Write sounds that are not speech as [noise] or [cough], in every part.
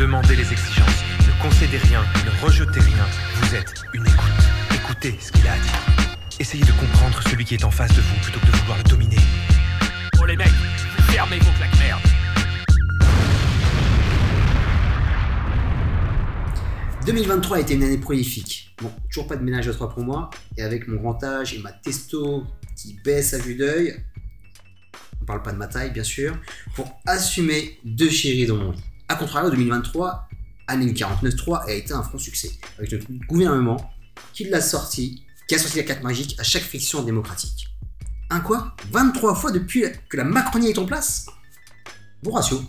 Demandez les exigences. Ne concédez rien, ne rejetez rien. Vous êtes une écoute. Écoutez ce qu'il a à dire. Essayez de comprendre celui qui est en face de vous plutôt que de vouloir le dominer. Oh les mecs, fermez vos claques merde. 2023 a été une année prolifique. Bon, toujours pas de ménage à trois pour moi. Et avec mon grand âge et ma testo qui baisse à vue d'œil, on parle pas de ma taille bien sûr, pour assumer deux chéris dans mon lit. A contrario, 2023, année 49.3 a été un franc succès. Avec notre gouvernement qui l'a sorti, qui a sorti la carte magique à chaque fiction démocratique. Un quoi? 23 fois depuis que la Macronie est en place? Bon ratio.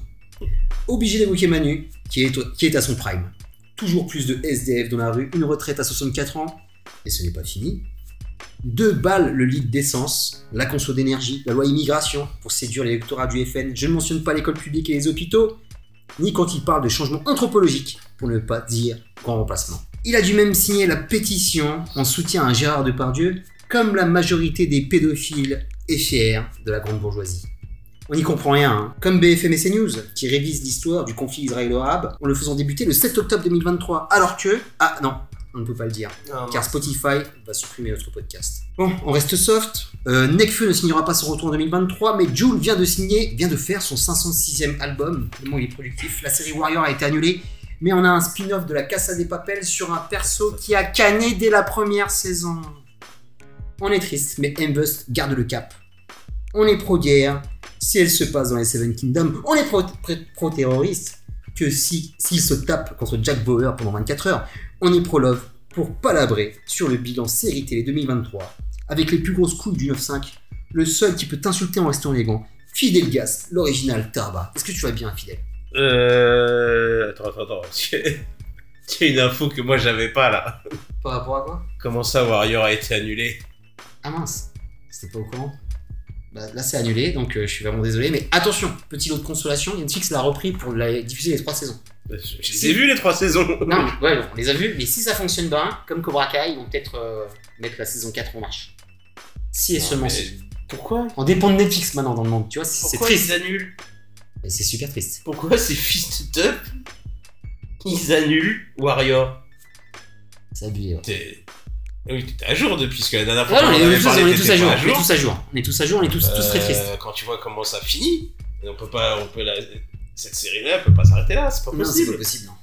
Obligé d'évoquer Manu, qui est, qui est à son prime toujours plus de SDF dans la rue, une retraite à 64 ans, et ce n'est pas fini. Deux balles le litre d'essence, la conso d'énergie, la loi immigration pour séduire l'électorat du FN. Je ne mentionne pas l'école publique et les hôpitaux, ni quand il parle de changement anthropologique, pour ne pas dire grand remplacement. Il a dû même signer la pétition en soutien à Gérard Depardieu, comme la majorité des pédophiles et fiers de la grande bourgeoisie. On n'y comprend rien, hein. comme BFM et CNews, qui révisent l'histoire du conflit israélo-arabe en le faisant débuter le 7 octobre 2023, alors que... Ah non, on ne peut pas le dire, car Spotify va supprimer notre podcast. Bon, on reste soft. Euh, Nekfeu ne signera pas son retour en 2023, mais Jules vient de signer, vient de faire son 506e album, tellement il est productif. La série Warrior a été annulée, mais on a un spin-off de la Casa des Papels sur un perso qui a canné dès la première saison. On est triste, mais Mbust garde le cap. On est pro-guerre, si elle se passe dans les Seven Kingdoms, on est pro-terroriste. que si s'il se tape contre Jack Bauer pendant 24 heures, on est pro-love pour palabrer sur le bilan série télé 2023, avec les plus grosses couilles du 9-5, le seul qui peut t'insulter en restant élégant, Fidel Gas, l'original Tarba. Est-ce que tu vas bien, Fidel? Euh. Attends, attends, attends. [laughs] Y a une info que moi j'avais pas là. Par rapport à quoi? Comment ça, Warrior a été annulé? Ah mince, c'était pas au courant bah, là c'est annulé, donc euh, je suis vraiment désolé. Mais attention, petit lot de consolation, Netflix l'a repris pour la diffuser les trois saisons. Je les ai vus les trois saisons. Non, ouais, on les a vus, mais si ça fonctionne bien, comme Cobra Kai, ils vont peut-être euh, mettre la saison 4 en marche. Si et Non, seulement mais si. Pourquoi? On dépend de Netflix maintenant dans le monde, tu vois, c'est c'est Pourquoi triste. ils annulent? Mais C'est super triste. Pourquoi ces fils de up ils annulent Warrior? C'est abusé. ouais. T'es. Oui, t'es à jour depuis, parce que la dernière fois Ouais, on est, tous, parlé, on est t'étais tous à jour, à on est tous à jour, on est tous à jour, on est tous, tous très Euh, tristes. Quand tu vois comment ça finit, on peut pas, on peut la... cette série-là, elle peut pas s'arrêter là, c'est pas Non, c'est possible. pas possible, non.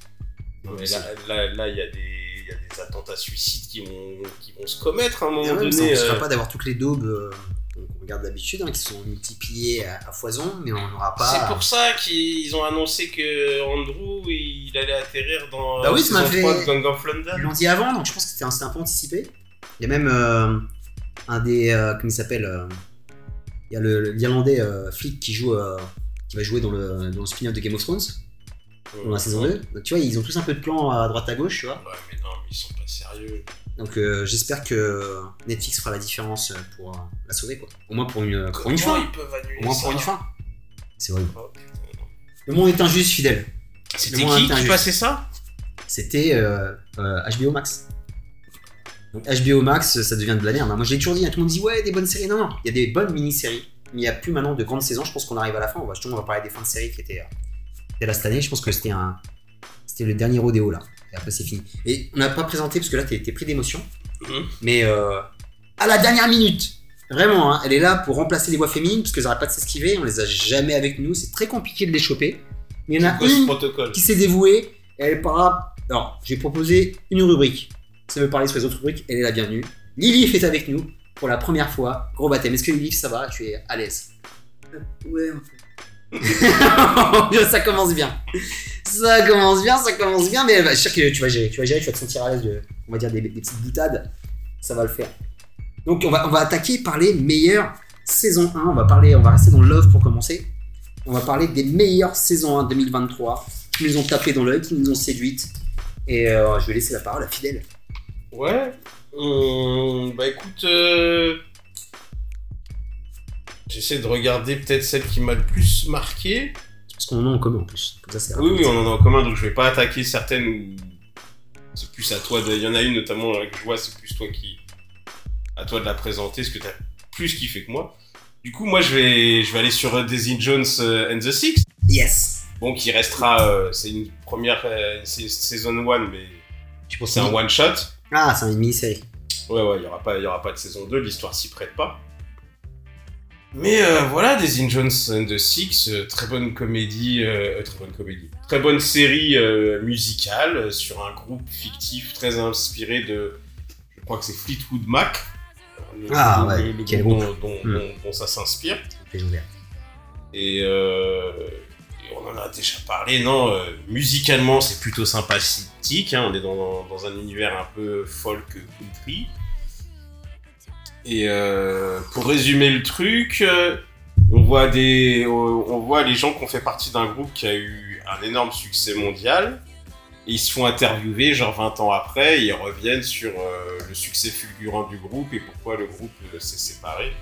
Non, mais possible. là, il y a des, il y a des attentats suicides qui vont, qui vont se commettre à un Et moment ça donné. n'empêchera euh, pas d'avoir toutes les daubes euh, qu'on regarde d'habitude, hein, qui sont multipliées à, à foison, mais on n'aura pas. C'est pour ça qu'ils ont annoncé que Andrew il allait atterrir dans Bah oui, ça fait- 3 de Gang of Ils London. l'ont dit avant, donc je pense que c'était un, un peu anticipé. Il y a même euh, un des. euh, comment il s'appelle Il y a le- l'Irlandais flic qui joue. Euh, qui va jouer dans le, dans le spin-off de Game of Thrones, dans la saison 2. Donc tu vois, ils ont tous un peu de plans à droite à gauche, tu vois. Ouais, mais non, mais ils sont pas sérieux. Donc euh, j'espère que Netflix fera la différence pour euh, la sauver, quoi. Au moins pour une, pour une Comment fin. ils peuvent annuler Au moins ça pour une fin. C'est horrible. Oh. Le monde est injuste, fidèle. C'était qui qui passait ça? C'était euh, euh, HBO Max. Donc HBO Max, ça devient de la merde. hein. Moi, je l'ai toujours dit, hein, tout le monde dit ouais, des bonnes séries. Non, non, il y a des bonnes mini-séries. Mais il n'y a plus maintenant de grandes saisons. Je pense qu'on arrive à la fin. On va, justement, on va parler des fins de séries qui étaient, euh, là cette année. Je pense que c'était un, c'était le dernier rodéo là. Et après, c'est fini. Et on n'a pas présenté parce que là, t'es t'es pris d'émotion. Mhm. Mais euh, à la dernière minute, vraiment, hein, elle est là pour remplacer les voix féminines parce qu'elles n'arrêtent pas de s'esquiver. On les a jamais avec nous. C'est très compliqué de les choper. Mais il y en a une Protocol. qui s'est dévouée. Et elle parlera. Alors, j'ai proposé une rubrique. Ça veut parler sur les autres rubriques. Elle est la bienvenue. Lilith est avec nous pour la première fois. Gros baptême. Est-ce que Lilith, ça va? Tu es à l'aise Ouais, en fait. [laughs] Ça commence bien. Ça commence bien, ça commence bien. Mais va- je suis sûr que tu vas gérer. Tu vas gérer, tu vas te sentir à l'aise de, on va dire, des, des petites boutades. Ça va le faire. Donc, on va, on va attaquer par les meilleures saisons 1. On va parler, on va rester dans Love pour commencer. On va parler des meilleures saisons 1 2023. qui nous ont tapé dans l'œil, qui nous ont séduites. Et euh, je vais laisser la parole à Fidèle. Ouais. Hum, bah écoute, euh, j'essaie de regarder peut-être celle qui m'a le plus marqué. Parce qu'on en a en commun en plus. Ça, Oui, oui, on en a en commun, donc je vais pas attaquer certaines où c'est plus à toi de. Il y en a une notamment là, que je vois, c'est plus toi qui. À toi de la présenter, ce que t'as plus kiffé que moi. Du coup, moi, je vais, je vais aller sur euh, Daisy Jones euh, and the Six. Yes Bon, qui restera. euh, c'est une première. euh, c'est saison 1, mais Tu penses c'est un one shot. Ah, c'est une mini-série. Ouais, ouais, il n'y aura, pas- il y aura pas de saison 2, l'histoire s'y prête pas. Mais euh, voilà, Daisy Jones and the Six, euh, très bonne comédie, euh, très bonne comédie, très bonne série euh, musicale sur un groupe fictif très inspiré de, je crois que c'est Fleetwood Mac, le, Ah, le- ouais, le groupe groupe. dont, dont- Hmm. dont- dont ça s'inspire. Euh, et on en a déjà parlé, non euh, Musicalement, c'est plutôt sympathique. hein, on est dans, un univers un peu folk country. Et euh, pour résumer le truc, euh, on voit les gens qui ont fait partie d'un groupe qui a eu un énorme succès mondial. Et ils se font interviewer, genre 20 ans après, et ils reviennent sur le succès fulgurant du groupe et pourquoi le groupe s'est séparé.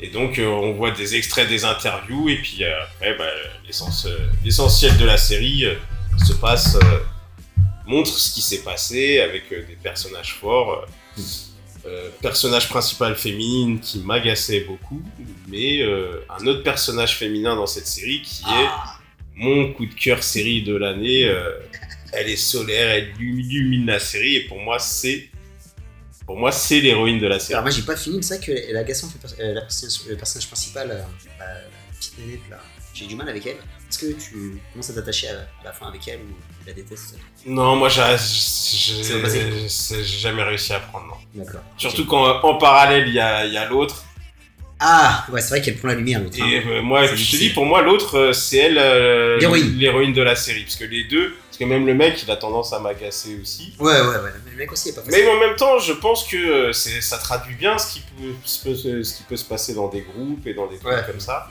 Et donc, euh, on voit des extraits des interviews, et puis euh, après, bah, euh, l'essentiel de la série se passe, montre ce qui s'est passé avec des personnages forts. euh, personnage principal féminine qui m'agaçait beaucoup, mais euh, un autre personnage féminin dans cette série qui est Ah, mon coup de cœur série de l'année. euh, elle est solaire, elle illumine la série, et pour moi, c'est pour moi, c'est l'héroïne de la série. Alors moi j'ai pas fini, mais c'est vrai que la Gaston euh, le personnage principal, euh, bah, la petite nénette là, j'ai du mal avec elle. Est-ce que tu commences à t'attacher à, à la fin avec elle ou tu la détestes? Non, moi, j'ai jamais réussi à prendre. non. D'accord. Surtout quand en parallèle, il y a, il y a l'autre. Ah ouais, c'est vrai qu'elle prend la lumière. Et hein. euh, moi, je te dis, pour moi, l'autre, euh, c'est elle euh, l'héroïne de la série. Parce que les deux, parce que même le mec, il a tendance à m'agacer aussi. Ouais, ouais, ouais, le mec aussi est pas facile. Mais en même temps, je pense que euh, ça traduit bien ce qui, peut, ce se- ce qui peut se passer dans des groupes et dans des trucs Ouais. comme ça.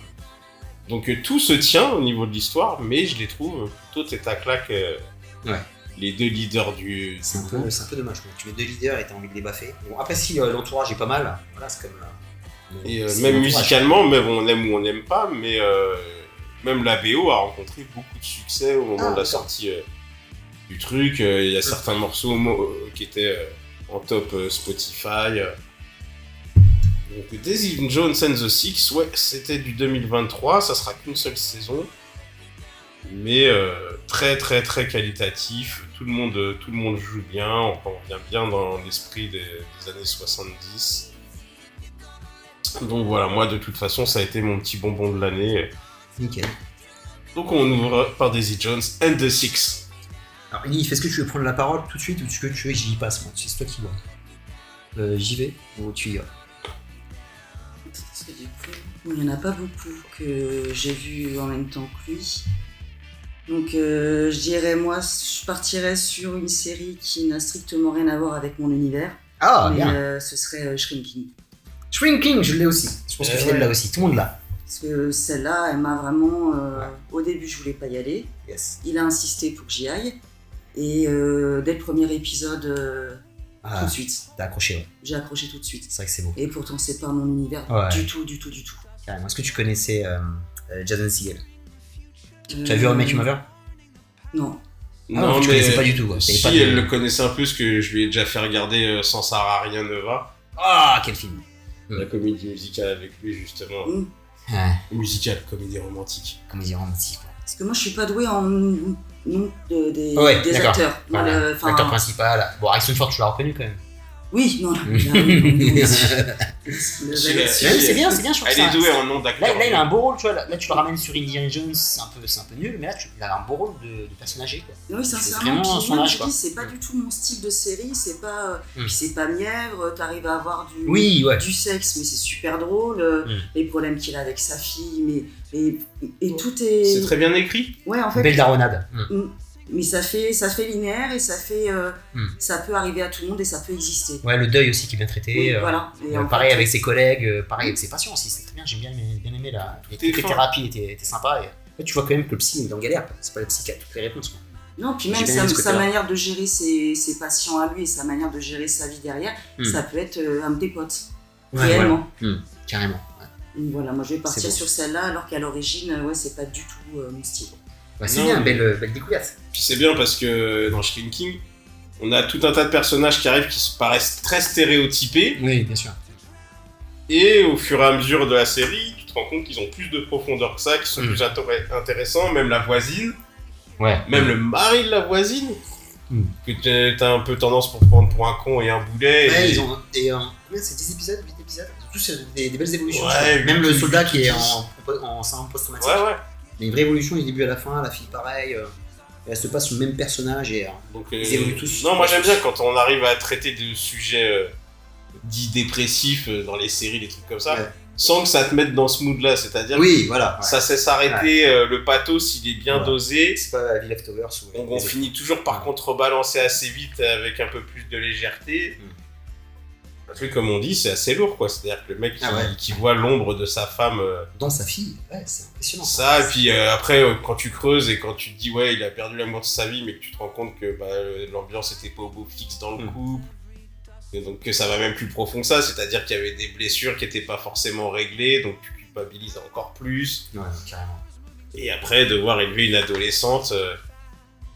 Donc euh, tout se tient au niveau de l'histoire, mais je les trouve plutôt tête à claque. euh, Ouais. Les deux leaders du, C'est un, peu, un dommage. quoi. Tu mets deux leaders et t'as envie de les baffer. Bon, après, si euh, l'entourage est pas mal, voilà, c'est comme. euh, Et même musicalement, même on aime ou on n'aime pas, mais même la BO a rencontré beaucoup de succès au moment Ah, de la d'accord. sortie du truc. Euh, Il y a certains morceaux mo- euh, qui étaient euh, en top Spotify. Donc Daisy Jones and the Six, ouais, c'était du 2023, ça sera qu'une seule saison. Mais euh, très très très qualitatif, tout le, monde, tout le monde joue bien, on revient bien dans l'esprit des, des années 70. Donc voilà, moi de toute façon, ça a été mon petit bonbon de l'année. Nickel. Donc on ouvre par Daisy Jones and the Six. Alors, Yves, est-ce que tu veux prendre la parole tout de suite ou est-ce que tu veux que j'y passe moi C'est toi qui vois. Euh, J'y vais ou tu y vas Parce que du coup, il n'y en a pas beaucoup que j'ai vu en même temps que lui. Donc euh, je dirais, moi, je partirais sur une série qui n'a strictement rien à voir avec mon univers. Ah, mais bien. euh, ce serait euh, Shrinking. Shrinking, je l'ai aussi. Je pense que Fidel ouais. l'a aussi. Tout le monde l'a. Parce que celle-là, elle m'a vraiment. euh, Ouais. Au début, je voulais pas y aller. Yes. Il a insisté pour que j'y aille. Et euh, dès le premier épisode, euh, tout Ah, de suite, t'as accroché, ouais. j'ai accroché tout de suite. C'est vrai que c'est beau. Et pourtant, c'est pas mon univers Ouais. du tout, du tout, du tout. Carrément. Est-ce que tu connaissais euh, euh, Jason Segel? Tu as vu How Your Mother Non. Ah non, tu connaissais pas du tout, quoi. Si, pas de- elle le connaissait un peu, parce que je lui ai déjà fait regarder Sans Sarah Rien ne va. Ah, quel film La comédie musicale avec lui, justement. Mm. Ouais, Musicale, comédie romantique. comédie romantique. ouais. Parce que moi, je suis pas douée en nom de- des, Ouais, des d'accord. acteurs. Voilà. L'acteur principal. Bon, Harrison Ford, tu l'as reconnu quand même. Oui, non, euh, [laughs] Ouais, c'est bien, c'est bien, je trouve Elle que est ça- douée en nom d'acteur. Là, là, il a un beau rôle, tu vois. Là, là, tu le ramènes sur Indiana Jones, c'est un peu, c'est un peu nul, mais là, tu, il a un beau rôle de, de personnage âgé, quoi. Oui, C'est sincèrement, vraiment puis son moi, âge, je quoi. dis, c'est pas du tout mon style de série, c'est pas, Mm. puis c'est pas mièvre, t'arrives à avoir du, Oui, ouais. du sexe, mais c'est super drôle, euh, Mm. les problèmes qu'il a avec sa fille, mais, et, et tout est... C'est très bien écrit. Ouais, en fait, Belle daronade. Mm. Mais ça fait, ça fait linéaire et ça fait, euh, Mm. ça peut arriver à tout le monde et ça peut exister. Ouais, le deuil aussi qui est bien traité. Oui, euh, voilà. Et euh, pareil fait, avec ses collègues, euh, pareil avec ses patients aussi, c'est très bien, j'ai bien, aimé- bien aimé la. Tout Toutes les thérapies étaient, sympas. Et... Là, tu vois quand même que le psy il est en galère. C'est pas le psy qui a toutes les réponses. quoi. Non, puis même sa, manière de gérer ses, ses patients à lui et sa manière de gérer sa vie derrière, Hmm. ça peut être euh, un de tes potes. Ouais, réellement. Hmm, carrément. ouais. Voilà, moi je vais partir sur celle-là, alors qu'à l'origine, ouais, c'est pas du tout euh, mon style. Ouais, c'est bien, mais- belle, belle découverte. Puis c'est bien parce que dans Shrinking, on a tout un tas de personnages qui arrivent qui se paraissent très stéréotypés. Oui, bien sûr. Et au fur et à mesure de la série, tu te rends compte qu'ils ont plus de profondeur que ça, qu'ils sont Mm. plus intér- intéressants. Même la voisine, Ouais. même le mari de la voisine, Mm. que t'as- un peu tendance pour prendre pour un con et un boulet. Ouais, et- ils ont. Et, euh, c'est 10 épisodes 8 épisodes? Ils ont tous des, des belles évolutions. Ouais, Même le soldat qui est en, en, en post-traumatique. Ouais, ouais. Il y a une vraie évolution du début à la fin, la fille pareil. euh, elle se passe sur le même personnage et. euh, Donc, euh, Ils évoluent tous. Non, moi j'aime bien quand on arrive à traiter de sujets euh, dits dépressifs euh, dans les séries, des trucs comme ça, Ouais. sans que ça te mette dans ce mood-là. C'est-à-dire Oui, voilà. ouais. que ça sait s'arrêter, euh, le pathos il est bien Ouais. dosé. C'est pas la vie Leftovers. On, on finit toujours par contrebalancer assez vite avec un peu plus de légèreté. Mm. Truc comme on dit, c'est assez lourd quoi. C'est-à-dire que le mec qui, Ah ouais. qui voit l'ombre de sa femme, euh, Dans sa fille, ouais, c'est impressionnant. ça, et puis euh, après euh, quand tu creuses et quand tu te dis ouais, il a perdu l'amour de sa vie, mais que tu te rends compte que bah, l'ambiance était pas au beau fixe dans le Mm. couple. Et donc que ça va même plus profond que ça, c'est-à-dire qu'il y avait des blessures qui étaient pas forcément réglées, donc tu culpabilises encore plus. Ouais, carrément. Et après, devoir élever une adolescente.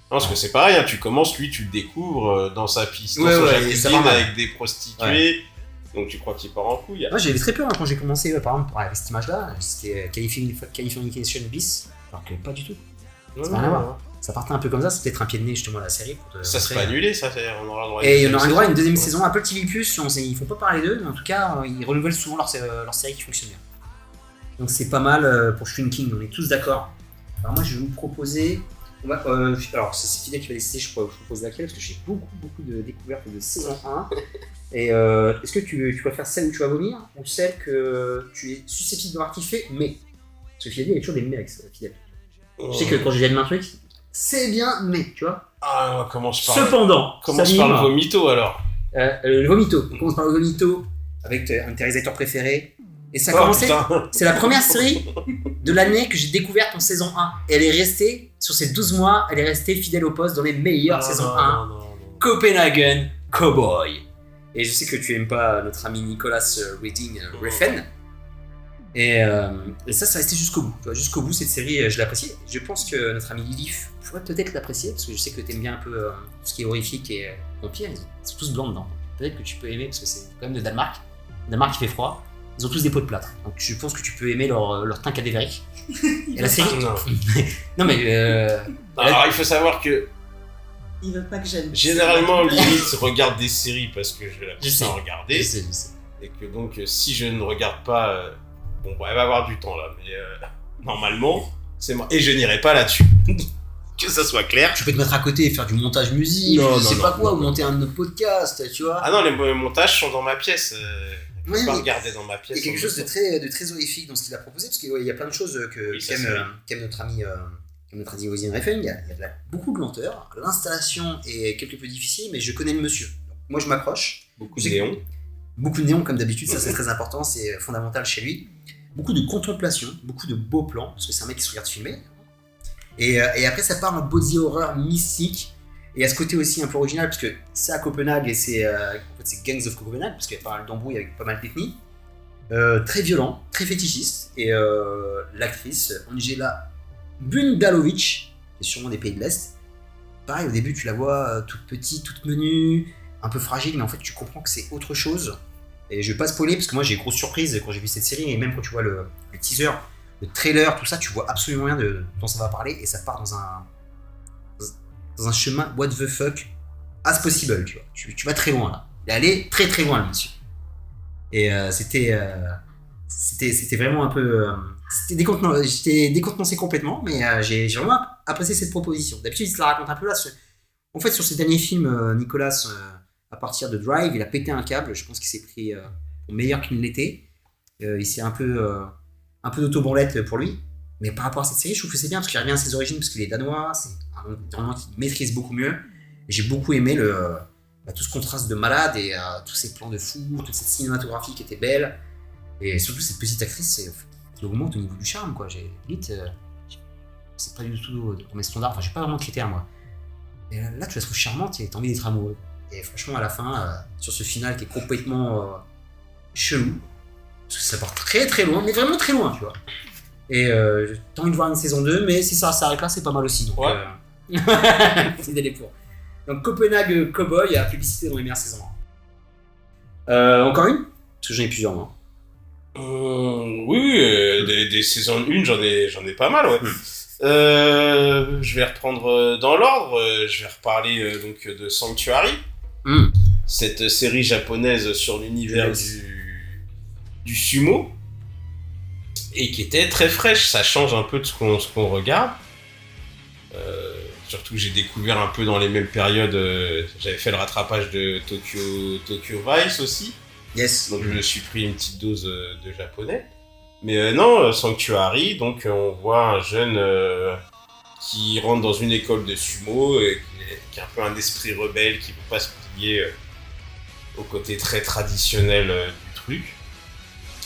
Non, parce que c'est pareil, hein, tu commences, lui, tu le découvres euh, dans sa piste, dans Ouais, son ouais, avec des prostituées. Donc tu crois qu'il part en couille. Moi j'avais très peur hein, quand j'ai commencé, euh, par exemple, avec cette image-là. C'était euh, Californi- Californication Bis, alors que pas du tout. Ça non, n'a rien à non. voir. Ça partait un peu comme ça, c'est peut-être un pied de nez justement à la série. Pour te Ça pas euh, annulé, ça, on aura le droit à Et il y aura droit à une deuxième Ouais. saison. Apple TV Plus, on sait- ils font pas parler d'eux, mais en tout cas, ils renouvellent souvent leurs euh, leurs séries qui fonctionnent bien. Donc c'est pas mal pour Shrinking, on est tous d'accord. Alors moi je vais vous proposer. On va- euh, alors c'est c'est Fidel qui va décider, je, je propose laquelle, parce que j'ai beaucoup beaucoup de découvertes de saison 1. Et euh, est-ce que tu, tu vas faire celle où tu vas vomir ou celle que tu es susceptible d'avoir kiffé, mais? Parce que Fidel, il y a toujours des mais avec Fidel. Je sais que quand j'ai dit un truc, c'est bien, mais, tu vois. Ah, on commence par, Cependant, commence ça par le mime. vomito alors? Euh, le vomito. On commence par le vomito avec un de tes réalisateurs préférés. Et ça a Oh, commencé. C'est la première série de l'année que j'ai découverte en saison 1. Et elle est restée, sur ces 12 mois, elle est restée fidèle au poste dans les meilleures saisons non, 1. non, non, non. Copenhagen Cowboy. Et je sais que tu aimes pas notre ami Nicolas euh, Reading euh, Refn. Et, euh, et ça, ça restait jusqu'au bout. Jusqu'au bout, cette série, euh, je l'appréciais. Je pense que notre ami Lilith pourrait peut-être l'apprécier, parce que je sais que tu aimes bien un peu euh, tout ce qui est horrifique et euh, vampire. Ils sont tous blancs dedans. Peut-être que tu peux aimer, parce que c'est quand même de Danemark. Danemark, il fait froid. Ils ont tous des pots de plâtre. Donc je pense que tu peux aimer leur, euh, leur teint cadavérique. [laughs] Et la série. Non. [laughs] Non, mais. euh, Alors il faut savoir que Il veut pas que j'aime. généralement Lilith regarde des séries parce que je la Je pousse à je regarder. sais, je sais. Et que donc, euh, si je ne regarde pas, euh, bon, bah, elle va avoir du temps là, mais euh, normalement, c'est moi. Et je n'irai pas là-dessus. [laughs] que ça soit clair. Tu peux te mettre à côté et faire du montage musique, Non, je non, sais non, pas quoi, non, ou monter un autre podcast, tu vois. Ah non, les mo- montages sont dans ma pièce. Euh, je Oui, peux pas mais regarder dans ma Il y a quelque chose de très, de très horrifique dans ce qu'il a proposé, parce qu'il ouais, y a plein de choses que Oui, qu'aime euh, qu'aime notre ami, euh, notre ami Refn. Il y a, il y a de la- beaucoup de lenteur. L'installation est quelque peu difficile, mais je connais le monsieur. Donc, moi, je m'accroche. Beaucoup de néons. Beaucoup de néon, comme d'habitude, ça c'est très important, c'est fondamental chez lui. Beaucoup de contemplation, beaucoup de beaux plans, parce que c'est un mec qui se regarde filmer. Et, euh, et après, ça part en body horror mystique. Et à ce côté aussi un peu original, parce que c'est à Copenhague et c'est euh, en fait, Gangs of Copenhague, parce qu'il y a pas mal d'embrouilles avec pas mal d'ethnies. Euh, très violent, très fétichiste. Et euh, l'actrice, Angela Bundalovic, qui est sûrement des pays de l'Est. Pareil, au début, tu la vois euh, toute petite, toute menue, un peu fragile, mais en fait, tu comprends que c'est autre chose. Et je vais pas spoiler, parce que moi, j'ai grosse surprise quand j'ai vu cette série, et même quand tu vois le, le teaser, le trailer, tout ça, tu vois absolument rien de dont ça va parler, et ça part dans un, dans un chemin what the fuck as possible, tu vois. Tu, vas très loin, là. Il est allé très très loin, le monsieur. Et euh, c'était, euh, c'était, c'était vraiment un peu. euh, c'était J'étais décontenancé complètement, mais j'ai, vraiment apprécié cette proposition. D'habitude, il se la raconte un peu là. En fait, sur ses derniers films, Nicolas, à partir de Drive, il a pété un câble. Je pense qu'il s'est pris pour meilleur qu'il ne l'était. Il s'est un peu, un peu d'autobranlette pour lui. Mais par rapport à cette série, je trouve que c'est bien parce qu'il revient à ses origines, parce qu'il est danois. C'est environnement qu'il maîtrise beaucoup mieux. J'ai beaucoup aimé le, bah, tout ce contraste de malade et euh, tous ces plans de fou, toute cette cinématographie qui était belle. Et surtout cette petite actrice c'est- qui augmente au niveau du charme. quoi. J'ai limite, euh, c'est pas du tout dans mes standards. Enfin, j'ai pas vraiment de critères moi. Et là, tu la trouves charmante et t'as envie d'être amoureux. Et franchement, à la fin, euh, sur ce final qui est complètement euh, chelou, parce que ça part très très loin, mais vraiment très loin, tu vois. Et euh, t'as envie de voir une saison 2, mais si ça s'arrête là, c'est pas mal aussi. Donc, Ouais. euh, [laughs] c'est d'aller pour. Donc, Copenhague Cowboy à publicité dans les meilleures saisons. Euh, encore une? Parce que j'en ai plusieurs, moi. Euh, oui, euh, des, des saisons 1, j'en ai, j'en ai pas mal, ouais. Hmm. Euh, je vais reprendre dans l'ordre. Je vais reparler euh, donc de Sanctuary, Hmm. cette série japonaise sur l'univers Yes. du, du sumo et qui était très fraîche. Ça change un peu de ce qu'on ce qu'on regarde. Euh, surtout que j'ai découvert un peu dans les mêmes périodes. euh, J'avais fait le rattrapage de Tokyo, Tokyo Vice aussi. Yes. Donc je me suis pris une petite dose euh, de japonais. Mais euh, non, euh, Sanctuary, donc euh, on voit un jeune euh, qui rentre dans une école de sumo, et qui, est, qui un peu un esprit rebelle, qui ne veut pas se plier euh, au côté très traditionnel euh, du truc.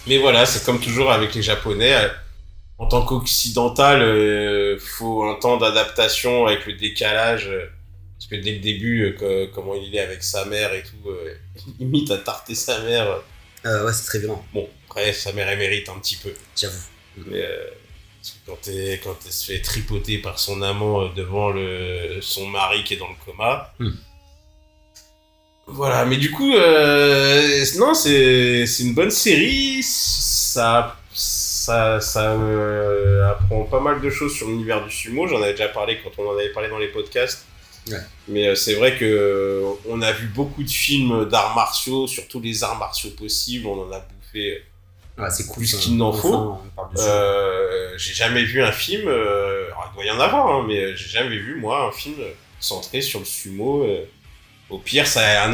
Mais voilà, c'est comme toujours avec les japonais. euh, en tant qu'occidental, euh, faut un temps d'adaptation avec le décalage. euh, parce que dès le début, euh, que- comment il est avec sa mère et tout, [laughs] limite à tarter sa mère. euh, ouais, c'est très violent, Bon, après, sa mère, elle mérite un petit peu. j'avoue. Mais euh, quand, elle, quand elle se fait tripoter par son amant devant le, son mari qui est dans le coma. Hmm. Voilà, mais du coup, euh, non, c'est c'est une bonne série. Ça, ça, ça euh, apprend pas mal de choses sur l'univers du sumo. J'en avais déjà parlé quand on en avait parlé dans les podcasts. Ouais. Mais euh, c'est vrai que euh, on a vu beaucoup de films d'arts martiaux, sur tous les arts martiaux possibles. On en a bouffé c'est cool. Plus qu'il n'en faut. euh, j'ai jamais vu un film, euh, alors, il doit y en avoir, hein, mais j'ai jamais vu, moi, un film centré sur le sumo. euh. Au pire, ça un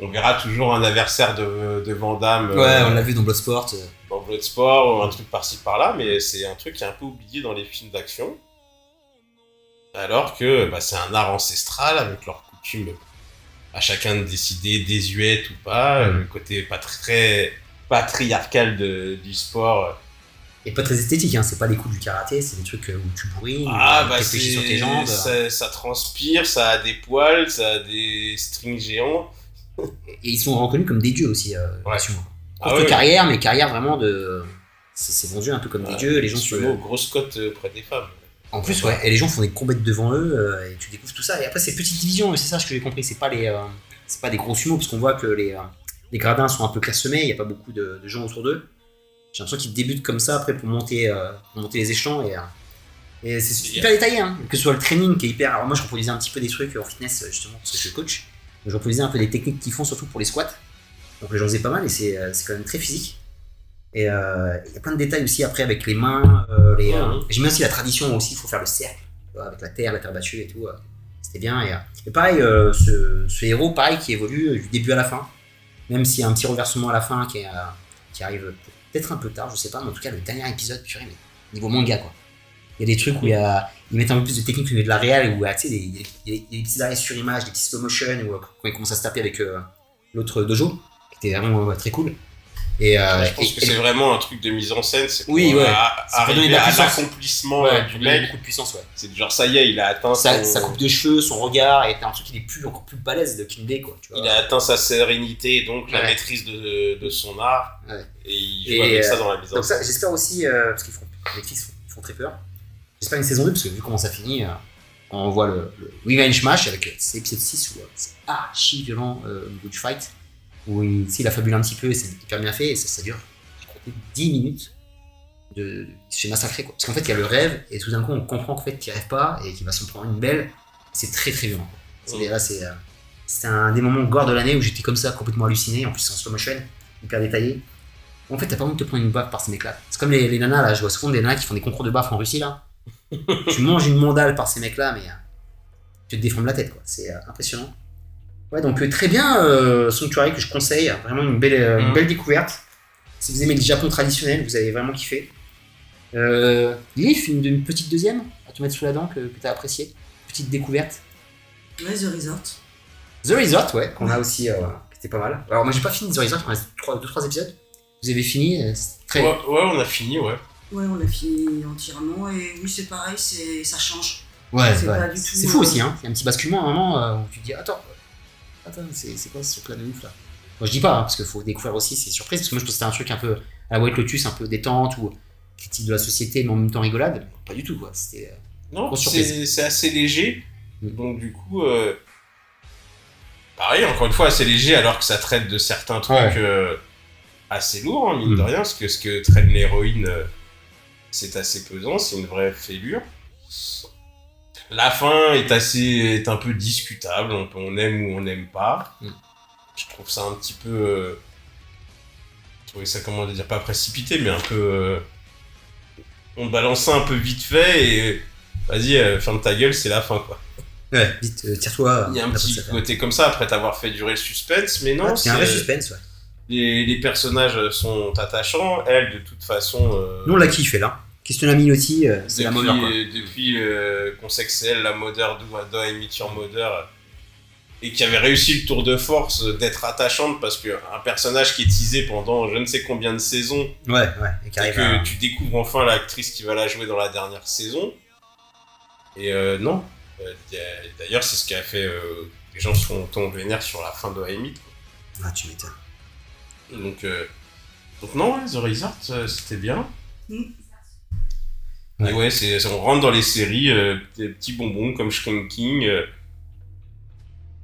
on verra toujours un adversaire de, de Van Damme Ouais, on l'a vu dans Bloodsport. Euh, dans Bloodsport ou un truc par-ci par-là, mais c'est un truc qui est un peu oublié dans les films d'action. Alors que bah, c'est un art ancestral avec leurs coutumes à chacun de décider désuète ou pas, Mhm. le côté pas très patriarcal de, du sport. Et pas très esthétique, hein. c'est pas les coups du karaté, c'est des trucs euh, où tu bourrines, Ah bah tu sur tes jambes. ça, ça transpire, ça a des poils, ça a des strings géants. Et ils sont reconnus comme des dieux aussi. Euh, Ouais. Ah Courte ouais. carrière, mais carrière vraiment de. C'est vendu un peu comme des dieux, les gens se. Sumo, grosse cote euh, près des femmes. En plus, ouais, et les gens font des combats devant eux, euh, et tu découvres tout ça. Et après, c'est petite division, c'est ça ce que j'ai compris, c'est pas les. euh, pas des gros sumo, parce qu'on voit que les, euh, les gradins sont un peu clairsemés, il n'y a pas beaucoup de, de gens autour d'eux. J'ai l'impression qu'ils débutent comme ça après pour monter, euh, pour monter les échelons, et, euh, et c'est super détaillé, hein. que ce soit le training qui est hyper. Alors, moi, je reproduisais un petit peu des trucs en fitness, justement, parce que je suis coach. Je reproduisais un peu des techniques qu'ils font, surtout pour les squats. Donc, j'en faisais pas mal, et c'est euh, quand même très physique. Et euh, il y a plein de détails aussi après avec les mains. euh, les, euh. J'aime bien aussi la tradition aussi, il faut faire le cercle vois, avec la terre, la terre battue et tout. euh, C'était bien. Et, et pareil, ce, ce héros, pareil, qui évolue du début à la fin. Même s'il y a un petit renversement à la fin qui, est, qui arrive peut-être un peu tard, je sais pas, mais en tout cas, le dernier épisode, purée, mais niveau manga, quoi. Il y a des trucs où il y a, ils mettent un peu plus de technique au niveau de la réelle, où tu sais, des- il y, a- des petits arrêts sur image, des petits slow motion, où quand ils commencent à se taper avec l'autre dojo, qui était vraiment très cool. Et, euh, je pense et- que c'est vraiment un truc de mise en scène. C'est Oui, ouais. euh, arriver la à puissance. l'accomplissement Ouais, du mec. beaucoup de puissance, ouais. C'est genre ça y est, il a atteint sa, son- sa coupe de cheveux, son regard, et t'as l'impression qu'il est plus, encore plus balèze de Kindé, quoi. Tu vois. il a atteint sa sérénité, donc la Ouais. maîtrise de, de son art. Ouais. Et il joue avec euh, ça dans la mise en Donc ça, scène. j'espère aussi, euh, parce qu'ils font, Netflix font, font très peur. J'espère une saison 2, parce que vu comment ça finit, on voit le, le Revenge Match avec l'épisode 6 où c'est archi violent au niveau du fight, où il, tu sais, il a fabulé un petit peu et c'est hyper bien fait, et ça, ça dure, je crois, 10 minutes. De, se massacrer quoi. Parce qu'en fait il y a le rêve et tout d'un coup on comprend qu'en fait qu'il rêve pas et qu'il va s'en prendre une belle. C'est très très violent. C'est là c'est euh, c'était un des moments gore de l'année où j'étais comme ça complètement halluciné en plus en slow motion hyper détaillé. En fait t'as pas envie de te prendre une baffe par ces mecs là. C'est comme les, les nanas là, je vois souvent des nanas qui font des concours de baffe en Russie là. [laughs] tu manges une mandale par ces mecs là mais euh, tu te déformes la tête quoi. C'est euh, impressionnant. Ouais donc euh, très bien euh, Sanctuary que je conseille, vraiment une belle, euh, une Mm. belle découverte. Si vous aimez le Japon traditionnel, vous allez vraiment kiffer. Euh, Leaf, une, une petite deuxième à te mettre sous la dent que, que tu as apprécié. Petite découverte. Ouais, The Resort. The Resort, ouais, qu'on a aussi, euh, qui était pas mal. Alors moi j'ai pas fini The Resort, il me reste 2-3 épisodes. Vous avez fini, euh, c'est très... Ouais, ouais, on a fini, ouais. Ouais, on l'a fini entièrement et oui, c'est pareil, c'est ça change. Ouais, C'est ouais. pas du tout, C'est fou aussi, hein. Il y a un petit basculement à un moment où tu te dis Attends, attends, c'est quoi ce truc-là de ouf là? Moi je dis pas, hein, parce qu'il faut découvrir aussi ces surprises, parce que moi je pense que c'était un truc un peu à la White Lotus, un peu détente ou critique de la société, mais en même temps rigolade. Pas du tout, quoi. C'était. euh, Non, c'est assez léger. Mm. Donc du coup, euh, pareil, encore une fois, assez léger alors que ça traite de certains trucs Ouais. euh, assez lourds, hein, mine Mm. de rien, parce que ce que traîne l'héroïne, euh, c'est assez pesant, c'est une vraie fêlure. La fin est assez, est un peu discutable, on, peut- on aime ou on n'aime pas. Mm. Je trouve ça un petit peu, euh, je trouvais ça comment dire, pas précipité, mais un peu, euh, on balance ça un peu vite fait et vas-y, euh, ferme ta gueule, c'est la fin quoi. Ouais, vite, euh, tire-toi. Il y a un petit côté comme ça après t'avoir fait durer le suspense, mais non, Ouais, c'est un vrai c'est- suspense, ouais. les, les personnages sont attachants. Elle, de toute façon, euh, Nous on l'a kiffé là. Christina Minotti, euh, c'est la depuis, mother quoi. euh, depuis euh, qu'on sait que c'est elle, la modeur d'Ouada et Mother, euh, et qui avait réussi le tour de force d'être attachante parce qu'un personnage qui est teasé pendant je ne sais combien de saisons, Ouais, ouais. Et que à- tu découvres enfin l'actrice qui va la jouer dans la dernière saison. Et euh, non. D'ailleurs, c'est ce qui a fait. euh, les gens sont tombés vénères sur la fin de Amy. Ah, tu m'étonnes. Donc, euh, donc non, ouais, The Resort, c'était bien. Mm. Ouais. Et ouais, c'est, on rentre dans les séries, euh, des petits bonbons comme Shrinking. Euh,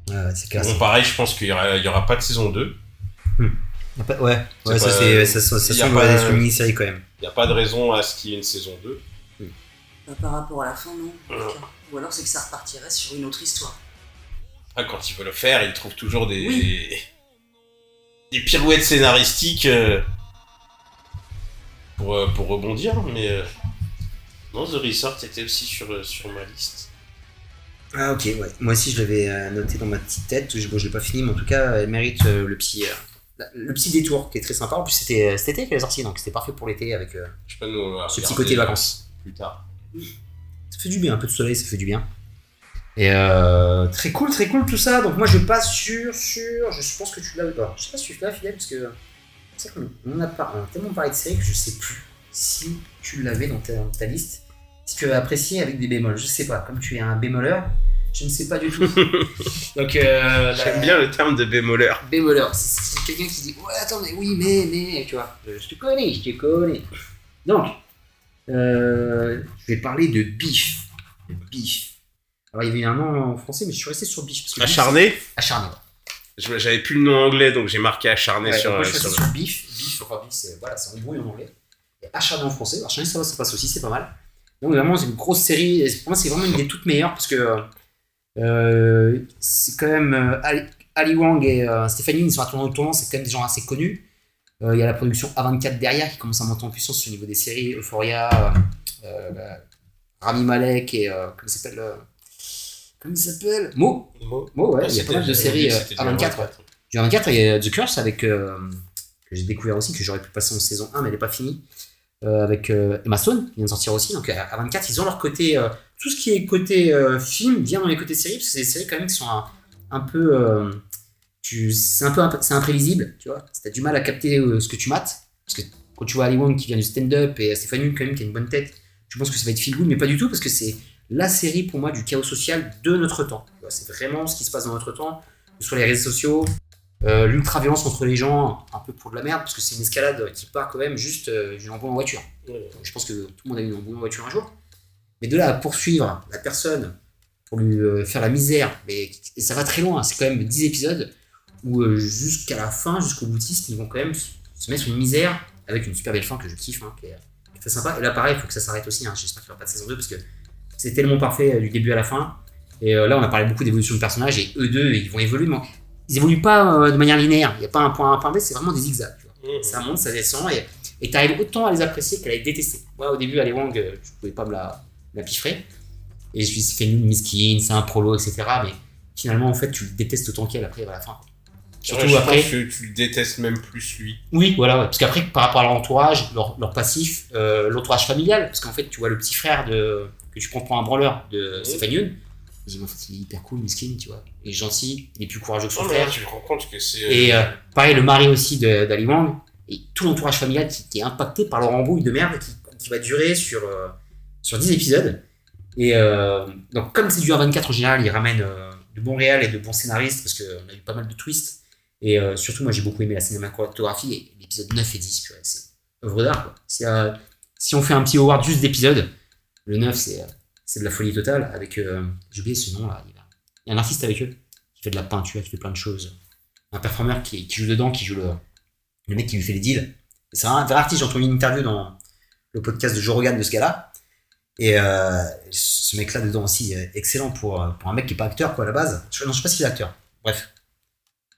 Ouais, ouais, c'est bon, pareil, je pense qu'il y aura, il pas de saison 2. Y a pas- Ouais, ça c'est ça, ça, ça y a semble pas- être une mini-série quand même. Il n'y a pas de raison à ce qu'il y ait une saison 2. Bah, par rapport à la fin, non. cas. Ou alors c'est que ça repartirait sur une autre histoire. Ah, quand ils veulent le faire, ils trouvent toujours des, Oui. des pirouettes scénaristiques euh, pour, euh, pour rebondir, mais euh, non, The Resort était aussi sur, euh, sur ma liste. Ah ok, ouais. Moi aussi je l'avais euh, noté dans ma petite tête. Je, bon, je l'ai pas fini, mais en tout cas, elle mérite euh, le petit euh, le petit détour qui est très sympa. En plus c'était cet été qu'elle est sortie, donc c'était parfait pour l'été avec. euh, Je peux nous Ce petit côté vacances. plus tard. Ça fait du bien, un peu de soleil, ça fait du bien. Et euh, très cool, très cool tout ça. Donc moi je passe sur, sur, je pense que tu l'as pas. Je sais pas si tu l'as fidèle parce que c'est qu'on on a, pas, on a tellement parlé de série que je sais plus si tu l'avais dans ta, liste. Si tu avais apprécié avec des bémols, je sais pas. Comme tu es un bémoleur, je ne sais pas du tout. [laughs] Donc euh, la- J'aime bien le terme de bémoleur. bémoleur. C'est quelqu'un qui dit Ouais, attends, mais oui, mais, mais, tu vois. Je te connais, je te connais. Donc, euh, je vais parler de Biff. De Biff. Alors, il y avait un nom en français, mais je suis resté sur Biff. Parce que Acharné Acharné. J'avais plus le nom anglais, donc j'ai marqué acharné Ouais, sur, moi, je euh, suis resté sur. Biff, enfin, Biff, c'est voilà, c'est embrouille en anglais. Acharné en français. Ça va, ça passe aussi, c'est pas mal. Donc, vraiment, c'est une grosse série. Et pour moi, c'est vraiment une des toutes meilleures parce que euh, c'est quand même euh, Ali, Ali Wang et euh, Stéphanie, ils sont à tournant au tournant, c'est quand même des gens assez connus. Il y a la production A24 derrière qui commence à monter en puissance au niveau des séries Euphoria, euh, Rami Malek et comment il s'appelle Comment il s'appelle? Mo Mo. Mo, ouais, Ah, il y a pas c'était- mal de séries oublié que euh, c'était du A24. ouais. 24. Du 24, il y a The Curse avec, que j'ai découvert aussi, que j'aurais pu passer en saison 1, mais elle n'est pas finie, avec euh, Emma Stone, qui vient de sortir aussi. Donc à 24, ils ont leur côté. euh, tout ce qui est côté euh, film vient dans les côtés séries, parce que c'est des séries quand même qui sont un, un peu. euh, c'est un peu c'est imprévisible, tu vois. T'as du mal à capter euh, ce que tu mates, parce que quand tu vois Ali Wong qui vient du stand-up et Stéphanie quand même qui a une bonne tête, tu penses que ça va être feel good, mais pas du tout, parce que c'est la série pour moi du chaos social de notre temps. C'est vraiment ce qui se passe dans notre temps, que ce soit les réseaux sociaux, euh, l'ultra-violence entre les gens, un peu pour de la merde, parce que c'est une escalade qui part quand même juste euh, d'une embrouille en voiture. Donc, je pense que tout le monde a eu une embrouille en voiture un jour. Mais de là à poursuivre la personne pour lui euh, faire la misère, mais et ça va très loin, c'est quand même 10 épisodes où euh, jusqu'à la fin, jusqu'au boutiste, ils vont quand même se mettre une misère avec une super belle fin que je kiffe, hein, qui, est, très sympa. Et là, pareil, il faut que ça s'arrête aussi. hein. J'espère qu'il n'y aura pas de saison 2 parce que c'est tellement parfait du début à la fin. Et là, on a parlé beaucoup d'évolution de personnages et eux deux, ils vont évoluer, mais ils évoluent pas euh, de manière linéaire. Il n'y a pas un point A, un point B, c'est vraiment des zigzags. tu vois. Mhm. Ça monte, ça descend et et t'arrives autant à les apprécier qu'à les détester. Moi, au début, Ali Wang, euh, je pouvais pas me la, me la piffrer. Et je lui ai fait une miskin, c'est un prolo, etc. Mais finalement, en fait, tu le détestes autant qu'elle après à la fin. Surtout Ouais, après. que tu le détestes même plus lui. Oui, voilà, ouais. parce qu'après, par rapport à leur entourage, leur, leur passif, euh, l'entourage familial, parce qu'en fait, tu vois le petit frère de, que tu prends pour un branleur de Oui. Stéphane Youn. Il est hyper cool, miskin, tu vois. Il est gentil, il est plus courageux que son Non, frère. là, tu te rends compte que c'est. Et euh, euh, pareil, le mari aussi d'Ali Wang, et tout l'entourage familial qui, qui est impacté par leur embrouille de merde, qui qui va durer sur, euh, sur 10 épisodes. Et euh, donc, comme c'est du A24 en général, il ramène euh, de bons réels et de bons scénaristes parce qu'on a eu pas mal de twists. Et surtout, moi j'ai beaucoup aimé la cinématographie et l'épisode 9 et 10, purée, c'est œuvre d'art. Si, si on fait un petit award juste d'épisodes, le 9 c'est, c'est de la folie totale. Avec, euh, j'ai oublié ce nom là, il y a- un artiste avec eux qui fait de la peinture, qui fait plein de choses. Un performeur qui, qui joue dedans, qui joue le, le mec qui lui fait les deals. C'est un vrai artiste, j'ai entendu une interview dans le podcast de Joe Rogan de ce gars-là. Et euh, ce mec-là dedans aussi, excellent pour, euh, pour un mec qui est pas acteur quoi à la base. Je, non, je sais pas s'il est acteur. Bref.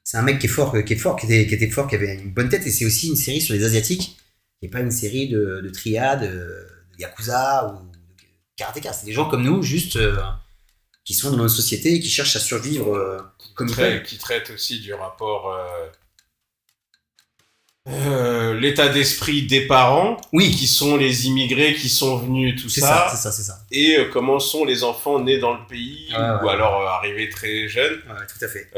C'est un mec qui est fort, qui est fort, qui était, qui était fort, qui avait une bonne tête. Et c'est aussi une série sur les Asiatiques. Et pas une série de, de de Yakuza ou karatéka. C'est des gens comme nous, juste, euh, qui sont dans notre société et qui cherchent à survivre euh, comme ils Trai- peuvent. qui traite aussi du rapport. euh, euh, l'état d'esprit des parents, Oui, qui sont les immigrés qui sont venus, tout c'est ça, c'est ça, ça, c'est ça. et euh, comment sont les enfants nés dans le pays, ou ouais. alors euh, arrivés très jeunes, Ouais, tout à fait.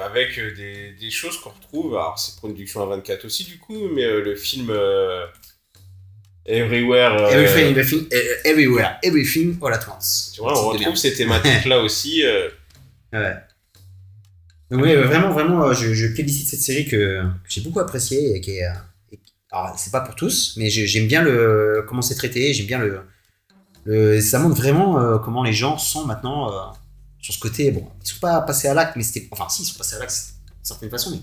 avec des, des choses qu'on retrouve. Alors, c'est production à 24 aussi, du coup, mais le film Everywhere. euh, Everything, everything, eh, everywhere, everything, all at once. Tu vois, on retrouve ces thématiques-là aussi. euh, Ouais. Donc, oui, vraiment, vraiment, euh, je, je félicite cette série que, que j'ai beaucoup appréciée et qui est. et- alors, c'est pas pour tous, mais j'ai- j'aime bien le comment c'est traité, j'aime bien le, le. Ça montre vraiment euh, comment les gens sont maintenant euh, sur ce côté. Bon, ils sont pas passés à l'acte, mais c'était. Enfin, si, ils sont passés à l'acte d'une certaine façon, mais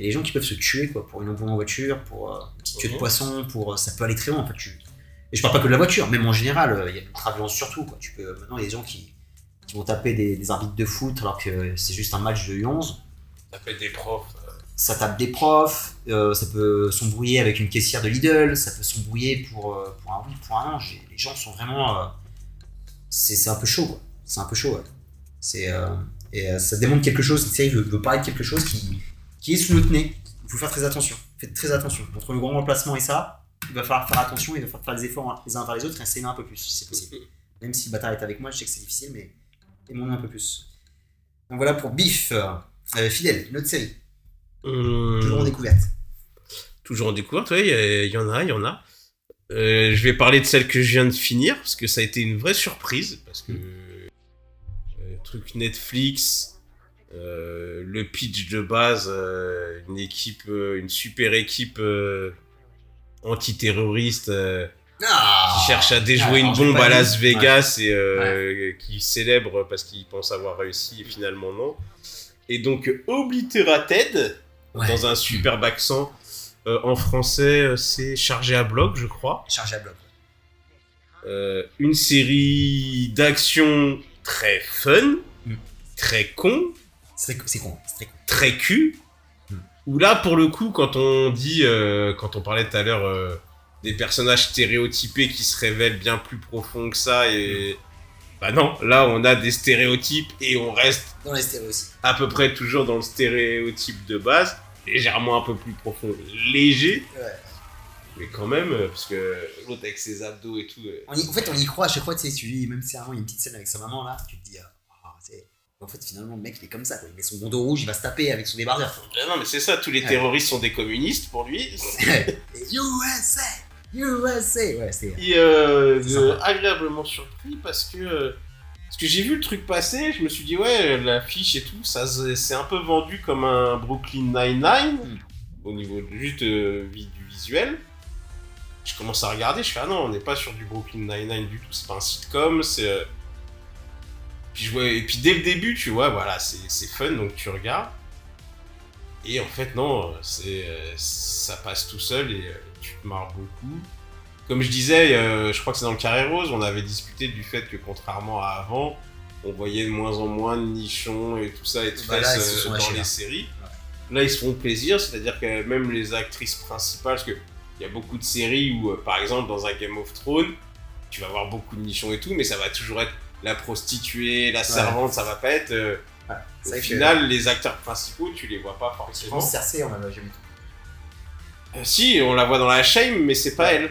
il y a des gens qui peuvent se tuer quoi, pour une embouche en voiture, pour euh, une petite de Mhm. poisson, pour. euh, ça peut aller très loin en fait. Tu... Et je parle pas que de la voiture, même en général, euh, il y a de l'ultra-violence surtout. Quoi. Tu peux, maintenant, il y a des gens qui, qui vont taper des, des arbitres de foot alors que c'est juste un match de U11. ça fait des profs. euh, Ça tape des profs, euh, ça peut s'embrouiller avec une caissière de Lidl, ça peut s'embrouiller pour, euh, pour un oui, pour un non. Les gens sont vraiment. euh, c'est un peu chaud, quoi. C'est un peu chaud, ouais. C'est, euh, et euh, ça démontre quelque chose, cette série veut, veut parler de quelque chose qui, qui est sous notre nez. Il faut faire très attention. Faites très attention. Entre le grand remplacement et ça, il va falloir faire attention, il va falloir faire des efforts les uns vers les autres et s'aimer un peu plus, si c'est possible. Même si le bâtard est avec moi, je sais que c'est difficile, mais aimons-nous un peu plus. Donc voilà pour Biff, euh, fidèle, une autre série, toujours en découverte. toujours en découverte, ouais, il y en a, il y en a. Euh, je vais parler de celle que je viens de finir, parce que ça a été une vraie surprise, parce que euh, truc Netflix, euh, le pitch de base, euh, une équipe, euh, une super équipe antiterroriste euh, qui cherche à déjouer Ah, une bombe à. Las Vegas et qui célèbre parce qu'ils pensent avoir réussi et finalement non. Et donc Obliterated, Ouais. dans un superbe accent. En français, c'est chargé à bloc, je crois. Chargé à bloc. Une série d'action très fun, Mm. très con, C'est con, très con. très cul. Mm. Où là, pour le coup, quand on dit, euh, quand on parlait tout à l'heure euh, des personnages stéréotypés qui se révèlent bien plus profonds que ça, et bah non, là on a des stéréotypes et on reste Dans les stéréos aussi. à peu près toujours dans le stéréotype de base, légèrement un peu plus profond, léger, Ouais. mais quand même, euh, parce que l'autre avec ses abdos et tout. On y- en fait, on y croit à chaque fois, tu sais, tu même si moment, il y a une petite scène avec sa maman là, tu te dis, ah, en fait, finalement, le mec, il est comme ça, quoi. il met son bandeau rouge, il va se taper avec son débardeur. ah non, mais c'est ça, tous les Ouais. terroristes sont des communistes pour lui. [laughs] USA! USA! Ouais, c'est. Et euh, sympa. agréablement surpris parce que euh, parce que j'ai vu le truc passer, je me suis dit ouais l'affiche et tout, ça c'est un peu vendu comme un Brooklyn Nine-Nine Mm. au niveau juste euh, du visuel. Je commence à regarder, je fais ah non on n'est pas sur du Brooklyn Nine-Nine du tout, c'est pas un sitcom, c'est euh, puis je vois et puis dès le début tu vois voilà c'est fun donc tu regardes et en fait non c'est euh, ça passe tout seul et euh, tu te marres beaucoup. Comme je disais, euh, je crois que c'est dans le carré rose, on avait discuté du fait que contrairement à avant, on voyait de moins en moins de nichons et tout ça et de Bah fesses dans les là. séries. Là, ils se font plaisir, c'est-à-dire que même les actrices principales, parce que il y a beaucoup de séries où, par exemple, dans un Game of Thrones, tu vas avoir beaucoup de nichons et tout, mais ça va toujours être la prostituée, la servante, ça va pas être. euh, au que- final, les acteurs principaux, tu les vois pas forcément. Cersei, on l'a jamais vu. Euh, si, on la voit dans la Shame, mais c'est pas elle.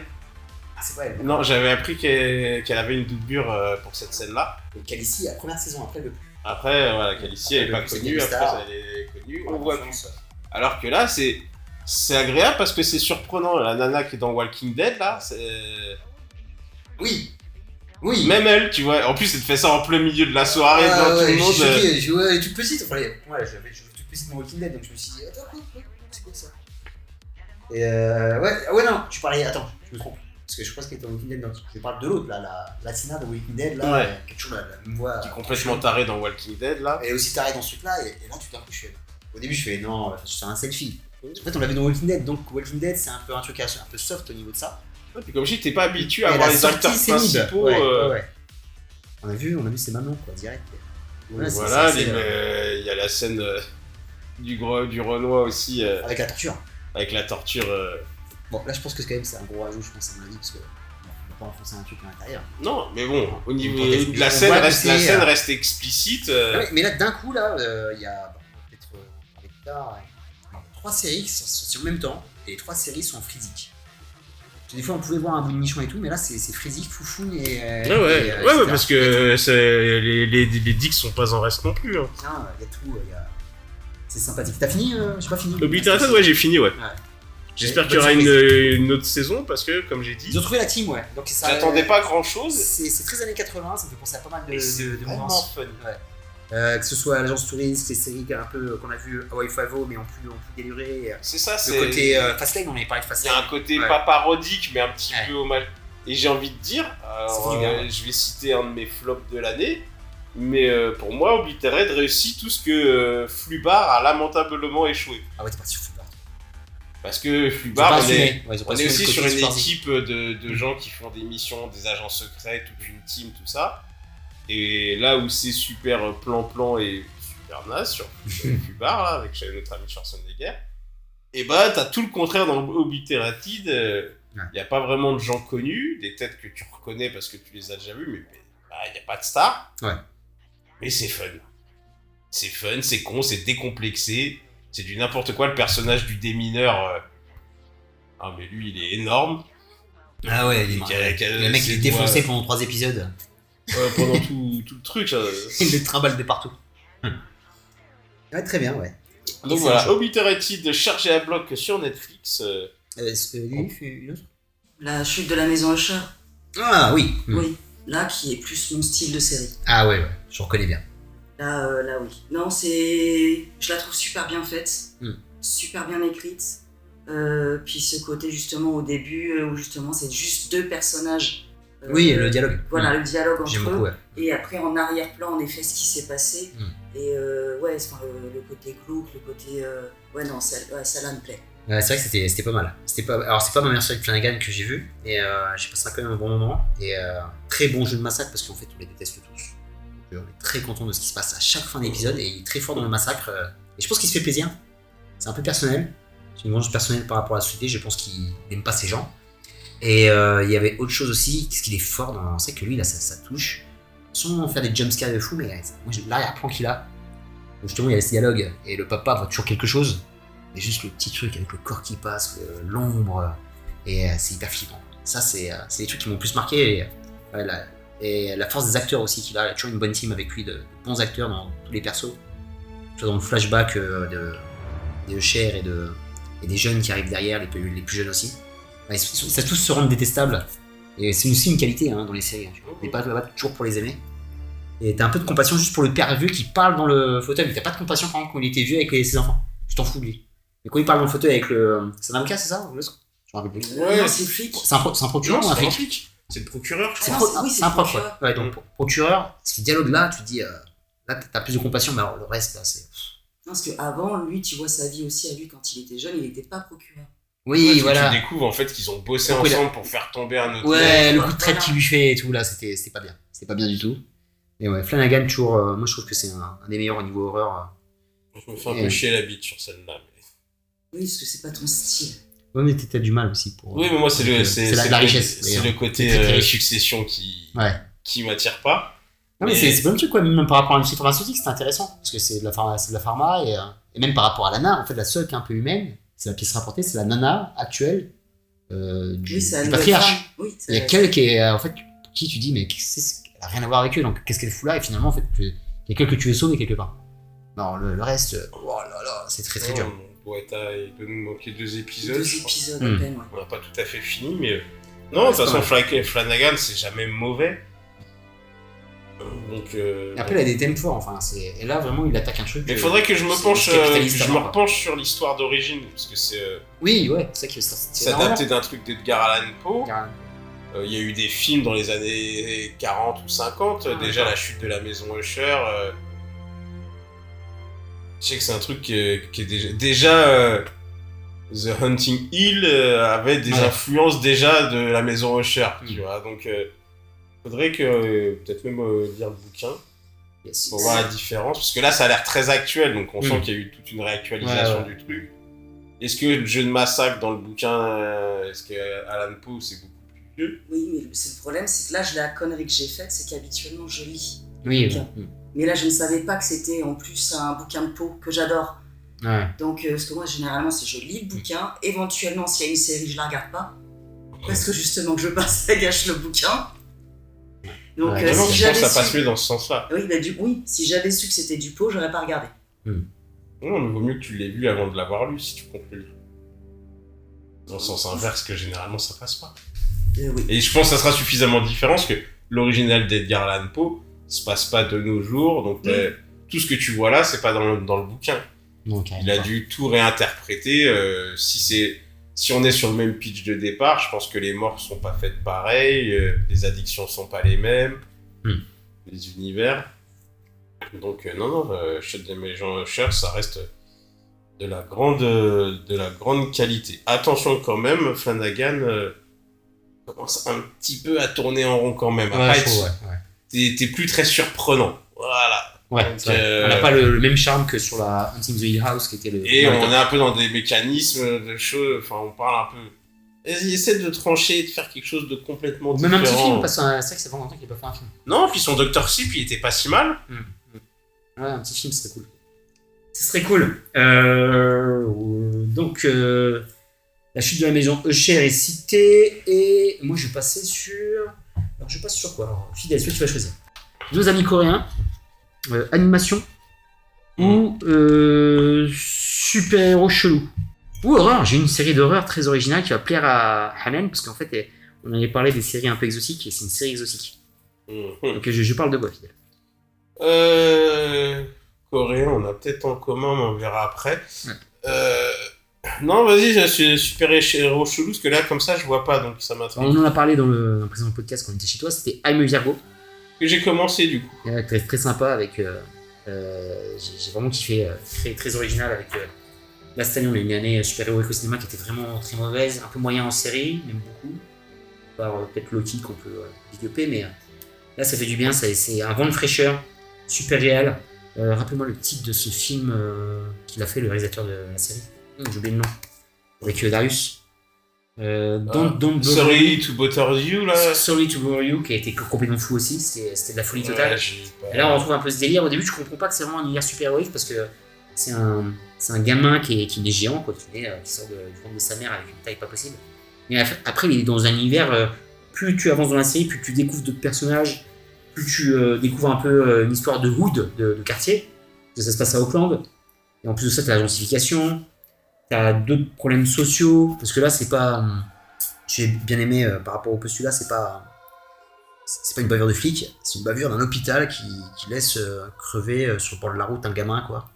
Ah, c'est pas elle. Non, j'avais appris qu'elle avait une doublure euh, pour cette scène-là. Donc, Khaleesi, la première saison, après, le Après, euh, voilà, Calici, elle est pas connue, après, elle est connue, on voit plus. Alors que là, c'est c'est agréable parce que c'est surprenant. La nana qui est dans Walking Dead, là, c'est Oui. Oui. Même elle, tu vois. En plus, elle te fait ça en plein milieu de la soirée Ah, devant tout ouais, le monde. Je euh, je, ouais, elle est toute petite. Enfin, ouais, j'avais j'avais toute petite dans Walking Dead, donc je me suis dit, attends, quoi, c'est quoi ça? Et euh, ouais, ah ouais, non, tu parlais, attends, je me trompe. Parce que je pense qu'elle était dans Walking Dead, donc je parle de l'autre, là, la Latina de Walking Dead, là, Ouais. euh, qui a toujours la, même voix. Qui est complètement taré dans Walking Dead, là. Est aussi tarée dans ce truc-là, et, et là, tout d'un coup, je fais. Au début, je fais, non, c'est un selfie. En fait, on l'avait dans Walking Dead, donc Walking Dead, c'est un peu un truc un peu soft au niveau de ça. Puis comme je dis, t'es pas habitué à Et voir la les acteurs c'est principaux. Ouais, euh, ouais. On a vu, on a vu, c'est maintenant, quoi, direct. c'est- voilà, c'est- c'est, euh, il y a la scène euh, du, gros, du Renoir aussi, euh, Avec la torture. avec la torture. euh, Bon, là, je pense que quand même, c'est un gros rajout, je pense, à mon avis, parce que. on va pas enfoncer un truc à l'intérieur. Non, mais bon, au niveau de la scène, reste, la c'est, scène reste explicite. mais là, d'un coup, là, euh, il y a bon, peut-être euh, on va parler plus tard, ouais. trois séries qui sont sorties en même temps, et les trois séries sont en physique. Des fois, on pouvait voir un bout de nichon et tout, mais là, c'est physique, foufoune et. euh, Ouais, ouais, et, euh, ouais, ouais, parce que c'est- les, les, les dicks sont pas en reste non plus. Hein. Tiens, il y a tout, il y a- C'est sympathique. T'as fini euh, J'ai pas fini. Obliterated, ouais, j'ai fini, ouais. J'espère qu'il y aura une, autre saison parce que, comme j'ai Ils dit, ont trouvé la team, ouais. Donc, ça, j'attendais pas grand chose. C'est très années 80, ça me fait penser à pas mal de, de, de vraiment mouvements. fun. Euh, que ce soit l'agence touriste, les séries un peu euh, qu'on a vu Hawaii Five-O, mais en plus, en plus déluré. C'est ça, Le c'est. côté euh, Fastlane, on avait parlé de Il y Fastlane. a un côté Ouais. pas parodique, mais un petit Ouais. peu hommage. Et j'ai envie de dire, alors, euh, je vais citer un de mes flops de l'année, mais euh, pour moi, Obliterate réussit tout ce que euh, Flubar a lamentablement échoué. Ah ouais, t'es parti sur Flubar. Parce que Flubar, on est. Ouais, on aussi le sur une équipe de, de gens qui font des missions, des agents secrets, toute une team, tout ça. Et là où c'est super plan-plan et super naze sur [laughs] Flubar, là, avec notre ami Schwarzenegger, et bah t'as tout le contraire dans Obliterated. Il Ouais. n'y a pas vraiment de gens connus, des têtes que tu reconnais parce que tu les as déjà vus, mais il n'y a pas de star. Ouais. Mais c'est fun. C'est fun, c'est con, c'est décomplexé. C'est du n'importe quoi. Le personnage du démineur. euh, Ah, mais lui, il est énorme. Ah ouais, il qui a- Le mec, il est défoncé pendant trois épisodes. Pendant tout, tout le truc. ça. [laughs] Il le trimballe de partout. Ouais, très bien, ouais. Donc voilà. Obliterated chargé à bloc sur Netflix. euh, Est-ce que lui fait une autre? La chute de la maison Usher, Ah oui. Hmm. oui. Là, qui est plus mon style de série. Ah ouais, ouais, je reconnais bien. Là, euh, là oui. Non, c'est. Je la trouve super bien faite, Hmm. super bien écrite. Euh, puis ce côté justement au début euh, où justement c'est juste deux personnages. Euh, Oui, le dialogue. Voilà, Hmm. le dialogue entre eux. beaucoup, ouais. Et après en arrière-plan, en effet, ce qui s'est passé. Hmm. Et euh, ouais, enfin, le, le côté glauque, le côté. euh, Ouais, non, ça, ouais, ça là me plaît. Ouais, c'est vrai que c'était, c'était pas mal. C'était pas, alors, c'est pas ma meilleure série de Flanagan que j'ai vue, et euh, j'ai passé quand même un bon moment. Et euh, très bon jeu de massacre parce qu'en fait, on les déteste tous. On est très content de ce qui se passe à chaque fin d'épisode, et il est très fort dans le massacre. et je pense qu'il se fait plaisir. C'est un peu personnel. C'est une vengeance personnelle par rapport à la société. Je pense qu'il n'aime pas ces gens. Et euh, il y avait autre chose aussi, qu'est-ce qu'il est fort dans. C'est que lui, là, ça, touche. Sans faire des jumpscares de fou, mais euh, moi, l'arrière-plan qu'il a, justement, il y a ce dialogue, et le papa voit toujours quelque chose. Mais juste le petit truc avec le corps qui passe, l'ombre, et euh, c'est hyper flippant. Ça, c'est euh, c'est les trucs qui m'ont plus marqué. Et, la, force des acteurs aussi qu'il a, a toujours une bonne team avec lui, de, bons acteurs dans tous les persos. Vois, dans le flashback euh, de, de Cher et, de, et des jeunes qui arrivent derrière, les plus jeunes aussi. Ça tous se rendent détestables. Et c'est aussi une qualité hein, dans les séries. hein, tu vois. On n'est pas, pas toujours pour les aimer. Et t'as un peu de compassion juste pour le père vieux qui parle dans le fauteuil, mais t'as pas de compassion par exemple quand il était vieux avec les- ses enfants. Tu t'en fous de lui. Mais quand il parle dans le fauteuil avec le. C'est un c'est ça Je me rappelle plus. Ouais, c'est le flic. C'est un, pro- c'est un procureur Non, ou un flic? C'est le procureur, je Ah C'est crois. pro- c'est- oui, c'est un procureur. ouais. Donc pro- procureur, ce dialogue-là, tu te dis. euh, là, t'as plus de compassion, mais alors le reste, là, c'est. Non, parce qu'avant, lui, tu vois sa vie aussi à lui quand il était jeune, il n'était pas procureur. Oui, voilà. Tu découvres en fait qu'ils ont bossé a- ensemble pour faire tomber un autre. Ouais, mec. le coup de traite Voilà. qu'il lui fait et tout, là, c'était c'était pas bien. C'était pas bien du tout. Mais ouais, Flanagan, toujours. euh, moi, je trouve que c'est un, un des meilleurs au niveau horreur. Je me fais un Et- peu chier la bite sur celle-là. mais- Oui, parce que c'est pas ton style. Ouais, mais t'as du mal aussi pour. Oui, mais moi, c'est le, euh, c'est, la, la richesse. C'est le côté très, euh, succession qui, Ouais. qui m'attire pas. Non, mais Mais- c'est plein de trucs, quoi. Même par rapport à l'industrie pharmaceutique, c'est intéressant. Parce que c'est de la pharma, c'est de la pharma et, euh, et même par rapport à Lana, en fait, la seule qui est un peu humaine, c'est la pièce rapportée, c'est la nana actuelle euh, du, Oui, patriarche. Oui, Il y a qu'elle qui est, euh, en fait, qui tu dis, mais qu'est-ce qu'elle a rien à voir avec eux, donc qu'est-ce qu'elle fout là Et finalement, en fait, tu- il y a quelqu'un que tu veux sauver quelque part. Non, le, le reste, euh, oh là là, c'est très très dur. Boeta, il doit nous manquer deux épisodes. deux épisodes à peine, ouais. On n'a pas tout à fait fini, mais euh, Non, de toute façon, Flanagan, c'est jamais mauvais. Donc, euh, Et après, il a des thèmes forts, enfin. c'est- Et là, vraiment, il attaque un truc. mais il faudrait que je me penche, euh, je me repenche sur l'histoire d'origine, parce que c'est euh, Oui, ouais, c'est ça qui c'est c'est adapté d'un truc d'Edgar Allan Poe. Euh, Il y a eu des films dans les années 40 ou 50, euh, Ah, déjà la chute de la maison Usher. euh, Je sais que c'est un truc qui est, qui est déjà. Déjà, euh, The Hunting Hill avait des Ouais. influences déjà de la maison Usher, tu Mm. vois. Donc, euh, faudrait que. euh, Peut-être même euh, lire le bouquin Yes. pour voir la différence. Parce que là, ça a l'air très actuel, donc on Mm. sent qu'il y a eu toute une réactualisation Ouais, du truc. Est-ce que le jeu de massacre dans le bouquin, euh, est-ce que Alan Poe c'est beaucoup plus vieux? Oui, mais c'est le problème, c'est que là, je- la connerie que j'ai faite, c'est qu'habituellement, je lis. Oui, ouais. Mais là, je ne savais pas que c'était en plus un bouquin de peau que j'adore. Ouais. Donc, euh, parce que moi, généralement, si je lis le bouquin, éventuellement, s'il y a une série, je la regarde pas. Parce que justement, que je passe, ça gâche le bouquin. Donc, Ouais, euh, si je pense que j'avais ça su... passe mieux dans ce sens-là. Oui, bah, du... oui, si j'avais su que c'était du pot, j'aurais pas regardé. Non, mais vaut mieux que tu l'aies lu avant de l'avoir lu si tu lire. Dans le sens inverse que généralement ça passe pas. Euh, oui. Et je pense que ça sera suffisamment différent parce que l'original d'Edgar Allan Poe se passe pas de nos jours, donc euh, tout ce que tu vois là, c'est pas dans le, dans le bouquin. Il a dû tout réinterpréter. euh, si c'est si on est sur le même pitch de départ, je pense que les morts sont pas faites pareil, euh, les addictions sont pas les mêmes, Hmm. les univers. Donc euh, non non, euh, Shut Legends Usher, ça reste de la grande euh, de la grande qualité. Attention quand même, Flanagan euh, commence un petit peu à tourner en rond quand même. à Ouais, ouais, ouais. t'es- t'es plus très surprenant. Ouais, c'est euh, On n'a pas le, le même charme que sur la Hunting the Hill House qui était le. Et on est un peu dans des mécanismes de choses, enfin on parle un peu... Vas-y, essaie de trancher de faire quelque chose de complètement Même un petit différent. film, parce que c'est vrai que ça fait longtemps qu'il n'a pas fait un film. Non, puis son Dr. Sip, il était pas si mal. Ouais, un petit film, ce serait cool. Ce serait cool. Euh, donc, euh, la chute de la maison Usher est citée, et moi je vais passer sur. Alors, je passe sur quoi? Alors, Fidèle, celui que tu vas choisir. Deux amis coréens, euh, animation ou euh, super-héros chelou. Ou horreur, j'ai une série d'horreur très originale qui va plaire à Hanen, parce qu'en fait, on avait parlé des séries un peu exotiques, et c'est une série exotique. Mhm. Donc, je, je parle de quoi, Fidèle Euh... Coréen, on a peut-être en commun, mais on verra après. Ouais. Euh... Non, vas-y, je suis super héros chelou, parce que là, comme ça, je vois pas, donc ça m'intrigue. On en a parlé dans le, dans le précédent podcast quand on était chez toi, c'était I'm Virgo. Que j'ai commencé, du coup. Très, sympa avec. euh, euh, j'ai vraiment kiffé, euh, très, très original avec. Là, cette on a une année super-héroïque au cinéma qui était vraiment très mauvaise, un peu moyen en série, même beaucoup. Par peut-être Loki qu'on peut développer, mais là, ça fait du bien, c'est un vent de fraîcheur, super réel. Rappelez-moi le titre de ce film qu'il a fait, le réalisateur de la série. J'ai oublié le nom. Avec Darius. Euh, don't, don't Sorry to bother you, là. Sorry to Bother You, qui a été complètement fou aussi, c'était de la folie totale. Ouais, Et là, on retrouve un peu ce délire. Au début, je comprends pas que c'est vraiment un univers super-héroïque parce que c'est un, c'est un gamin qui est, qui est géant, quoi, qui, est, euh, qui sort de, du ventre de sa mère avec une taille pas possible. Mais après, il est dans un univers. euh, plus tu avances dans la série, plus tu découvres d'autres personnages, plus tu euh, découvres un peu euh, une histoire de hood, de, de quartier. Parce que ça se passe à Auckland. Et en plus de ça, tu as la gentrification, tu as d'autres problèmes sociaux? Parce que là, c'est pas. hum, J'ai bien aimé euh, par rapport au postulat, c'est pas c'est pas une bavure de flic, c'est une bavure d'un hôpital qui, qui laisse euh, crever euh, sur le bord de la route un gamin, quoi.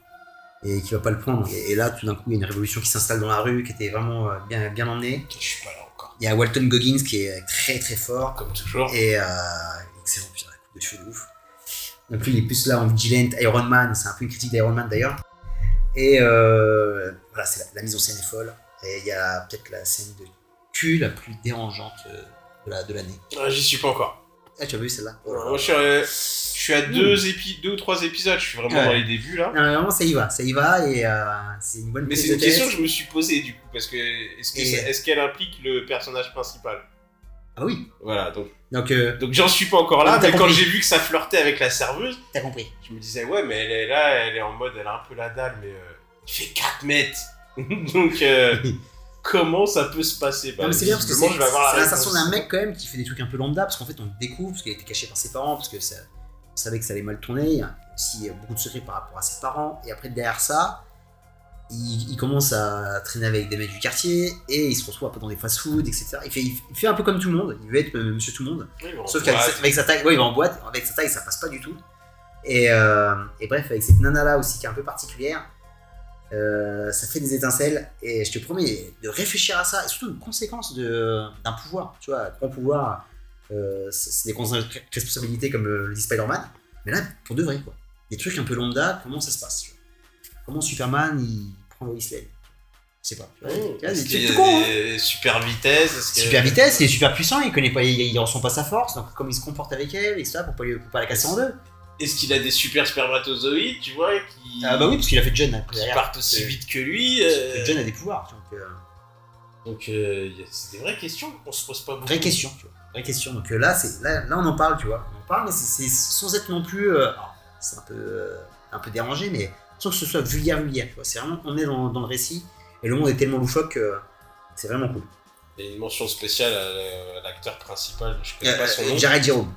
Et qui va pas le prendre. Et, et là, tout d'un coup, il y a une révolution qui s'installe dans la rue, qui était vraiment euh, bien, bien emmenée. Je suis pas là encore. Il y a Walton Goggins qui est très très fort. Comme toujours. Et euh, excellent, putain, la coupe de cheveux de ouf. Donc lui, il est plus là en vigilant, Iron Man, c'est un peu une critique d'Iron Man d'ailleurs. Et euh, voilà, c'est la, la mise en scène est folle. Et il y a peut-être la scène de cul la plus dérangeante euh, de la- de l'année. Ah, J'y suis pas encore. Ah, tu as vu celle-là? Oh. Moi, je suis, je suis à deux, épi- deux ou trois épisodes, je suis vraiment Ouais. dans les débuts là. Non, vraiment, ça y va, ça y va, et euh, c'est une bonne Mais c'est une question que je me suis posée du coup, parce que est-ce qu'elle implique le personnage principal? Ah oui, Voilà, donc, donc euh, donc j'en suis pas encore là, mais quand j'ai vu que ça flirtait avec la serveuse, t'as compris. je me disais ouais, mais elle est là, elle est en mode, elle a un peu la dalle, mais euh, il fait 4 mètres. [laughs] Donc, euh, [laughs] comment ça peut se passer? Bah, c'est bien parce que c'est avoir c'est la l'insertion d'un mec quand même qui fait des trucs un peu lambda, parce qu'en fait on le découvre, parce qu'il a été caché par ses parents, parce que ça, on savait que ça allait mal tourner, il y a aussi beaucoup de secrets par rapport à ses parents, et après derrière ça, il, il commence à traîner avec des mecs du quartier et il se retrouve un peu dans des fast-food, etc. Il fait, il fait un peu comme tout le monde, il veut être euh, monsieur tout le monde. Oui, Sauf qu'avec sa- avec sa taille, ouais, il va en boîte, avec sa taille, ça passe pas du tout. Et, euh, et bref, avec cette nana là aussi qui est un peu particulière, euh, ça fait des étincelles. Et je te promets de réfléchir à ça, et surtout une conséquence d'un pouvoir. Tu vois, grand pouvoir, euh, c'est des responsabilités comme le, le dit Spider-Man, mais là, pour de vrai, quoi. Des trucs un peu lambda, comment ça se passe tu vois. Comment Superman il prend Lois Lane Je sais pas. tu vois, tu des trucs tout hein. super vitesse que- Super vitesse, il est super puissant, il connaît pas, il, il ressent pas sa force, donc comment il se comporte avec elle, etc. pour pas, lui- pour pas la casser en deux. Est-ce qu'il a des super spermatozoïdes, tu vois, qui, Ah bah oui, parce qu'il a fait John après. qui derrière. partent aussi C'est- vite que lui euh, John a des pouvoirs, donc euh, Donc, euh, y a- c'est des vraies questions qu'on se pose pas beaucoup. vraie question, tu vois. Vraie question. Donc euh, là, c'est là, là, on en parle, tu vois. On en parle, mais c'est c'est sans être non plus. euh, alors, c'est un peu, euh, un peu dérangé, mais sans que ce soit vulgaire, vulgaire. tu vois. C'est vraiment, on est dans, dans le récit, et le monde est tellement loufoque que c'est vraiment cool. Il y a une mention spéciale à l'acteur principal, je connais Euh, pas son euh, nom, Jared Jerome.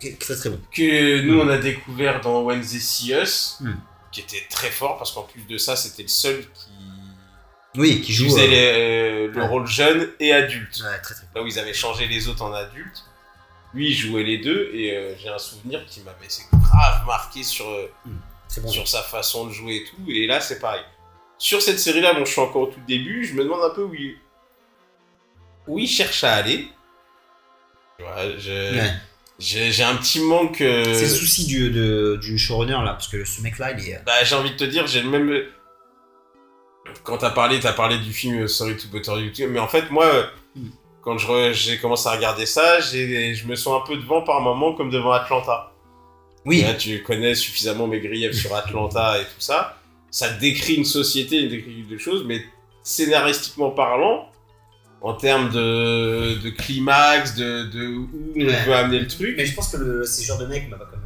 Qui fait très bon. que nous on a découvert dans When They See Us, Hmm. qui était très fort parce qu'en plus de ça, c'était le seul qui Oui, qui faisait euh, le ouais. rôle jeune et adulte. Ouais, très très. Là où ils avaient changé les autres en adultes, lui il jouait les deux et euh, j'ai un souvenir qui m'avait grave marqué sur, euh, Très bon. sur sa façon de jouer et tout. Et là c'est pareil. Sur cette série-là, bon, je suis encore au tout début, je me demande un peu où il, où il cherche à aller. Tu vois, je- Ouais. J'ai un petit manque. euh, C'est le souci du, de- du showrunner là, parce que ce mec là, il est. euh, Bah, j'ai envie de te dire, j'ai le même. Quand t'as parlé, t'as parlé du film euh, Sorry to Butter You mais en fait, moi, euh, Hmm. quand re- j'ai commencé à regarder ça, je me sens un peu devant par moment comme devant Atlanta. Oui, Là, tu connais suffisamment mes griefs sur Atlanta et tout ça. Ça décrit une société, une décrit des choses, mais scénaristiquement parlant, en termes de, de climax, de, de où on Ouais. veut amener le truc. mais je pense que le, ces genres de mecs, bah, comme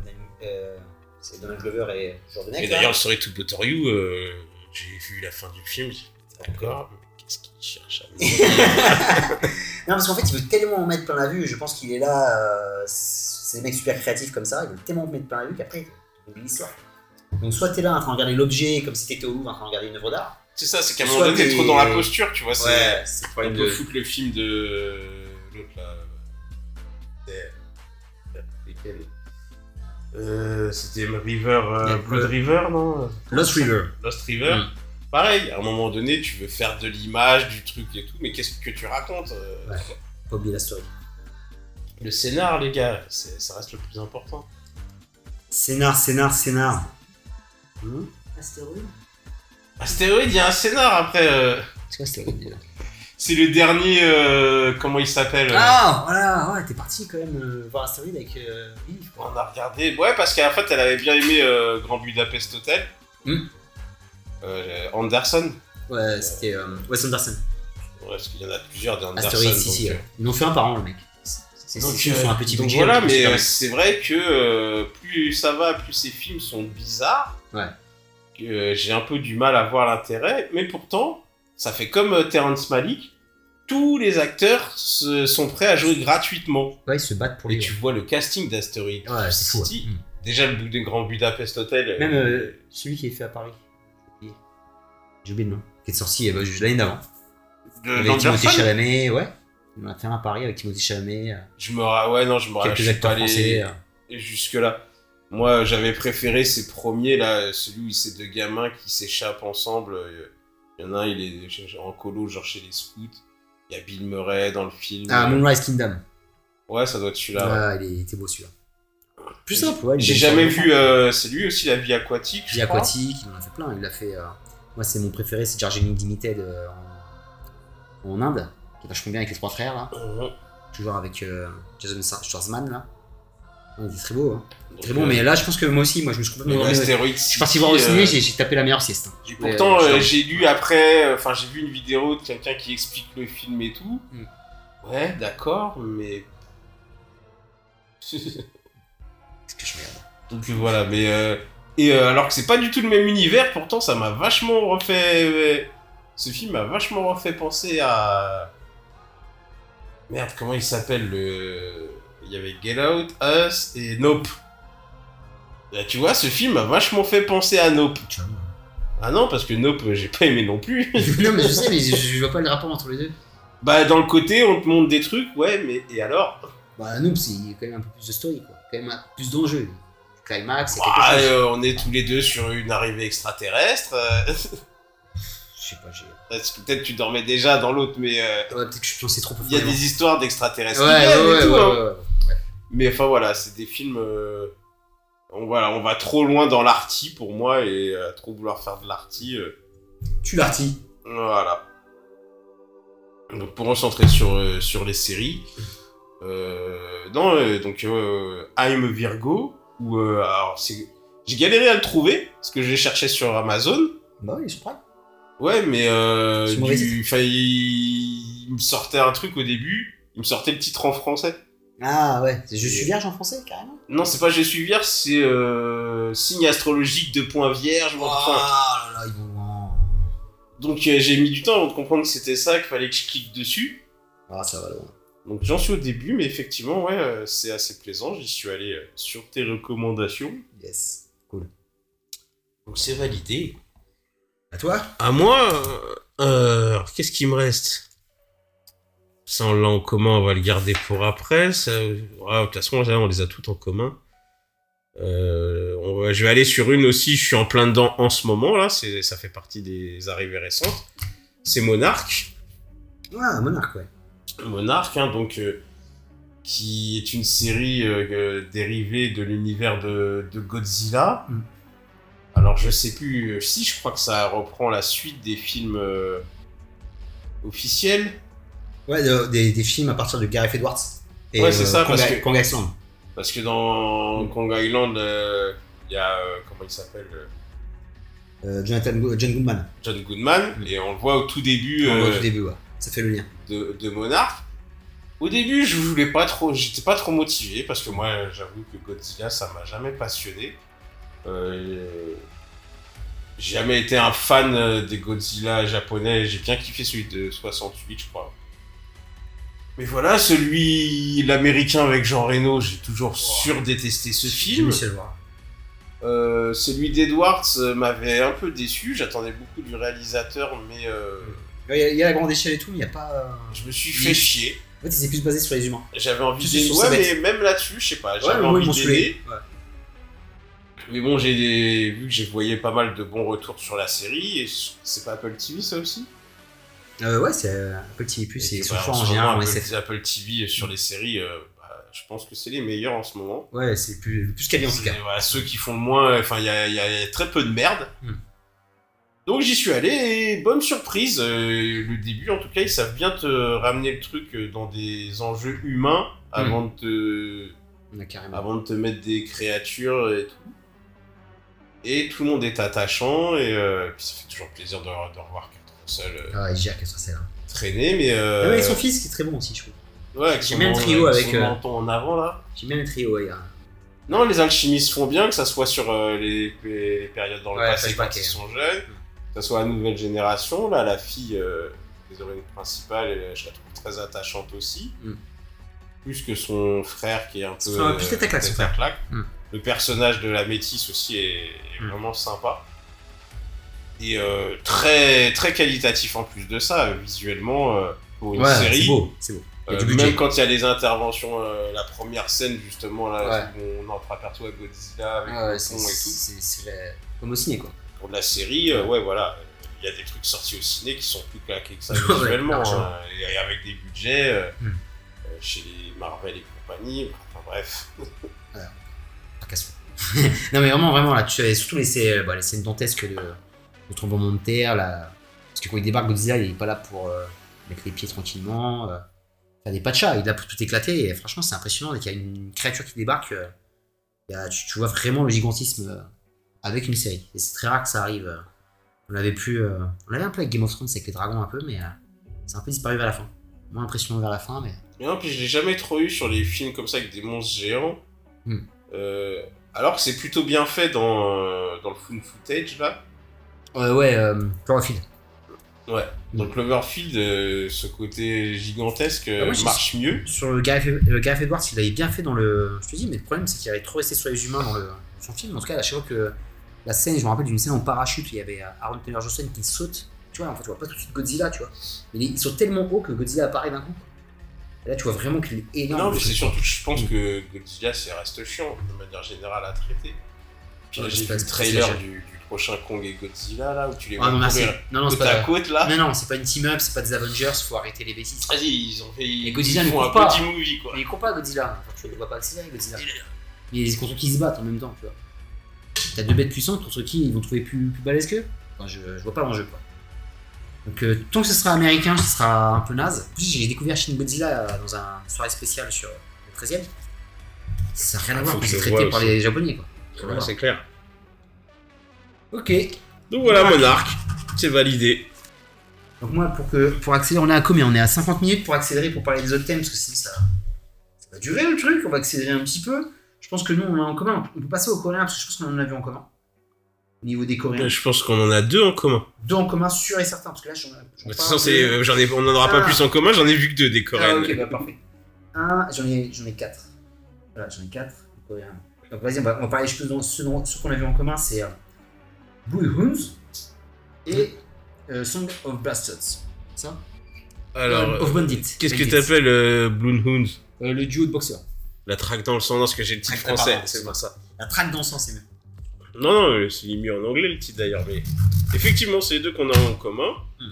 euh, c'est Donald Glover et genre de mec. Et d'ailleurs, le Sorry to Butter You, euh, j'ai vu la fin du film, j'ai dit, d'accord, mais qu'est-ce qu'il cherche à [laughs] me dire Non, parce qu'en fait, il veut tellement en mettre plein la vue. Je pense qu'il est là. euh, c'est des mecs super créatifs comme ça. Il veut tellement en mettre plein la vue qu'après, il oublie l'histoire. Donc, soit t'es là en train de regarder l'objet comme si t'étais au Louvre en train de regarder une œuvre d'art. C'est ça, c'est qu'à un moment donné, t'es trop dans la posture, tu vois. c'est c'est le On problème peut de. foutre le film de. L'autre là. Lequel Euh, C'était River. euh, Blood le- River, non? Lost River. Lost River. Mm. Pareil, à un moment donné, tu veux faire de l'image, du truc et tout, mais qu'est-ce que tu racontes euh, Ouais. Pas oublier la story. Le scénar, les gars, ça reste le plus important. Scénar, scénar, scénar. Hmm Astéroïde Astéroïde, il y a un scénar après. euh, C'est quoi Astéroïde déjà C'est le dernier. euh, comment il s'appelle euh, Ah, voilà, ouais, t'es parti quand même euh, voir Astéroïde avec euh, Yves. On a regardé. Ouais, parce qu'en fait, elle avait bien aimé Grand Budapest Hotel. Hmm. Anderson. Ouais, c'était Wes Anderson. Ouais, parce qu'il y en a plusieurs des Anderson. Astéroïde, si, si. Ils en ont fait un par an, le mec. C'est Donc, un petit donc budget. voilà, mais c'est vrai que plus ça va, plus ces films sont bizarres. Ouais. Que euh, j'ai un peu du mal à voir l'intérêt, mais pourtant, ça fait comme euh, Terrence Malick. Tous les acteurs se- sont prêts à jouer gratuitement. Ouais, ils se battent pour Et les. tu vois le casting d'Asteroid Ouais, c'est fou. Ouais. Hmm. Déjà le bout des Grand Budapest Hotel. Même euh, euh, celui qui est fait à Paris. J'ai oublié. J'ai oublié le nom. Qui est sorti euh, juste l'année d'avant. Avec. Timothée Chalamet, ouais. On a fait un à Paris avec Timothée Chalamet. euh, Je me ra- ouais non, je me ra- je quelques acteurs pas français. euh. jusque là. Moi, j'avais préféré ces premiers là, celui où c'est deux gamins qui s'échappent ensemble. euh, Il y en a un, il est en colo, genre chez les scouts. Il y a Bill Murray dans le film. Ah, Moonrise Kingdom. Ouais, ça doit être celui-là. ouais. Ouais, il était beau celui-là. Plus simple, ouais. J'ai jamais vu. euh, c'est lui aussi la vie aquatique. je Vie crois. aquatique, il en a fait plein. Il a fait. euh, Moi, c'est mon préféré, c'est Darjeeling Limited euh, en... en Inde, qui est vachement bien avec les trois frères là. Mhm. Toujours avec euh, Jason Schwartzman là. Il est très beau. hein. Donc, Très bon, euh, mais là, je pense que moi aussi, moi, je me suis mais complètement. Je suis parti voir au ciné, euh, j'ai tapé la meilleure sieste. hein. Et pourtant, euh, j'ai lu après, enfin, j'ai vu une vidéo de quelqu'un qui explique le film et tout. Mm. Ouais, d'accord, mais. Qu'est-ce que je regarde? Donc voilà, mais. euh, Et euh, alors que c'est pas du tout le même univers, pourtant ça m'a vachement refait. Ce film m'a vachement refait penser à. Merde, comment il s'appelle le. Il y avait Get Out, Us et Nope. Là, tu vois, ce film m'a vachement fait penser à Nope. Ah non, parce que Nope, j'ai pas aimé non plus. [laughs] non, mais je sais, mais je, [laughs] je vois pas le rapport entre les deux. bah, dans le côté, on te montre des trucs, ouais, mais et alors Bah, Noob, c'est a quand même un peu plus de story, quoi. Quand même plus d'enjeux. Climax, Ah, chose. euh, On est tous les deux sur une arrivée extraterrestre. euh, [laughs] Je sais pas, j'ai. Parce que peut-être tu dormais déjà dans l'autre, mais euh, Ouais, peut-être que je lancé trop il y a des histoires d'extraterrestres. Ouais, qui ouais, ouais, hein. ouais. Mais enfin voilà, c'est des films. euh, on, voilà, on va trop loin dans l'arty pour moi et euh, trop vouloir faire de l'arty. euh, Tu l'artis. Voilà. Donc pour me concentrer sur, sur les séries. Non, donc I'm Virgo, euh, alors c'est. J'ai galéré à le trouver, parce que je l'ai cherché sur Amazon. Bah oui, je prends. Ouais, mais euh, C'est mauvais du, enfin, il, il me sortait un truc au début, il me sortait le titre en français. Ah ouais, c'est je suis vierge en français, carrément. Non, c'est pas Je suis vierge, c'est euh, signe astrologique de point vierge. enfin, Ah là là, ils vont donc euh, j'ai mis du temps avant de comprendre que c'était ça, qu'il fallait que je clique dessus. Ah, ça va loin. Donc j'en suis au début, mais effectivement, ouais, euh, c'est assez plaisant. J'y suis allé euh, sur tes recommandations. Yes. Donc c'est validé. À toi À moi, euh, euh, qu'est-ce qui me reste? Ça, on l'a en commun, on va le garder pour après. Ça, ouais, de toute façon, on les a toutes en commun. Euh, on je vais aller sur une aussi, je suis en plein dedans en ce moment, là. C'est, ça fait partie des arrivées récentes. C'est Monarch. Ah, Monarque, ouais. Monarch, hein, donc, euh, qui est une série euh, dérivée de l'univers de, de Godzilla. Mm. Alors, je sais plus si, je crois que ça reprend la suite des films officiels. Ouais, de- des, des films à partir de Gareth Edwards. Et, Ouais, c'est ça, Kong, parce que- Kong Island. Parce que dans. Kong Island, euh, il y a, euh, comment il s'appelle euh, Euh, Jonathan John Goodman. John Goodman, et on le voit au tout début On le voit euh, au tout début, ouais. Ça fait le lien. de, de Monarch. Au début, je voulais pas trop, j'étais pas trop motivé parce que moi, j'avoue que Godzilla, ça m'a jamais passionné. Euh, j'ai jamais été un fan euh, des Godzilla japonais. J'ai bien kiffé celui de 68, je crois. Mais voilà, celui l'américain avec Jean Reno, j'ai toujours surdétesté ce film. le voir. Euh, celui d'Edwards euh, m'avait un peu déçu. J'attendais beaucoup du réalisateur, mais euh, Il y, a, il y a la grande échelle et tout, mais il n'y a pas. je me suis Il- fait chier. En fait, il s'est plus basé sur les humains. J'avais envie sur Ouais, mais même là-dessus, je sais pas. J'avais envie. Ouais. Mais bon, j'ai des- vu que j'ai voyé pas mal de bons retours sur la série. Et c'est pas Apple TV ça aussi? Euh, ouais, c'est euh, Apple TV+, Et c'est que, son bah, choix en général Apple, SF. Apple TV sur les séries, euh, bah, je pense que c'est les meilleurs en ce moment. Ouais, c'est plus, plus quali en tout cas. voilà, ceux qui font le moins, enfin, il y a, il y a très peu de merde. Hmm. Donc j'y suis allé et bonne surprise. euh, le début, en tout cas, ils savent bien te ramener le truc dans des enjeux humains avant, de, te, Ouais, avant de te mettre des créatures et tout. Et tout le monde est attachant et puis ça fait toujours plaisir de, de revoir Euh, Ah, il gère qu'elle soit celle traîner, mais. Euh, Ah ouais, son fils qui est très bon aussi, je trouve. ouais, son bien le trio avec, son euh, menton en avant là. J'aime bien le trio, ouais. Non, les alchimistes font bien, que ça soit sur euh, les, périodes dans le Ouais, passé quand ils sont jeunes, que ça soit la nouvelle génération. Là, la fille euh, des héroïnes principales, je la trouve très attachante aussi. Mm. Plus que son frère qui est un peu. Enfin, plus tête à claque, son frère. claque. Mm. Le personnage de la métisse aussi est, est Mm. vraiment sympa. Et euh, très, très qualitatif en plus de ça, visuellement, euh, pour une Ouais, série. c'est beau, c'est beau. Il y a Euh, du même quand il y a les interventions, la première scène justement là, Ouais. où on entreaperçoit Godzilla avec Ah ouais, le c'est pont et tout. c'est- la- comme au ciné, quoi. Pour de la série, ouais voilà, il y a des trucs sortis au ciné qui sont plus claqués que ça [laughs] visuellement, hein, et avec des budgets Hmm. chez les Marvel et compagnie. Enfin bref. [laughs] Non, mais vraiment, vraiment, là, tu as surtout les, scè- bah, les scènes dantesques de tremblement de terre. Parce que quand il débarque, Godzilla, il est pas là pour euh, mettre les pieds tranquillement, euh, faire des pachas, il est là pour tout éclater, et franchement, c'est impressionnant, dès qu'il y a une créature qui débarque, euh, il y a- tu, tu vois vraiment le gigantisme euh, avec une série. Et c'est très rare que ça arrive. On l'avait plus. on l'avait un peu avec Game of Thrones, avec les dragons un peu, mais c'est un peu disparu vers la fin. Moins impressionnant vers la fin, mais. Mais non, puis je l'ai jamais trop eu sur les films comme ça avec des monstres géants. Hmm. Euh, alors que c'est plutôt bien fait dans, euh, dans le found footage là. Euh, ouais, euh, Cloverfield. Ouais. Dans Cloverfield, euh, ce côté gigantesque euh, Ah, moi, marche mieux. Sur le Gareth, le Gareth Edwards, il l'avait bien fait dans le. Je te dis, mais le problème, c'est qu'il avait trop resté sur les humains dans le, son film. En tout cas, à chaque fois que la scène, je me rappelle d'une scène en parachute, il y avait Aaron Taylor Johnson qui saute. Tu vois, en fait, tu vois pas tout de suite Godzilla, tu vois. Mais il saute tellement haut que Godzilla apparaît d'un coup. Et là, tu vois vraiment qu'il est énorme. Non, mais c'est surtout que je pense que Godzilla, c'est reste chiant de manière générale à traiter. Puis là, Ouais, j'ai vu pas- le trailer du, du prochain Kong et Godzilla, là, où tu les Ah vois non, merci. courir Non, non, c'est côte à pas. côte, là. Non, non, c'est pas une team-up, c'est pas des Avengers, faut arrêter les bêtises. Vas-y, ils ont fait. Ils, Godzilla ils ne font un pas. petit movie, quoi. Mais il court pas Godzilla. Enfin, tu le vois pas accélérer Godzilla. Mais c'est contre qui ils se battent en même temps, tu vois. T'as deux bêtes puissantes contre qui ils vont trouver plus, plus balèze qu'eux? Enfin, je, je vois pas l'enjeu, quoi. Donc, euh, tant que ce sera américain, ce sera un peu naze. En plus, j'ai découvert Shin Godzilla euh, dans un- une soirée spéciale sur le 13 e Ça n'a rien à voir c'est traité par aussi. les japonais, quoi. À Ouais, c'est clair. Ok. Donc voilà, Monarque. Monarque, c'est validé. Donc, moi, pour, que, pour accélérer, on est à combien? On est à 50 minutes pour accélérer, pour parler des autres thèmes, parce que sinon, ça, ça va durer le truc. On va accélérer un petit peu. Je pense que nous, on a en commun. On peut passer aux Coréens, parce que je pense qu'on en a vu en commun. Au niveau des Coréens. Je pense qu'on en a deux en commun. Deux en commun, sûr et certain, parce que là, j'en j'en De toute façon, euh, j'en ai, on n'en aura pas Ah. plus en commun, j'en ai vu que deux des Ah, coréennes. ok, bah parfait. Un, j'en ai, j'en ai quatre. Voilà, j'en ai quatre. Coréens. Donc vas-y, on va, on va parler dans ceux, dont- ceux qu'on a vu en commun, c'est euh, Blue Hoons et euh, Song of Bastards. Ça Alors, Euh, Of Bandit. qu'est-ce que Bandits. t'appelles euh, Bloodhound Euh, Le duo de boxeurs. La traque dans le sang, non, parce que j'ai le titre Traque- français, c'est pour ça. La traque dans le sens, c'est mieux. Non, non, euh, c'est mieux en anglais le titre d'ailleurs, mais effectivement, c'est les deux qu'on a en commun. Hmm.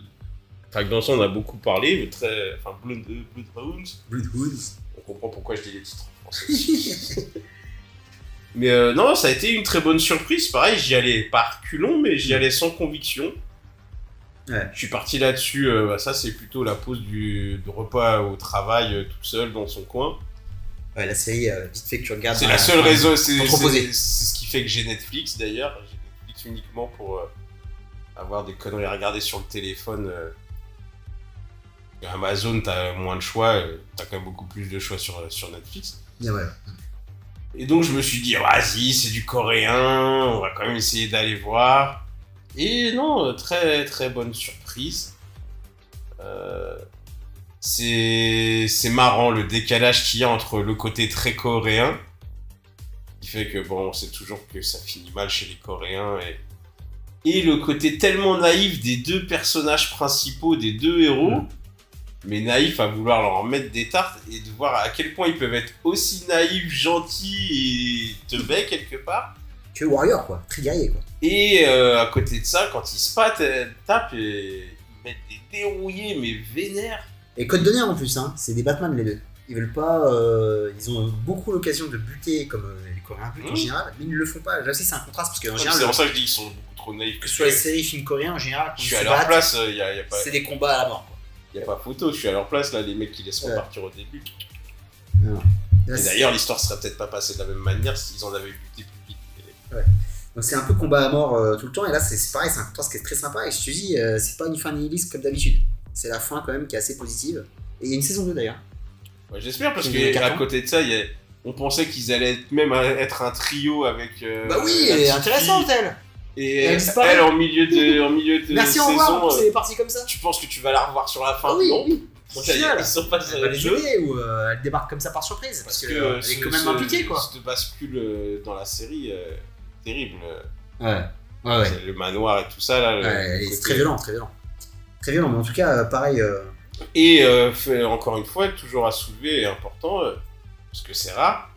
Traque dans le sang, on a beaucoup parlé, mais très. Enfin, Blood, euh, Bloodhound, Blue Hoons. on comprend pourquoi je dis les titres en français. [laughs] mais euh, non, ça a été une très bonne surprise. Pareil, j'y allais par culon, mais j'y allais sans conviction. Ouais. Je suis parti là-dessus, euh, bah, ça c'est plutôt la pause du, repas au travail, euh, tout seul dans son coin. Ouais, la série, vite fait que tu regardes. C'est la seule raison, c'est ce qui fait que j'ai Netflix d'ailleurs. J'ai Netflix uniquement pour avoir des conneries à regarder sur le téléphone. Amazon, t'as moins de choix, t'as quand même beaucoup plus de choix sur, sur Netflix. Ouais. Et donc je me suis dit, vas-y, c'est du coréen, on va quand même essayer d'aller voir. Et non, euh, très très bonne surprise. Euh, c'est marrant le décalage qu'il y a entre le côté très coréen, qui fait que bon, on sait toujours que ça finit mal chez les Coréens, et, et le côté tellement naïf des deux personnages principaux, des deux héros, Mm. Mais naïf à vouloir leur en mettre des tartes, et de voir à quel point ils peuvent être aussi naïfs, gentils et teubés quelque part. Que Warrior, quoi. Très guerrier, quoi. Et euh, à côté de ça, quand ils se patent, tapent, et ils mettent des dérouillés, mais vénères. Et code d'honneur en plus, hein. c'est des Batman les deux. Ils veulent pas. euh, ils ont beaucoup l'occasion de buter comme euh, les Coréens butent en Mmh. général, mais ils ne le font pas. Là aussi, c'est un contraste parce qu'en C'est général, pour ça que je dis qu'ils sont beaucoup trop naïfs. que ce soit les séries, films coréens en général, Je suis à leur battent, place, il n'y a, y a pas, c'est des combats à la mort. Quoi. y a pas photo, je suis à leur place, là, les mecs qui laissent Ouais. repartir au début. Là, Et d'ailleurs, l'histoire serait peut-être pas passée de la même manière s'ils en avaient buté plus vite. Donc c'est un peu combat à mort euh, tout le temps, et là c'est pareil, c'est un contraste qui est très sympa, et je te dis, euh, c'est pas une fin nihiliste comme d'habitude. C'est la fin quand même qui est assez positive. Et il y a une saison 2 d'ailleurs. Ouais, J'espère, parce qu'à côté de ça, y a- on pensait qu'ils allaient être- même être un trio avec. euh, bah oui, la elle Et Elle elle, en milieu de, en milieu de Merci, au saison, revoir, en plus euh, elle est partie comme ça. tu penses que tu vas la revoir sur la fin? Ah oui, Non. oui. Est, final, ils sont pas elle va les aider, ou euh, elle débarque comme ça par surprise, parce, Parce que, euh, elle ce- est quand même ce- impliquée quoi. Cette bascule dans la série, euh, terrible. Ouais, ouais, ouais. C'est Le manoir et tout ça, là. Ouais, c'est côté- très violent, très violent. Très violent, mais en tout cas, pareil. euh, Et euh, fait, encore une fois, toujours à soulever et important, euh, parce que c'est rare,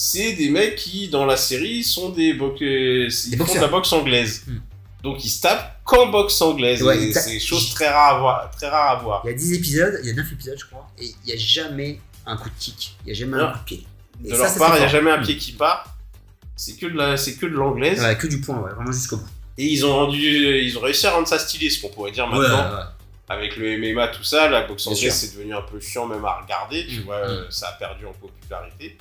c'est des mecs qui, dans la série, sont des, bo- ils font de la boxe anglaise. Hmm. Donc ils se tapent qu'en boxe anglaise. Ouais, c'est chose très rare à voir. Très rare à voir. Il y a 10 épisodes, il y a 9 épisodes, je crois, et il n'y a jamais un coup de kick, il n'y a jamais Non. un coup de pied. Et De ça, leur ça, part, il n'y a jamais un pied qui part. C'est que de la, c'est que de l'anglaise. Ouais, que du point, ouais, vraiment jusqu'au bout. Et ils ont rendu, ils ont réussi à rendre ça stylé, ce qu'on pourrait dire maintenant. Avec le MMA, tout ça, la boxe anglaise, c'est devenu un peu chiant même à regarder, tu Mm, vois, mm. euh, ça a perdu en popularité.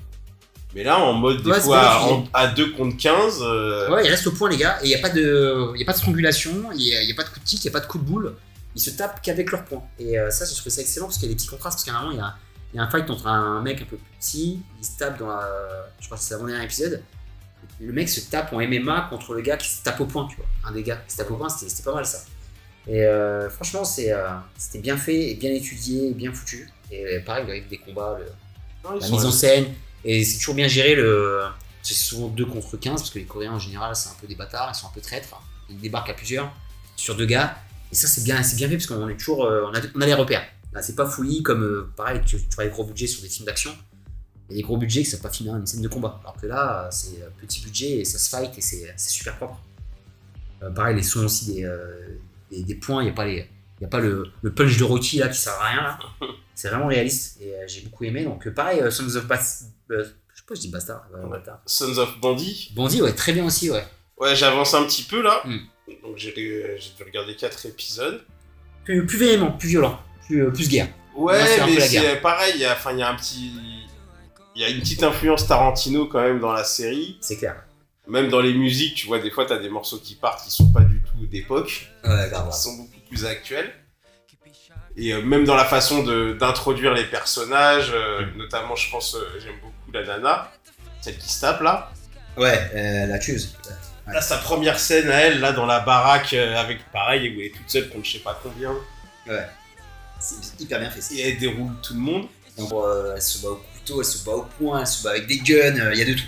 Mais là, en mode, des Ouais, fois, à, utilisé. en- à 2 contre 15, euh, Ouais, il reste au point, les gars, et il n'y a, pas de- il y a pas de strangulation, il n'y a, il y a pas de coup de kick, il n'y a pas de coup de boule. Ils se tapent qu'avec leurs points. Et euh, ça, je trouve ça excellent parce qu'il y a des petits contrastes. Parce qu'à un moment, il y a, il y a un fight entre un mec un peu plus petit, il se tape dans la. Je crois que c'est l'avant-dernier épisode. Le mec se tape en MMA contre le gars qui se tape au point, tu vois. Un des gars qui se tape au point, c'était c'était pas mal ça. Et euh, franchement, c'est, euh, c'était bien fait, et bien étudié, et bien foutu. Et pareil, avec des combats, le- non, ils la mise en scène, et c'est toujours bien géré le. c'est souvent 2 contre 15, parce que les Coréens en général, c'est un peu des bâtards, ils sont un peu traîtres. Ils débarquent à plusieurs sur deux gars. Et ça, c'est bien, c'est bien fait parce qu'on est toujours, euh, on, a, on a les repères. Là, c'est pas fouillis comme, euh, pareil, tu, tu vois les gros budgets sur des films d'action. Il y a des gros budgets qui savent pas finir une scène de combat. Alors que là, c'est euh, petit budget et ça se fight et c'est c'est super propre. Euh, pareil, les sons aussi des, euh, des, des points, il n'y a pas, les, y a pas le, le punch de Rocky là qui sert à rien. là. [laughs] C'est vraiment réaliste et euh, j'ai beaucoup aimé. Donc, pareil, Sons of Bas- je sais pas, je dis Bastard. ouais. Bastard. Sons of Bandit. Bondi, ouais, très bien aussi, ouais. Ouais, j'avance un petit peu là. Hmm. Donc j'ai dû regarder 4 épisodes. Plus, plus véhément, plus violent, plus, euh, plus guerre. Ouais, Là, mais c'est pareil, il y a, il y a un petit. Il y a une petite influence Tarantino quand même dans la série. C'est clair. Même dans les musiques, tu vois, des fois, t'as des morceaux qui partent qui sont pas du tout d'époque, Ouais, qui sont beaucoup plus actuels. Et euh, même dans la façon d'introduire les personnages, euh, Mm. notamment, je pense, euh, j'aime beaucoup la nana, celle qui se tape là. Ouais, euh, la tueuse. Ouais. Là, sa première scène à elle, là, dans la baraque, euh, avec pareil, où elle est toute seule contre je sais pas combien. C'est hyper bien fait. Et elle déroule tout le monde. Donc, euh, elle se bat au couteau, elle se bat au poing, elle se bat avec des guns, euh, il y a de tout.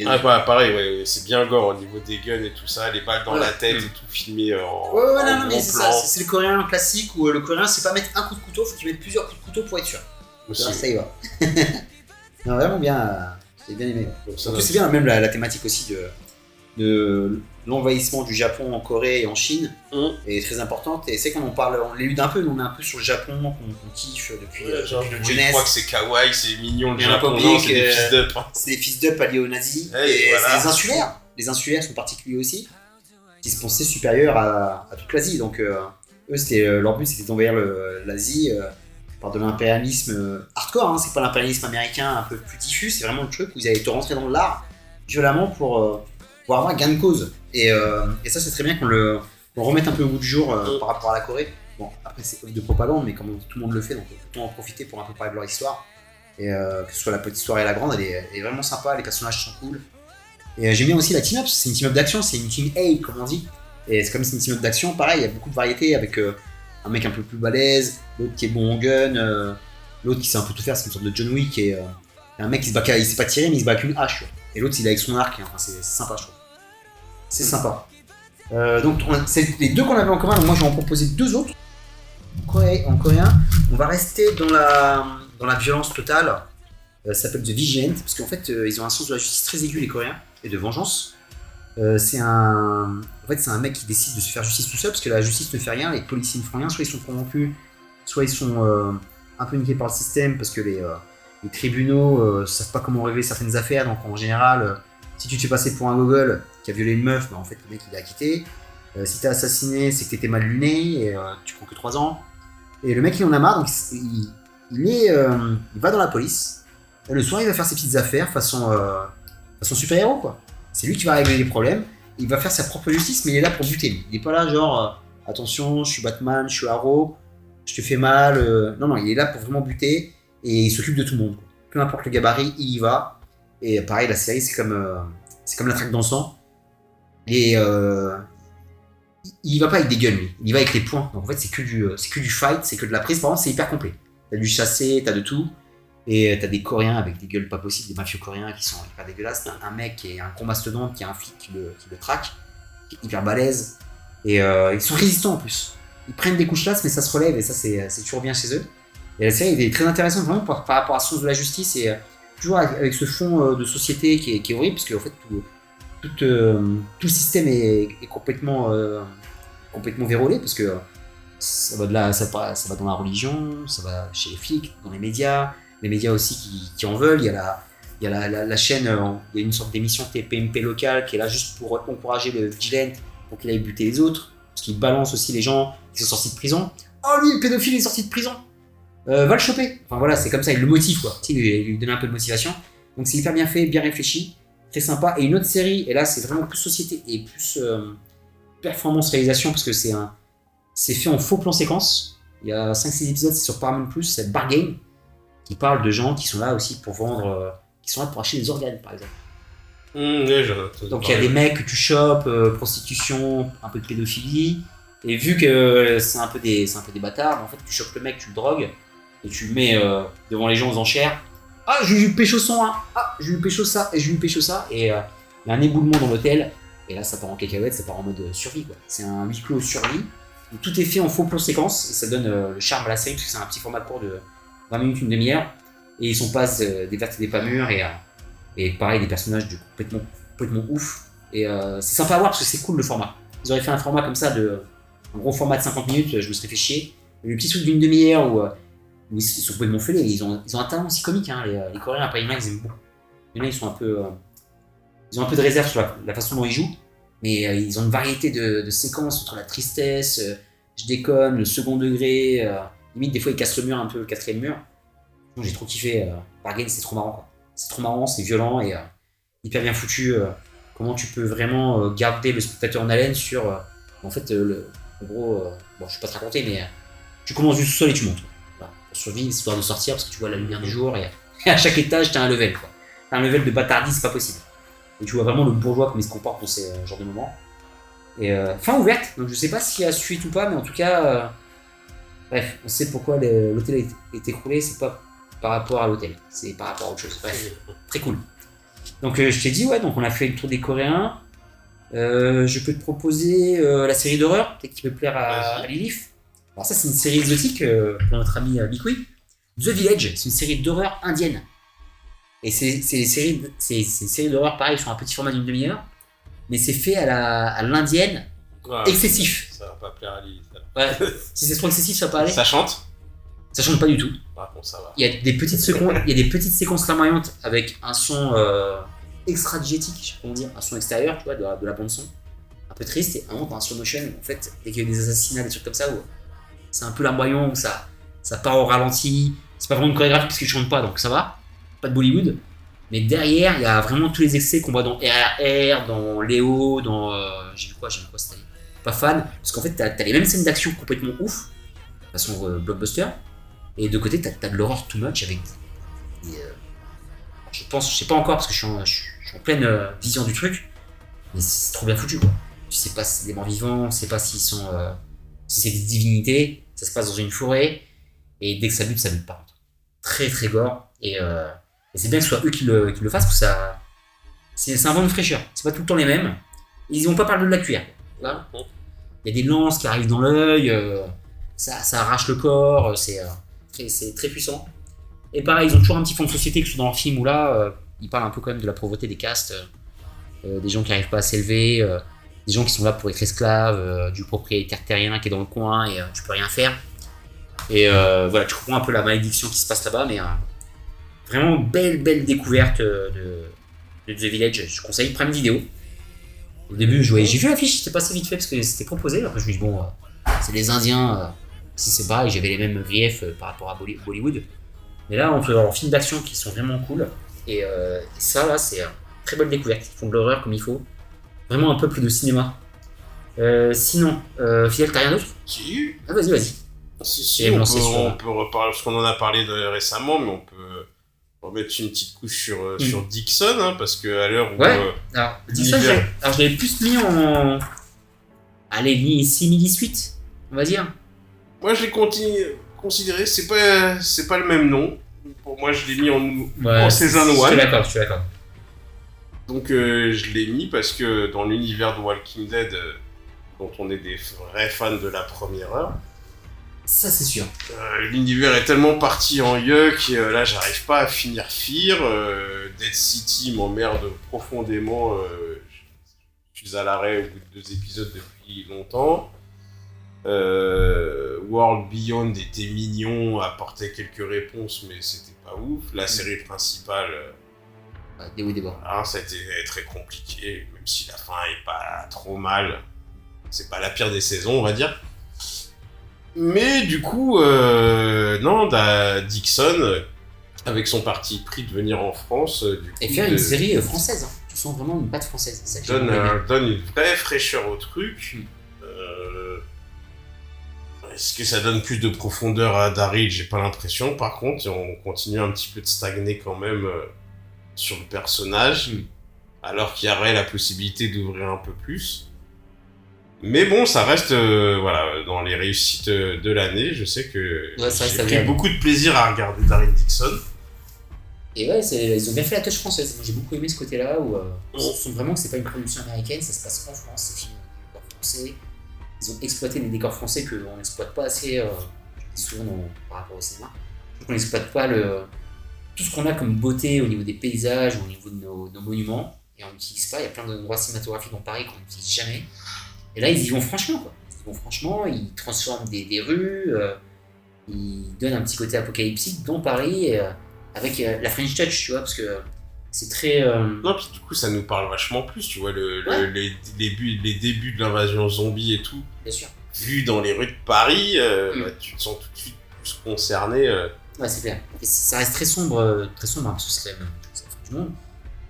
A de Ah, bah, pareil, ouais, ouais, c'est bien gore au niveau des guns et tout ça, les balles dans Ouais. la tête et tout filmé euh, en. Ouais, ouais, en non, mais c'est ça. C'est le coréen classique où euh, le coréen, c'est pas mettre un coup de couteau, faut qu'il mette plusieurs coups de couteau pour être sûr. Aussi. Ça y va. [laughs] non, vraiment bien. euh, J'ai bien aimé. En plus, c'est bien même la, la thématique aussi de, de l'envahissement du Japon en Corée et en Chine Mm. est très importante. Et c'est qu'on en parle, on l'élude un peu, nous on est un peu sur le Japon qu'on kiffe depuis, euh, Ouais, genre, depuis notre je jeunesse. crois que c'est kawaii, c'est mignon le Japon, non, c'est des fils d'up. hein. C'est des fils d'up alliés aux nazis. Ouais, et voilà. c'est les insulaires. Les insulaires sont particuliers aussi, qui se pensaient supérieurs à, à toute l'Asie. Donc, euh, eux, c'était, euh, leur but, c'était d'envahir l'Asie euh, de l'impérialisme euh, hardcore. Hein. C'est pas l'impérialisme américain un peu plus diffus, c'est vraiment le truc où ils allaient te rentrer dans l'art violemment pour, euh, pour avoir gain de cause. Et, euh, et ça, c'est très bien qu'on le, le remette un peu au bout du jour par rapport à la Corée. Bon, après, c'est de propagande, mais comme tout le monde le fait, donc autant en profiter pour un peu parler de leur histoire. Et que ce soit la petite histoire et la grande, elle est, vraiment sympa, les personnages sont cool. Et j'aime bien aussi la team-up, c'est une team-up d'action, c'est une team A, comme on dit. Et c'est comme c'est une team-up d'action, pareil, il y a beaucoup de variétés avec un mec un peu plus balèze, l'autre qui est bon en gun, euh, l'autre qui sait un peu tout faire, c'est une sorte de John Wick, et, euh, un mec qui se bat, il sait pas tirer, mais il se bat avec une hache. Et l'autre, il est avec son arc, enfin, c'est sympa, je trouve. C'est sympa. Euh, donc, on- c'est les deux qu'on avait en commun, moi je vais en proposer deux autres en coré- en coréen. On va rester dans la, dans la violence totale. Euh, ça s'appelle The Vigilant, parce qu'en fait, ils ont un sens de la justice très aigu, les Coréens, et de vengeance. Euh, c'est un, en fait, c'est un mec qui décide de se faire justice tout seul, parce que la justice ne fait rien, les policiers ne font rien, soit ils sont corrompus, soit ils sont euh, un peu niqués par le système, parce que les, euh, tribunaux euh, savent pas comment régler certaines affaires, donc en général, si tu te fais passer pour un gogol qui a violé une meuf, bah, en fait, le mec il est acquitté. Si t'es assassiné, c'est que t'étais mal luné, et tu prends que 3 ans. Et le mec il en a marre, donc il, est, il va dans la police. Et le soir, il va faire ses petites affaires façon, façon super-héros, quoi. C'est lui qui va régler les problèmes. Il va faire sa propre justice, mais il est là pour buter. Il est pas là, genre, euh, attention, je suis Batman, je suis Arrow, je te fais mal. euh. Non, non, il est là pour vraiment buter et il s'occupe de tout le monde. Peu importe le gabarit, il y va. Et pareil, la série, c'est comme, euh, c'est comme la traque dans le sang. Et il va pas avec des guns. Il va avec les points. Donc en fait, c'est que du, c'est que du fight, c'est que de la prise. Par contre, c'est hyper complet. T'as du chassé, t'as de tout. Et t'as des Coréens avec des gueules pas possibles, des mafieux coréens qui sont hyper dégueulasses. T'as un mec qui est un mastodonte, qui a un flic qui le, qui le traque, qui est hyper balèze. Et euh, ils sont résistants en plus. Ils prennent des couches mais ça se relève et ça, c'est c'est toujours bien chez eux. Et la série est très intéressante vraiment par, rapport à sens de la justice et euh, toujours avec, ce fond euh, de société qui est, qui est horrible parce qu'en fait, tout, tout, euh, le système est, est complètement, euh, complètement vérolé parce que ça va, de la, ça, ça va dans la religion, ça va chez les flics, dans les médias, les médias aussi qui, en veulent. Il y a la, il chaîne, euh, il y a une sorte d'émission TPMP locale qui est là juste pour encourager le vigilant pour qu'il aille buter les autres, parce qu'il balance aussi les gens qui sont sortis de prison. Oh lui, le pédophile est sorti de prison Euh, Va le choper Enfin voilà, c'est comme ça, il le motive quoi. Sais, lui, donner un peu de motivation. Donc c'est hyper bien fait, bien réfléchi, très sympa. Et une autre série, et là c'est vraiment plus société et plus euh, performance réalisation, parce que c'est fait en faux plan séquence. Il y a 5-6 épisodes, c'est sur Paramount+, c'est Bargain, qui parle de gens qui sont là aussi pour vendre, euh, qui sont là pour acheter des organes, par exemple. Je- Donc il y a des mecs que tu chopes, euh, prostitution, un peu de pédophilie, et vu que c'est un peu des, c'est un peu des bâtards, en fait tu chopes le mec, tu le drogues, et tu le mets euh, devant les gens aux enchères, Ah, j'ai eu pécho son 1. Ah, j'ai eu pécho ça. Et j'ai eu pécho ça. Et il y a un éboulement dans l'hôtel. Et là, ça part en cacahuète, ça part en mode survie, quoi. C'est un huis clos survie. où tout est fait en faux plan séquence. Et ça donne le charme à la série, parce que c'est un petit format court de 20 minutes, une demi-heure. Et ils sont pas euh, des vertes et des pas mûres. Et, euh, et pareil, des personnages complètement, complètement ouf. Et euh, c'est sympa à voir, parce que c'est cool le format. Ils auraient fait un format comme ça, de, un gros format de 50 minutes, je me serais fait chier. Le petit truc d'une demi-heure où, ils sont complètement fêlés. Ils ont, ils ont un talent aussi comique, hein. les, les Coréens, après, ils aiment beaucoup. Il ils sont un peu. ils ont un peu de réserve sur la, façon dont ils jouent, mais ils ont une variété de, de séquences entre la tristesse, je déconne, le second degré. Euh, limite, des fois, ils cassent le mur un peu, le quatrième mur. J'ai trop kiffé. Euh, Bargain, c'est trop marrant. C'est trop marrant, c'est violent et euh, hyper bien foutu. euh, comment tu peux vraiment euh, garder le spectateur en haleine sur. euh, en fait, euh, le, en gros, euh, bon, je vais pas te raconter, mais euh, tu commences du sous-sol et tu montes. Voilà, pour survivre, histoire de sortir parce que tu vois la lumière du jour et, [laughs] à chaque étage, t'as un level. quoi. T'as un level de bâtardie, c'est pas possible. Et tu vois vraiment le bourgeois comme il se comporte dans ces euh, genres de moments. Et euh, fin ouverte, donc je sais pas s'il y a suite ou pas, mais en tout cas, euh, bref, on sait pourquoi l'hôtel est, écroulé, c'est pas par rapport à l'hôtel, c'est par rapport à autre chose. Bref, très cool. Donc euh, je t'ai dit, ouais, donc on a fait le tour des Coréens. Euh, je peux te proposer euh, la série d'horreur, peut-être qui peut plaire à, à Lilith. Alors ça, c'est une série exotique pour notre ami Liquid. The Village, c'est une série d'horreur indienne. Et c'est une série, d'horreur pareil sur un petit format d'une demi-heure, mais c'est fait à l'indienne, Ouais, excessif. Ça va pas plaire à Lily. Ouais. [laughs] si c'est trop excessif, ça peut aller. Ça chante Ça change pas du tout. Par contre, ça va. Il y a des petites secondes, il y a des petites séquences larmoyantes avec un son euh, extra digétique, je sais pas comment dire, un son extérieur, tu vois, de la, de la bande son, un peu triste et un moment dans un slow motion. où, En fait, dès qu'il y a des assassinats, des trucs comme ça, où c'est un peu larmoyant, où ça, ça part au ralenti. C'est pas vraiment une chorégraphie parce qu'ils chantent pas, donc ça va, pas de Bollywood. Mais derrière, il y a vraiment tous les excès qu'on voit dans RRR, dans Léo, dans. euh, j'ai vu quoi, j'ai vu quoi cette année Pas fan, parce qu'en fait, t'as as les mêmes scènes d'action complètement ouf, façon euh, blockbuster. Et de côté, t'as as de l'horreur too much avec. des, euh, je pense, je sais pas encore parce que je suis en, pleine euh, vision du truc, mais c'est trop bien foutu quoi. Tu sais pas si c'est des morts vivants, tu sais pas s'ils sont. euh, si c'est des divinités, ça se passe dans une forêt, et dès que ça bute, ça bute par. Très très gore, et, c'est bien que ce soit eux qui le, fassent parce que ça. C'est un vent de fraîcheur, c'est pas tout le temps les mêmes. Ils vont pas parler de la cuillère. Il y a des lances qui arrivent dans l'œil, euh, ça, ça arrache le corps, euh, c'est. euh, très- c'est très puissant. Et pareil, ils ont toujours un petit fond de société que ce soit dans leur film où là, ils parlent un peu quand même de la pauvreté des castes, des gens qui n'arrivent pas à s'élever, des gens qui sont là pour être esclaves, du propriétaire terrien qui est dans le coin et tu peux rien faire. Et voilà, tu comprends un peu la malédiction qui se passe là-bas, mais vraiment belle, belle découverte de, de The Village. Je conseille Prime Vidéo. Au début, je voyais- j'ai vu l'affiche, c'était passé vite fait parce que c'était proposé. Après, je me suis dit, bon, euh, c'est les Indiens, euh, si c'est pareil, j'avais les mêmes griefs euh, par rapport à Bolly- Bollywood. Mais là, on peut avoir films d'action qui sont vraiment cool. Et, euh, et ça, là, c'est une très bonne découverte. Ils font de l'horreur comme il faut. Vraiment un peu plus de cinéma. Euh, sinon, euh, Fidel, t'as rien d'autre? Si, Ah, vas-y, vas-y. si, si, Et on, bon, peut, on peut reparler, parce qu'on en a parlé de, récemment, mais on peut remettre une petite couche sur, euh, Mm. sur Dixon, hein, parce que à l'heure où Ouais. euh, Alors, alors je l'avais plus mis en. Allez, mis 6 on va dire. moi je l'ai considéré, c'est pas, c'est pas le même nom. Pour moi, je l'ai mis en, en Season Je suis 1. d'accord, je suis d'accord. Donc euh, je l'ai mis parce que dans l'univers de Walking Dead, euh, dont on est des vrais fans de la première heure, Ça, c'est sûr. euh, l'univers est tellement parti en yuck, et, euh, là j'arrive pas à finir Fear, euh, Dead City m'emmerde profondément, je suis à l'arrêt au bout de deux épisodes depuis longtemps. World Beyond était mignon, apportait quelques réponses, mais c'était pas ouf. La série principale, des et des bas. ah, ça a été très compliqué, même si la fin est pas trop mal. C'est pas la pire des saisons, on va dire. Mais du coup, euh, non, da- Dixon, avec son parti pris de venir en France, euh, du coup, Et faire de- une série euh, française. hein. Tu sens vraiment une patte française. Ça donne, un- une vraie fraîcheur au truc. Mm. Euh, Est-ce que ça donne plus de profondeur à Daryl? J'ai pas l'impression. Par contre, on continue un petit peu de stagner quand même euh, sur le personnage, Mm. alors qu'il y aurait la possibilité d'ouvrir un peu plus. Mais bon, ça reste euh, voilà dans les réussites euh, de l'année. Je sais que Ouais, j'ai pris beaucoup de plaisir à regarder Daryl Dixon. Et ouais, ils ont bien fait la touche française. Moi j'ai beaucoup aimé ce côté-là où euh, on sent vraiment que c'est pas une production américaine, ça se passe en France, c'est filmé décors français. Ils ont exploité des décors français qu'on n'exploite pas assez euh, souvent dans- par rapport au cinéma. On n'exploite pas le, tout ce qu'on a comme beauté au niveau des paysages, au niveau de nos, nos monuments, et on n'utilise pas. Il y a plein d'endroits cinématographiques dans Paris qu'on n'utilise jamais. Et là, ils y vont franchement, quoi. Ils y vont franchement, ils transforment des, des rues, euh, ils donnent un petit côté apocalyptique dans Paris, euh, avec euh, la French Touch, tu vois, parce que c'est très. Non, puis du coup, ça nous parle vachement plus, tu vois, le, le- Ouais. les, débuts, les débuts de l'invasion zombie et tout, bien sûr. vu dans les rues de Paris, Mm. bah, tu te sens tout de suite plus concerné. Ouais, c'est clair. Et ça reste très sombre, très sombre, hein, parce que c'est quand même du monde.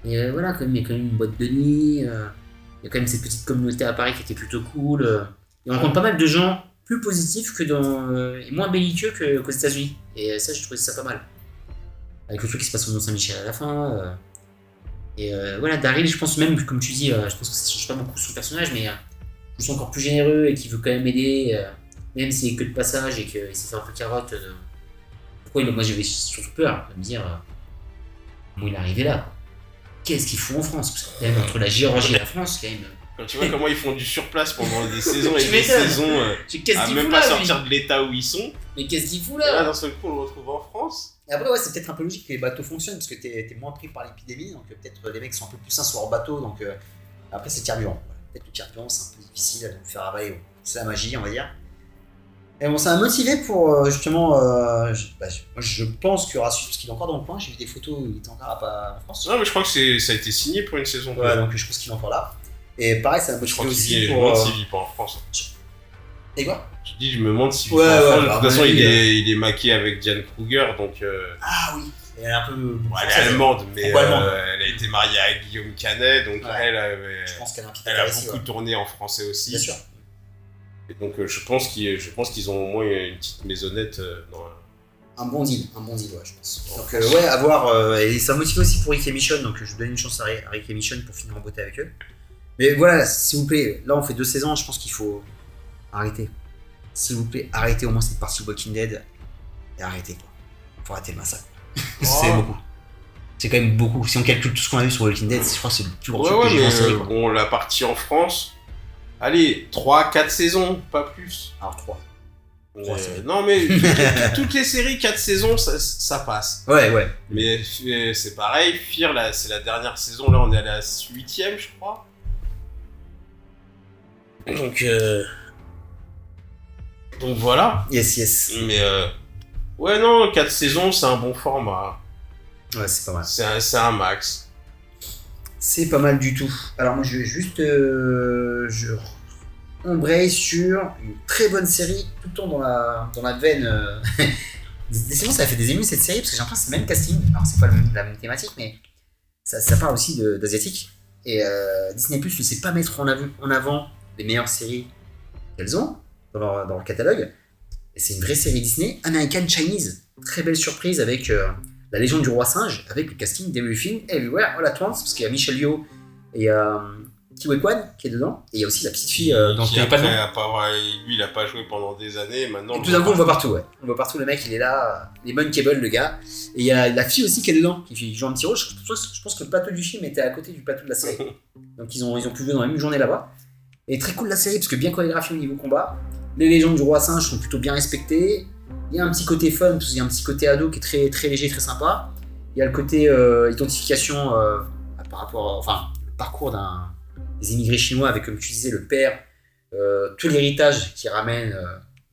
Et voilà, il y a quand même une boîte de nuit, il y a quand même cette petite communauté à Paris qui était plutôt cool. euh, et on rencontre pas mal de gens plus positifs que dans, euh, et moins belliqueux que- qu'aux États-Unis. Et euh, ça, j'ai trouvé ça pas mal. Avec le truc qui se passe au Mont-Saint-Michel à la fin. et voilà, Daryl, je pense même, comme tu dis, je pense que ça change pas beaucoup son personnage, mais je sens encore plus généreux et qui veut quand même aider, même s'il est que de passage et qu'il s'est fait un peu carotte. pourquoi il, moi j'avais surtout peur de me dire comment il est arrivé là. Qu'est-ce qu'ils font en France? Parce que même entre la Géorgie et la France, quand même. Quand tu vois comment ils font du surplace pendant des saisons [laughs] et des saisons euh, à même pas là sortir lui de l'état où ils sont. Mais qu'est-ce qu'il fout Et là, là? d'un seul coup, on le retrouve en France. Et après, ouais, c'est peut-être un peu logique que les bateaux fonctionnent parce que t'es es moins pris par l'épidémie, donc euh, peut-être euh, les mecs sont un peu plus sains sur leur bateau, donc euh, après c'est carburant. Voilà. Peut-être le carburant c'est un peu difficile à nous faire avaler. C'est la magie, on va dire. Et bon, ça m'a motivé pour euh, justement. euh, je, bah, je- moi, je pense qu'il y aura parce qu'il est encore dans le coin. J'ai vu des photos où il était encore à, pas- en France. Non, mais je crois que ça a été signé pour une saison. Ouais, donc je pense qu'il est encore là. Et pareil, ça m'a je motivé crois qu'il aussi vit, je me pour. demande euh, s'il vit pas en France. Et quoi? Je dis, je me demande s'il vit Ouais, pas en ouais, France. De à toute façon, il euh. est, il est maqué avec Diane Kruger, donc. euh, Ah oui. Elle est un peu. bon, elle est allemande, mais euh, elle a été mariée à Guillaume Canet, donc Ouais. elle, avait- Je pense qu'elle a elle a beaucoup ouais. tourné en français aussi. Bien sûr. Et donc, euh, je pense qu'ils je pense qu'ils ont au moins une petite maisonnette euh, dans Un bon deal, un bon deal, ouais, je pense. En Donc, euh, ouais, à voir. euh, et ça motive aussi pour Rick et Michonne, donc je vous donne une chance à Rick à Rick et Michonne pour finir en beauté avec eux. Mais voilà, s'il vous plaît, là on fait deux saisons, je pense qu'il faut arrêter. S'il vous plaît, arrêtez au moins cette partie Walking Dead et arrêtez quoi. Faut arrêter le massacre. [laughs] c'est Oh. beaucoup. C'est quand même beaucoup. Si on calcule tout ce qu'on a vu sur Walking Dead, je crois que c'est le plus gros Ouais, truc ouais, que j'ai vu mais euh, bon, la partie en France, allez, 3-4 saisons, pas plus. Alors 3. Mais- Trois, c'est non, mais [laughs] toutes- les séries, 4 saisons, ça, ça passe. Ouais, ouais. Mais euh, c'est pareil, Fear, c'est la dernière saison, là, on est à la 8ème, je crois. Donc, euh... Donc voilà. Yes, yes. Mais, euh... ouais, non, 4 saisons, c'est un bon format. Ouais, c'est pas mal. C'est un, c'est un max. C'est pas mal du tout. Alors moi je vais juste euh, je embraye sur une très bonne série tout le temps dans la, veine. Euh... [laughs] Décidément ça fait des émus cette série parce que j'ai l'impression que c'est le même casting. Alors c'est pas la même thématique mais ça, ça parle aussi d'asiatique. Et euh, Disney Plus ne sait pas mettre en, av- en avant les meilleures séries qu'elles ont dans leur, dans leur catalogue. C'est une vraie série Disney, American Chinese. Très belle surprise avec euh, la Légion du Roi Singe, avec le casting d'Everything Everywhere All At Once, parce qu'il y a Michelle Yeoh et euh, Kiwi Kwan qui est dedans, et il y a aussi la petite fille euh, dont Qui pas nom. ouais, lui, il a pas joué pendant des années, maintenant. Et tout d'un coup, on le voit partout, ouais. On voit partout, le mec, il est là, euh, il est Cable, le gars. Et il y a la fille aussi qui est dedans, qui joue un petit rôle. Je pense, je pense que le plateau du film était à côté du plateau de la série. [laughs] Donc ils ont, ils ont pu jouer dans la même journée là-bas. Et très cool la série, parce que bien chorégraphiée au niveau combat. Les légendes du roi singe sont plutôt bien respectées. Il y a un petit côté fun, qu'il y a un petit côté ado qui est très, très léger, très sympa. Il y a le côté euh, identification euh, par rapport, enfin, le parcours des immigrés chinois avec, comme tu disais, le père, euh, tout l'héritage qui ramène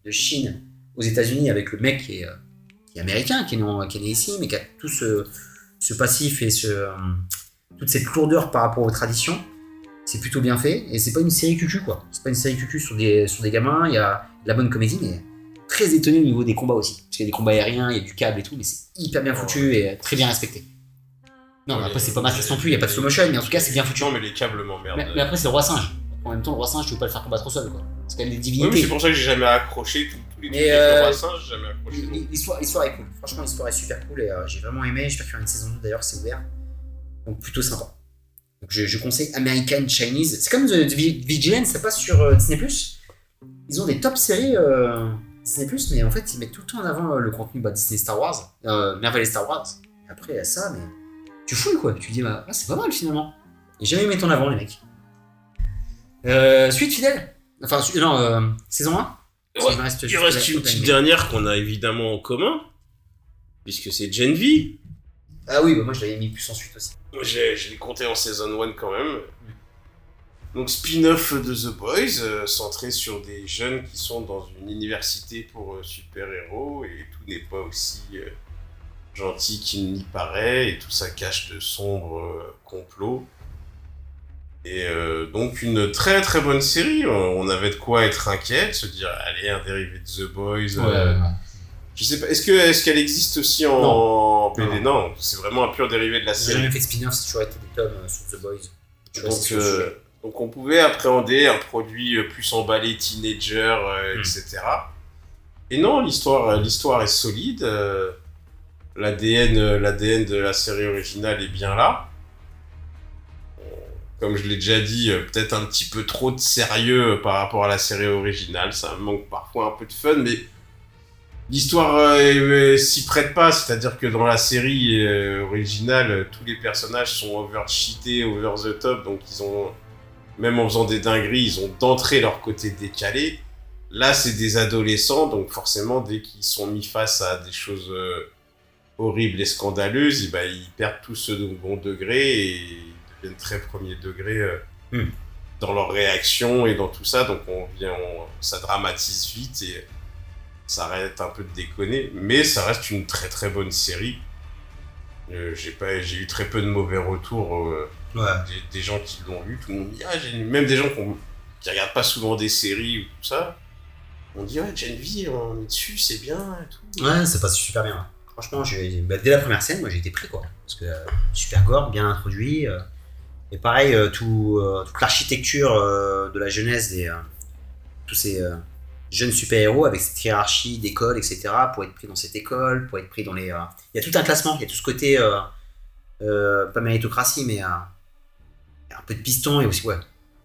de Chine aux États-Unis avec le mec qui est, américain, qui est, né, ici, mais qui a tout ce, passif et toute cette lourdeur par rapport aux traditions. C'est plutôt bien fait et c'est pas une série cucu quoi. C'est pas une série cucu sur des, sur des gamins. Il y a de la bonne comédie, mais très étonné au niveau des combats aussi. Parce qu'il y a des combats aériens, il y a du câble et tout, mais c'est hyper bien foutu et très bien respecté. Non, mais après c'est pas Matrix non plus, il y a pas de slow motion, mais en tout cas c'est bien foutu. Non, mais les câbles m'emmerdent. Mais, mais après c'est le roi singe. En même temps, le roi singe, tu peux pas le faire combattre au sol quoi. C'est quand même des Oui, divinités. mais c'est pour ça que j'ai jamais accroché tous tous les Mais, trucs le euh, roi singe, j'ai jamais accroché. non. L'histoire, l'histoire est cool. Franchement, l'histoire est super cool et euh, j'ai vraiment aimé. J'espère qu'il y aura une saison 2 d'ailleurs, c'est ouvert. Donc plutôt sympa. Donc je, je conseille American Chinese. C'est comme The, The Vigilance, ça passe sur euh, Disney+. Ils ont des top séries Disney+, mais en fait ils mettent tout le temps en avant euh, le contenu bah, Disney Star Wars, euh, Marvel et Star Wars. Après, il y a ça, mais tu fouilles quoi. Tu dis, bah, ah, c'est pas mal finalement. Et jamais mis en avant, les mecs. Euh, suite fidèle Enfin, non, euh, saison 1 Parce Ouais, qu'il me reste Il reste une petite dernière qu'on a évidemment en commun, puisque c'est Gen V. Ah oui, bah moi je l'avais mis plus ensuite aussi. Moi, je l'ai compté en saison 1 quand même. Donc, spin-off de The Boys, euh, centré sur des jeunes qui sont dans une université pour euh, super-héros, et tout n'est pas aussi euh, gentil qu'il n'y paraît, et tout ça cache de sombres euh, complots. Et euh, donc, une très très bonne série. On avait de quoi être inquiet, de se dire, allez, un dérivé de The Boys. euh, je sais pas, est-ce que est-ce qu'elle existe aussi en, Non. en BD Non, c'est vraiment un pur dérivé de la J'ai série. jamais fait de spin-off, c'est toujours été des tomes euh, sur The Boys. Je Donc, euh. Donc on pouvait appréhender un produit euh, plus emballé teenager, euh, Mm. etc. Et non, l'histoire euh, l'histoire est solide. euh, L'ADN l'ADN de la série originale est bien là. Comme je l'ai déjà dit, peut-être un petit peu trop de sérieux par rapport à la série originale. Ça manque parfois un peu de fun, mais l'histoire euh, s'y prête pas. C'est-à-dire que dans la série originale, tous les personnages sont over-cheatés, over the top, donc ils ont, même en faisant des dingueries, ils ont d'entrée leur côté décalé. Là, c'est des adolescents, donc forcément, dès qu'ils sont mis face à des choses euh, horribles et scandaleuses, eh ben, ils perdent tout ce bon degré et ils deviennent très premier degré euh, Hmm. dans leur réaction et dans tout ça. Donc, on vient, on- ça dramatise vite et ça arrête un peu de déconner. Mais ça reste une très très bonne série. Euh, j'ai pas, j'ai eu très peu de mauvais retours. Des, gens qui l'ont vu, tout le monde dit, ah, même des gens qui regardent pas souvent des séries ou tout ça, on dit, ouais, Gen V, on est dessus, c'est bien et tout. Ouais, ça passe super bien. Franchement, bah, dès la première scène, moi j'ai été pris quoi. Parce que euh, super gore, bien introduit. euh, et pareil, euh, tout, toute l'architecture de la jeunesse des tous ces jeunes super-héros avec cette hiérarchie d'école, etc. pour être pris dans cette école, pour être pris dans les. Il y a tout un classement, il y a tout ce côté. pas méritocratie, mais un peu de piston et aussi, ouais.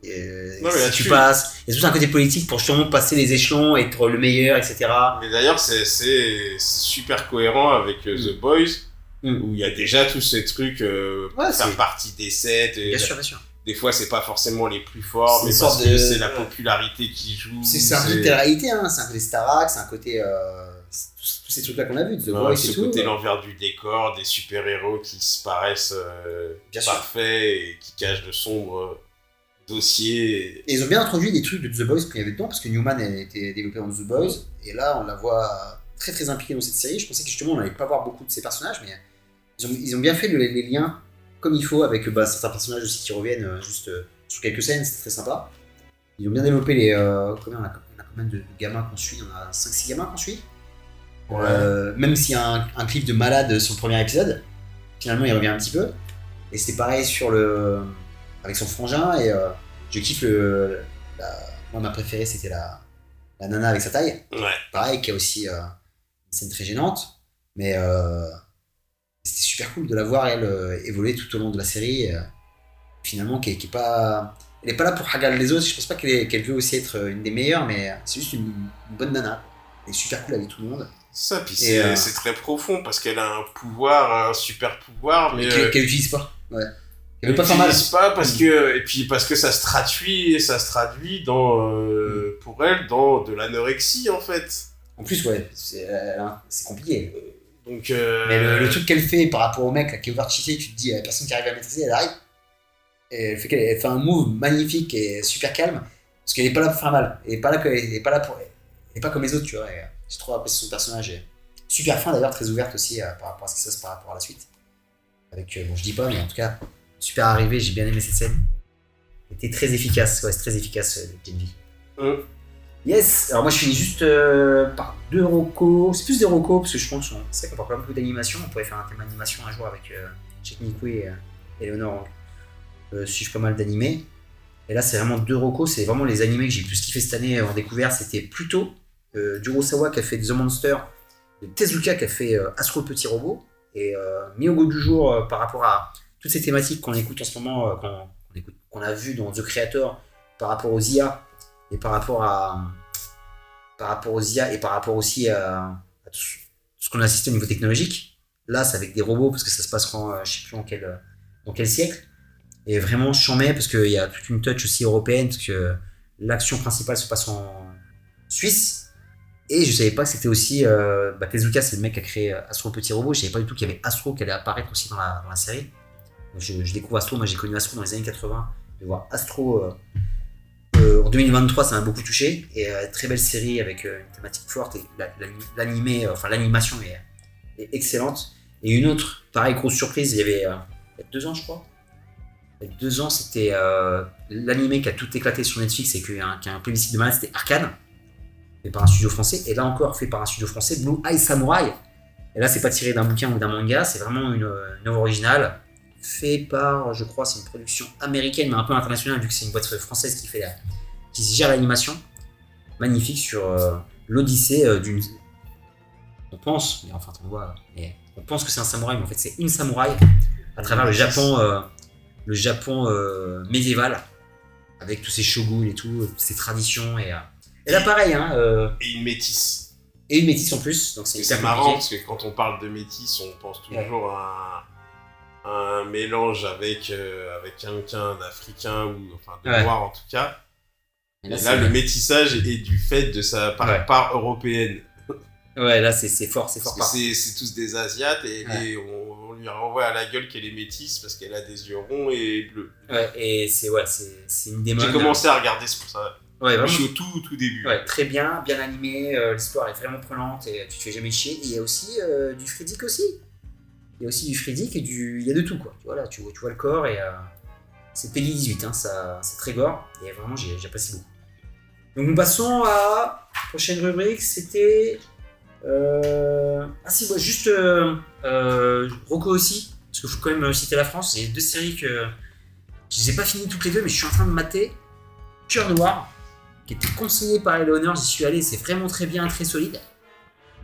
Euh, Non, mais si tu passes, il y a tout un côté politique pour justement passer les échelons, être le meilleur, etc. Mais d'ailleurs, c'est c'est super cohérent avec euh, The Boys, Mm. où il y a déjà tous ces trucs, euh, Ouais, faire partie des sets, et Bien sûr, bien sûr. des fois, c'est pas forcément les plus forts, mais parce que c'est la popularité qui joue. C'est un peu de télé-réalité, hein. c'est un côté Starac, c'est un côté. euh, tous, ces trucs-là qu'on a vu, The Ouais, Voice ce et tout. côté l'envers du décor, des super-héros qui se paraissent euh, Bien parfaits et qui cachent de sombres dossiers. Et ils ont bien introduit des trucs de The Boys qu'il y avait dedans, parce que Newman a été développé dans The Boys, et là on la voit très très impliquée dans cette série. Je pensais que justement on n'allait pas voir beaucoup de ces personnages, mais ils ont, ils ont bien fait le- les liens comme il faut avec bah, certains personnages aussi qui reviennent euh, juste euh, sur quelques scènes, c'est très sympa. Ils ont bien développé les. euh, combien on a, on a combien de gamins qu'on suit? On a 5-6 gamins qu'on suit? Euh, même s'il y a un, un clip de malade sur le premier épisode, finalement il revient un petit peu. Et c'était pareil sur le avec son frangin et euh, je kiffe le. la- moi ma préférée c'était la, la nana avec sa taille. Ouais. Pareil qui a aussi euh, une scène très gênante, mais c'était super cool de la voir elle évoluer tout au long de la série. finalement qui est, qui est pas elle est pas là pour regarder les autres. Je pense pas qu'elle qu'elle veut aussi être une des meilleures, mais c'est juste une, une bonne nana. Elle est super cool avec tout le monde. Ça, puis c'est euh, c'est très profond parce qu'elle a un pouvoir, un super pouvoir, mais qu'elle euh, qu'elle utilise pas. Ouais. Elle veut pas faire mal. n'utilise pas parce que et puis parce que ça se traduit, ça se traduit dans euh, pour elle dans de l'anorexie en fait. En plus, ouais, c'est euh, c'est compliqué. Donc Mais le, le truc qu'elle fait par rapport au mec là, qui est overcheaté, tu te dis, la personne qui arrive à maîtriser, elle arrive. Et elle fait, elle fait un move magnifique et super calme. Parce qu'elle est pas là pour faire mal. Elle est pas là, que- elle est pas là pour. Elle est pas comme les autres, tu vois. J'ai trop apprécié son personnage. Et super fin d'ailleurs, très ouverte aussi euh, par rapport à ce qui se passe par rapport à la suite. Avec, euh, bon, je dis pas, mais en tout cas, super arrivé, j'ai bien aimé cette scène. Elle était très efficace, ouais, c'est très efficace, euh, Gen V. Hum. Yes, alors moi je finis juste euh, par deux rocos, c'est plus des rocos parce que je pense, c'est vrai qu'on parle pas beaucoup d'animation, on pourrait faire un thème animation un jour avec euh, Nikou et euh, Eleonore, euh, suivent pas mal d'animés. Et là c'est vraiment deux rocos, c'est vraiment les animés que j'ai plus kiffé cette année en découvert, c'était plutôt euh, Durosawa qui a fait The Monster, de Tezuka qui a fait euh, Astro Petit Robot, et euh, mis au goût du jour par rapport à toutes ces thématiques qu'on écoute en ce moment, qu'on a vu dans The Creator, par rapport aux IA, et par rapport à par rapport aux IA et par rapport aussi à, tout ce- qu'on a assisté au niveau technologique Là, c'est avec des robots parce que ça se passe en, je sais plus en quel, dans quel siècle. Et vraiment, je chambais parce qu'il y a toute une touch aussi européenne parce que l'action principale se passe en Suisse. Et je savais pas que c'était aussi. Euh, bah, Tezuka, c'est le mec qui a créé euh, Astro Petit Robot. Je savais pas du tout qu'il y avait Astro qui allait apparaître aussi dans la, série. Je, découvre Astro. Moi, j'ai connu Astro dans les années 80. De voir Astro euh, en 2023, ça m'a beaucoup touché. Et très belle série avec une thématique forte. L'animé, enfin, l'animation est, excellente. Et une autre, pareil, grosse surprise, il y avait il deux ans, je crois. Il y a deux ans, c'était l'animé qui a tout éclaté sur Netflix et qui a un, qui a un plébiscite de malade, c'était Arcane, fait par un studio français. Et là encore, fait par un studio français, Blue Eye Samurai. Et là, c'est pas tiré d'un bouquin ou d'un manga, c'est vraiment une, une œuvre originale, fait par, je crois, c'est une production américaine, mais un peu internationale, vu que c'est une boîte française qui fait la, qui gère l'animation. Magnifique sur euh, l'Odyssée euh, d'une. On pense, mais enfin, on voit, mais on pense que c'est un samouraï, mais en fait, c'est une samouraï à travers le Japon, euh, le Japon euh, médiéval, avec tous ses shoguns et tout, toutes ses traditions. Et, euh, et là, pareil, hein, euh, Et une métisse. et une métisse en plus, donc c'est marrant parce que quand on parle de métis, on pense toujours à un, à un mélange avec, euh, avec quelqu'un d'africain ou enfin de Ouais. noir en tout cas. Et Et là, le métissage est du fait de sa part, Ouais. part européenne. Ouais, là, c'est fort, c'est fort. C'est tous des Asiates et, Ouais. et on, on lui renvoie à la gueule qu'elle est métisse parce qu'elle a des yeux ronds et bleus. Ouais, et c'est ouais, c'est une démon. J'ai commencé à regarder, c'est pour ça. Ouais, Je vraiment. suis au tout, début. Ouais, très bien, bien animé, euh, l'histoire est vraiment prenante et tu te fais jamais chier. Et il y a aussi euh, du Friedic aussi. Il y a aussi du Friedic et du. Il y a de tout quoi. Tu vois tu vois, tu vois le corps et. euh, c'est Peggy 18, hein, ça, c'est très gore et vraiment j'ai- j'apprécie beaucoup. Donc nous passons à. Prochaine rubrique, c'était. euh, Ah si, moi juste. Rocco aussi, parce qu'il faut quand même citer la France. Il y a deux séries que. Je les ai pas finies toutes les deux, mais je suis en train de mater. Cœur Noir, qui était conseillé par Eleanor, j'y suis allé, c'est vraiment très bien, très solide.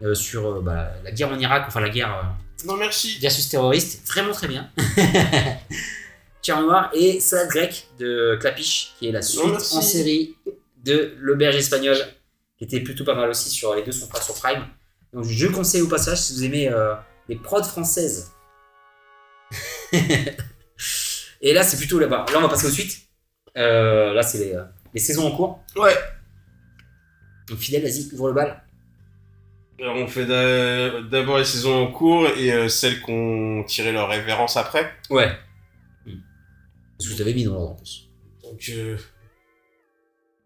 Euh, sur euh, bah, la guerre en Irak, enfin la guerre euh, Non, merci. versus terroriste, vraiment très bien. [laughs] Cœur Noir et Salade grecque de Clapiche, qui est la suite en série de L'Auberge espagnole, qui était plutôt pas mal aussi, sur les deux sont pas sur Prime. Donc je conseille au passage si vous aimez les prods françaises. [laughs] et là c'est plutôt là-bas. Là on va passer aux suites. Là c'est les, les saisons en cours. Ouais. Donc fidèle, vas-y, ouvre le bal. Alors, on fait d'a- d'abord les saisons en cours et euh, celles qu'on tirait leur révérence après. Ouais. Parce que je t'avais mis dans l'ordre en plus. Donc, euh,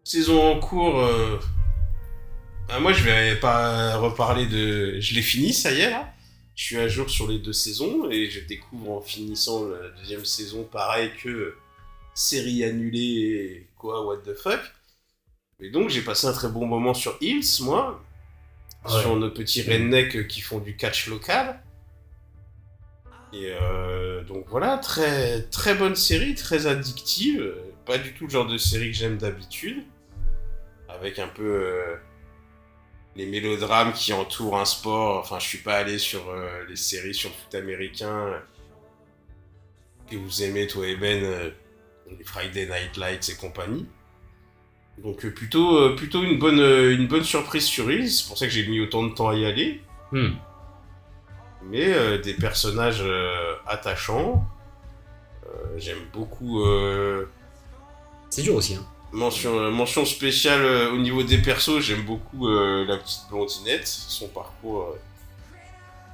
saison en cours. euh, bah, moi, je vais pas reparler de. Je l'ai fini, ça y est, là. Je suis à jour sur les deux saisons et je découvre en finissant la deuxième saison, pareil que série annulée et quoi, what the fuck. Et donc, j'ai passé un très bon moment sur Hills, moi. Ouais. Sur nos petits rednecks qui font du catch local. Et euh, donc voilà, très, très bonne série, très addictive. Pas du tout le genre de série que j'aime d'habitude. Avec un peu euh, les mélodrames qui entourent un sport. Enfin, je suis pas allé sur euh, les séries sur le foot américain que vous aimez, toi et Ben, les Friday Night Lights et compagnie. Donc euh, plutôt, euh, plutôt une, bonne, euh, une bonne surprise sur Hills, c'est pour ça que j'ai mis autant de temps à y aller Hmm. mais des personnages attachants. J'aime beaucoup. C'est dur aussi. Hein. mention, mention spéciale au niveau des persos, j'aime beaucoup la petite blondinette. Son parcours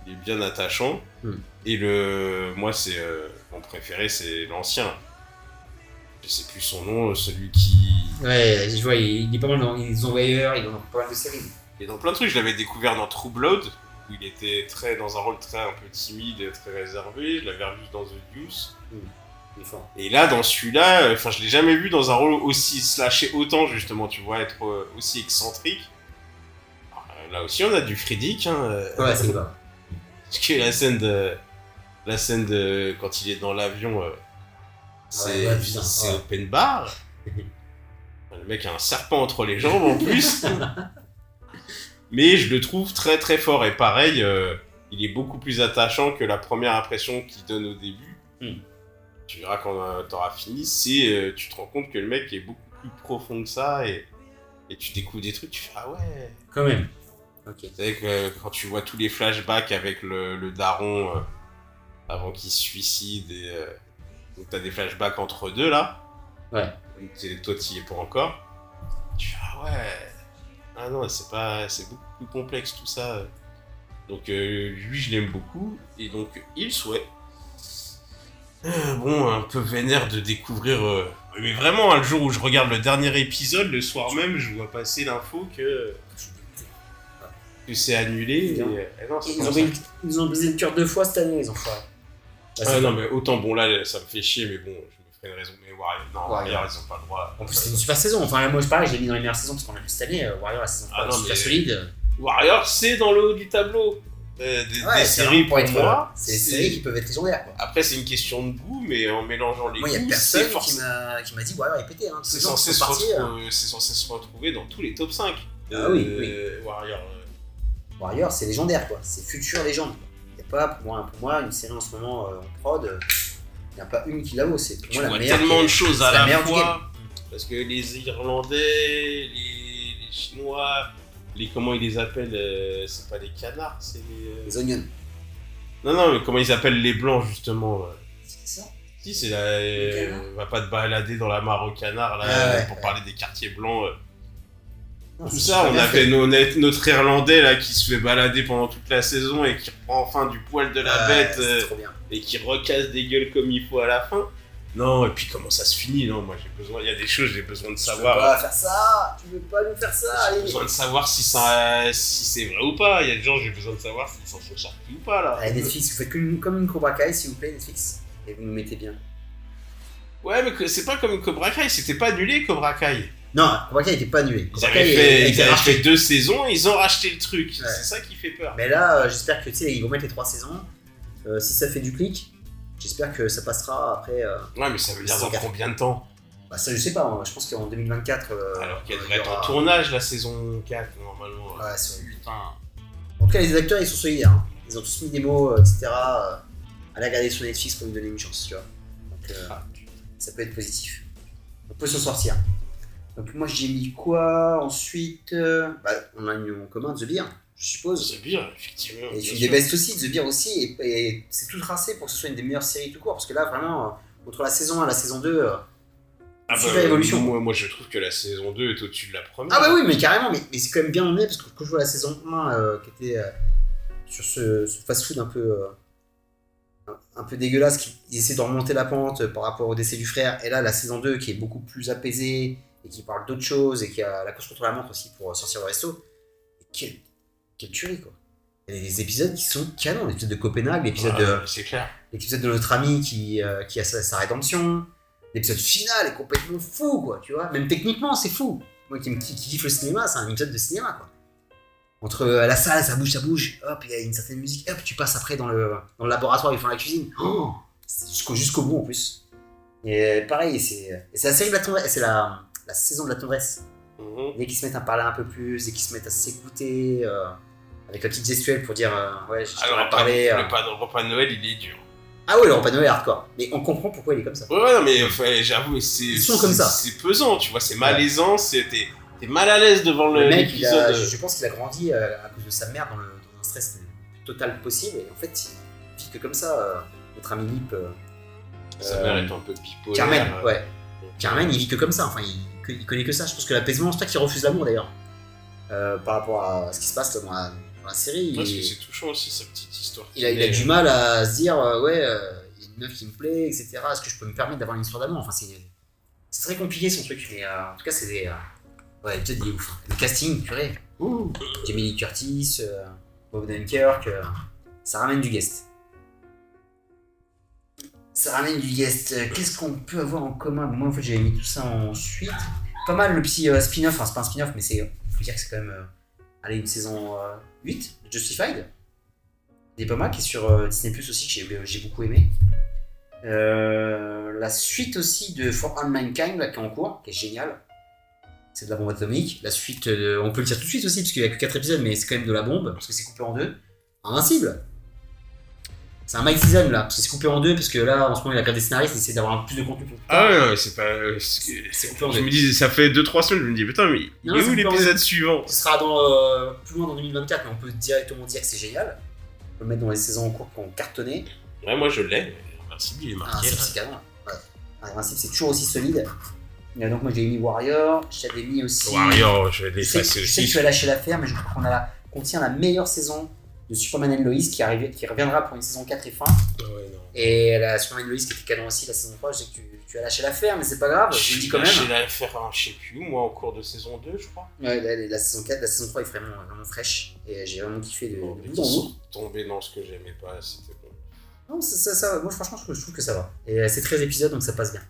il est bien attachant. Hmm. Et le, moi, c'est mon préféré, c'est l'ancien. Je sais plus son nom, celui qui. Ouais, je vois, il, il est pas mal dans les envoyeurs, il est dans pas mal de séries. Il est dans plein de trucs. Je l'avais découvert dans True Blood, où il était très dans un rôle très un peu timide, très réservé. Je l'avais revu dans The Deuce. Fort. Et là, dans celui-là, euh, enfin, je l'ai jamais vu dans un rôle aussi slashé autant, justement, tu vois, être euh, aussi excentrique. Alors, euh, là aussi, on a du Friedic, hein. euh, Ouais, c'est pas. Parce que la scène de. La scène de. Quand il est dans l'avion, euh, c'est ouais, ouais. open bar. [laughs] Le mec a un serpent entre les jambes en plus. [laughs] Mais je le trouve très très fort. Et pareil, euh, il est beaucoup plus attachant que la première impression qu'il donne au début. Hmm. Tu verras quand euh, t'auras fini, c'est euh, tu te rends compte que le mec est beaucoup plus profond que ça et, et tu découvres des trucs, tu fais ah ouais. Quand même. Ok. Vous savez que euh, quand tu vois tous les flashbacks avec le, le daron euh, avant qu'il se suicide et euh, donc t'as des flashbacks entre deux là. Ouais. Donc t'es- toi t'y es pas encore. Tu fais ah ouais. Ah non c'est pas c'est beaucoup plus complexe tout ça. Donc euh, lui je l'aime beaucoup et donc il souhaite. Euh, bon un peu vénère de découvrir. euh, Mais vraiment hein, le jour où je regarde le dernier épisode le soir même je vois passer l'info que que c'est annulé. Et, Bien. eh non, Ils ont, ils ont brisé le cœur deux fois cette année, ils ont foiré. Bah, Ah c'est non, mais autant bon là, ça me fait chier, mais bon, je me ferai une raison. Mais Warrior, non, Warrior. Warrior, ils ont pas le droit. En plus, c'est une super saison. Enfin, moi, c'est pareil, je l'ai mis dans les meilleures saisons parce qu'on a vu cette année. euh, Warrior, la saison 3, Ah non, super mais- solide. Warrior, c'est dans le haut du tableau. Euh, des, Ouais, des c'est séries pour être, moi. euh, C'est des séries qui peuvent être légendaires. Quoi. Après, c'est une question de goût, mais en mélangeant les Moi, il y a personne c'est qui m'a qui m'a dit Warrior est pété. Hein. C'est censé, se euh, retrouver- c'est censé se retrouver dans tous les top 5. Ah oui, Euh, Warrior. euh, Warrior, c'est légendaire, quoi. C'est future légende. A pas, pour moi, pour moi, une série en ce moment euh, en prod, il n'y a pas une qui la vaut. C'est pour Tu moi la vois meilleure. tellement de choses à la la, fois. Parce que les Irlandais, les, les Chinois, les comment ils les appellent euh, C'est pas les canards, c'est les. euh, Les Onions. Non, non, mais comment ils appellent les blancs justement. C'est ça? Si, c'est la. euh, on va pas te balader dans la mare au canard là Ah ouais, pour ouais. parler des quartiers blancs. Tout ça, on avait fait. nos- notre, Irlandais là qui se fait balader pendant toute la saison et qui reprend enfin du poil de la Ouais, bête euh, et qui recasse des gueules comme il faut à la fin. Non, et puis comment ça se finit Non, moi j'ai besoin, il y a des choses, j'ai besoin de Tu veux savoir. pas faire ça? Tu veux pas nous faire ça? J'ai besoin de savoir si, ça, si c'est vrai ou pas. Il y a des gens, j'ai besoin de savoir s'ils s'en sont sortis ou pas là. Allez, Netflix, vous faites comme, une Cobra Kai, s'il vous plaît, Netflix. Et vous nous mettez bien. Ouais, mais c'est pas comme Cobra Kai, c'était pas annulé Cobra Kai. Non, Cobra Kai était pas annulé. Ils avaient, Kai fait, été ils avaient racheté. fait deux saisons, ils ont racheté le truc. Ouais. C'est ça qui fait peur. Mais là, euh, j'espère que tu sais, ils vont mettre les trois saisons. Euh, si ça fait du clic, j'espère que ça passera après. euh, Ouais, mais ça veut dire dans combien de temps? Bah, ça, je sais pas. moi, Je pense qu'en 2024. euh, Alors qu'elle devrait être en tournage la saison 4 normalement. Ouais, c'est vrai. Putain. En tout cas, les acteurs, ils sont solidaires. hein. Ils ont tous mis des mots, etc. euh, Allez regarder sur Netflix pour nous donner une chance, tu vois. Donc, euh, Ah. ça peut être positif. On peut s'en sortir. Donc, moi, j'ai mis quoi ensuite euh, bah, On a mis en commun The Beer, je suppose. C'est bien, effectivement. Et tu best aussi, The Beer aussi. Et, et c'est tout tracé pour que ce soit une des meilleures séries tout court. Parce que là, vraiment, euh, entre la saison 1 et la saison 2. euh, Ah super bah, évolution. Moi, moi, je trouve que la saison 2 est au-dessus de la première. Ah bah oui, mais carrément, mais, mais c'est quand même bien emmené parce que quand je vois la saison 1 euh, qui était euh, sur ce, ce fast-food un peu, euh, un, peu dégueulasse, qui ils essaient de remonter la pente par rapport au décès du frère, et là la saison 2 qui est beaucoup plus apaisée et qui parle d'autres choses et qui a la course contre la montre aussi pour euh, sortir au resto, et quelle, quelle tuerie quoi. Il y a des épisodes qui sont canons, l'épisode de Copenhague, l'épisode de, C'est clair. l'épisode de notre ami qui, euh, qui a sa, sa rédemption. L'épisode final est complètement fou, quoi, tu vois. Même techniquement, c'est fou. Moi qui, qui, qui kiffe le cinéma, c'est un épisode de cinéma, quoi. Entre euh, la salle, ça bouge, ça bouge, hop, il y a une certaine musique, hop, tu passes après dans le, dans le laboratoire, ils font la cuisine. Oh jusqu'au bout, en plus. Et pareil, c'est la série de la c'est la, la saison de la tendresse. Mhm. Dès qu'ils se mettent à parler un peu plus, dès qu'ils se mettent à s'écouter, euh, avec la petite gestuelle pour dire, euh, ouais, je t'aurais le, parlé. euh. le le repas de Noël, il est dur. Ah ouais, le repas de Noël hardcore. Mais on comprend pourquoi il est comme ça. Ouais, ouais, non, mais enfin, j'avoue, c'est. C'est pesant, tu vois, c'est malaisant, c'est- t'es mal à l'aise devant le- Le mec, il a- l'épisode. je pense qu'il a grandi à cause de sa mère dans, le, dans un stress le plus total possible. Et en fait, il vit que comme ça. notre ami Nip. Sa mère est un peu bipolaire. Carmen, ouais. Carmen, il vit que comme ça. Enfin, il, que- il connaît que ça. Je pense que l'apaisement, c'est pas qu'il refuse l'amour d'ailleurs. Euh, par rapport à ce qui se passe dans, la, dans la série. Parce il, que c'est touchant aussi, sa petite histoire. il a, il a du mal à se dire, euh, ouais, euh, il y a une meuf qui me plaît, etc. Est-ce que je peux me permettre d'avoir une histoire d'amour? Enfin, c'est c'est très compliqué son truc. Mais euh, en tout cas, c'est des. euh, ouais, peut-être des ouf. Le casting, purée. Ouh. Jamie Lee Curtis, euh, Bob Dunkirk, euh, ça ramène du guest. Ça ramène du guest. Euh, Qu'est-ce qu'on peut avoir en commun? Moi, en fait, j'avais mis tout ça ensuite. Pas mal le petit euh, spin-off, enfin, c'est pas un spin-off, mais c'est. faut dire que c'est quand même. euh, allez, une saison euh, 8 de Justified. Des pas mal qui est sur euh, Disney Plus aussi, que j'ai beaucoup aimé. Euh, la suite aussi de For All Mankind, là, qui est en cours, qui est géniale. C'est de la bombe atomique. La suite, euh, on peut le dire tout de suite aussi, parce qu'il n'y a que 4 épisodes, mais c'est quand même de la bombe, parce que c'est coupé en deux. Invincible C'est un Mike Season là, parce que c'est coupé en deux, parce que là en ce moment il a perdu des scénaristes, il essaie d'avoir un plus de contenu pour Ah ouais, c'est pas. euh, c'est- coupé en Je deux. me dis, ça fait 2-3 semaines, je me dis, putain, mais il est où l'épisode suivant? Ce sera dans, euh, plus loin dans 2024, mais on peut directement dire que c'est génial. On peut le mettre dans les saisons en cours qui ont cartonné. Ouais, moi je l'ai. Merci, il est Ah, marqué. là. c'est canon. Ouais. Invincible, c'est toujours aussi solide. Et donc moi j'ai mis Warrior, j'avais mis aussi. Warrior, je vais Je sais, l'effacer je sais que aussi. tu vas lâcher l'affaire, mais je crois qu'on a la, qu'on tient la meilleure saison de Superman and Lois qui, qui reviendra pour une saison 4 et fin. Ah ouais, non. Et la Superman and Lois qui était canon aussi la saison 3, je sais que tu, tu as lâché l'affaire, mais c'est pas grave, je le dis quand même. J'ai la faire un, je sais plus où, moi, en cours de saison 2, je crois. Ouais, la, la saison 4, la saison 3 est vraiment, vraiment fraîche. Et j'ai vraiment kiffé de, bout en bout. tombés dans ce que j'aimais pas, c'était bon. Non, ça, ça, ça- moi franchement, je trouve, que ça va. Et euh, c'est 13 épisodes, donc ça passe bien.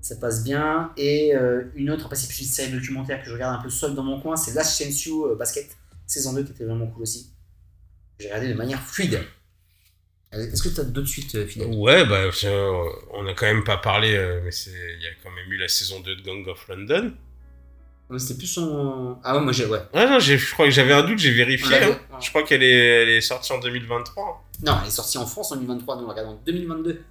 Ça passe bien. Et euh, une autre, après, c'est plus une série documentaire que je regarde un peu seul dans mon coin, c'est Last Chance You euh, Basket, saison 2, qui était vraiment cool aussi. J'ai regardé de manière fluide. Euh, Est-ce que tu as d'autres suites, euh, fidèles Ouais, bah, on a quand même pas parlé, euh, mais il y a quand même eu la saison 2 de Gang of London. C'était plus en. Ah ouais, moi j'ai. Ouais. Ah non, je crois que j'avais un doute, j'ai vérifié. hein. Je crois qu'elle est, elle est sortie en 2023. Non, elle est sortie en France en 2023, nous on l'a regardé en 2022.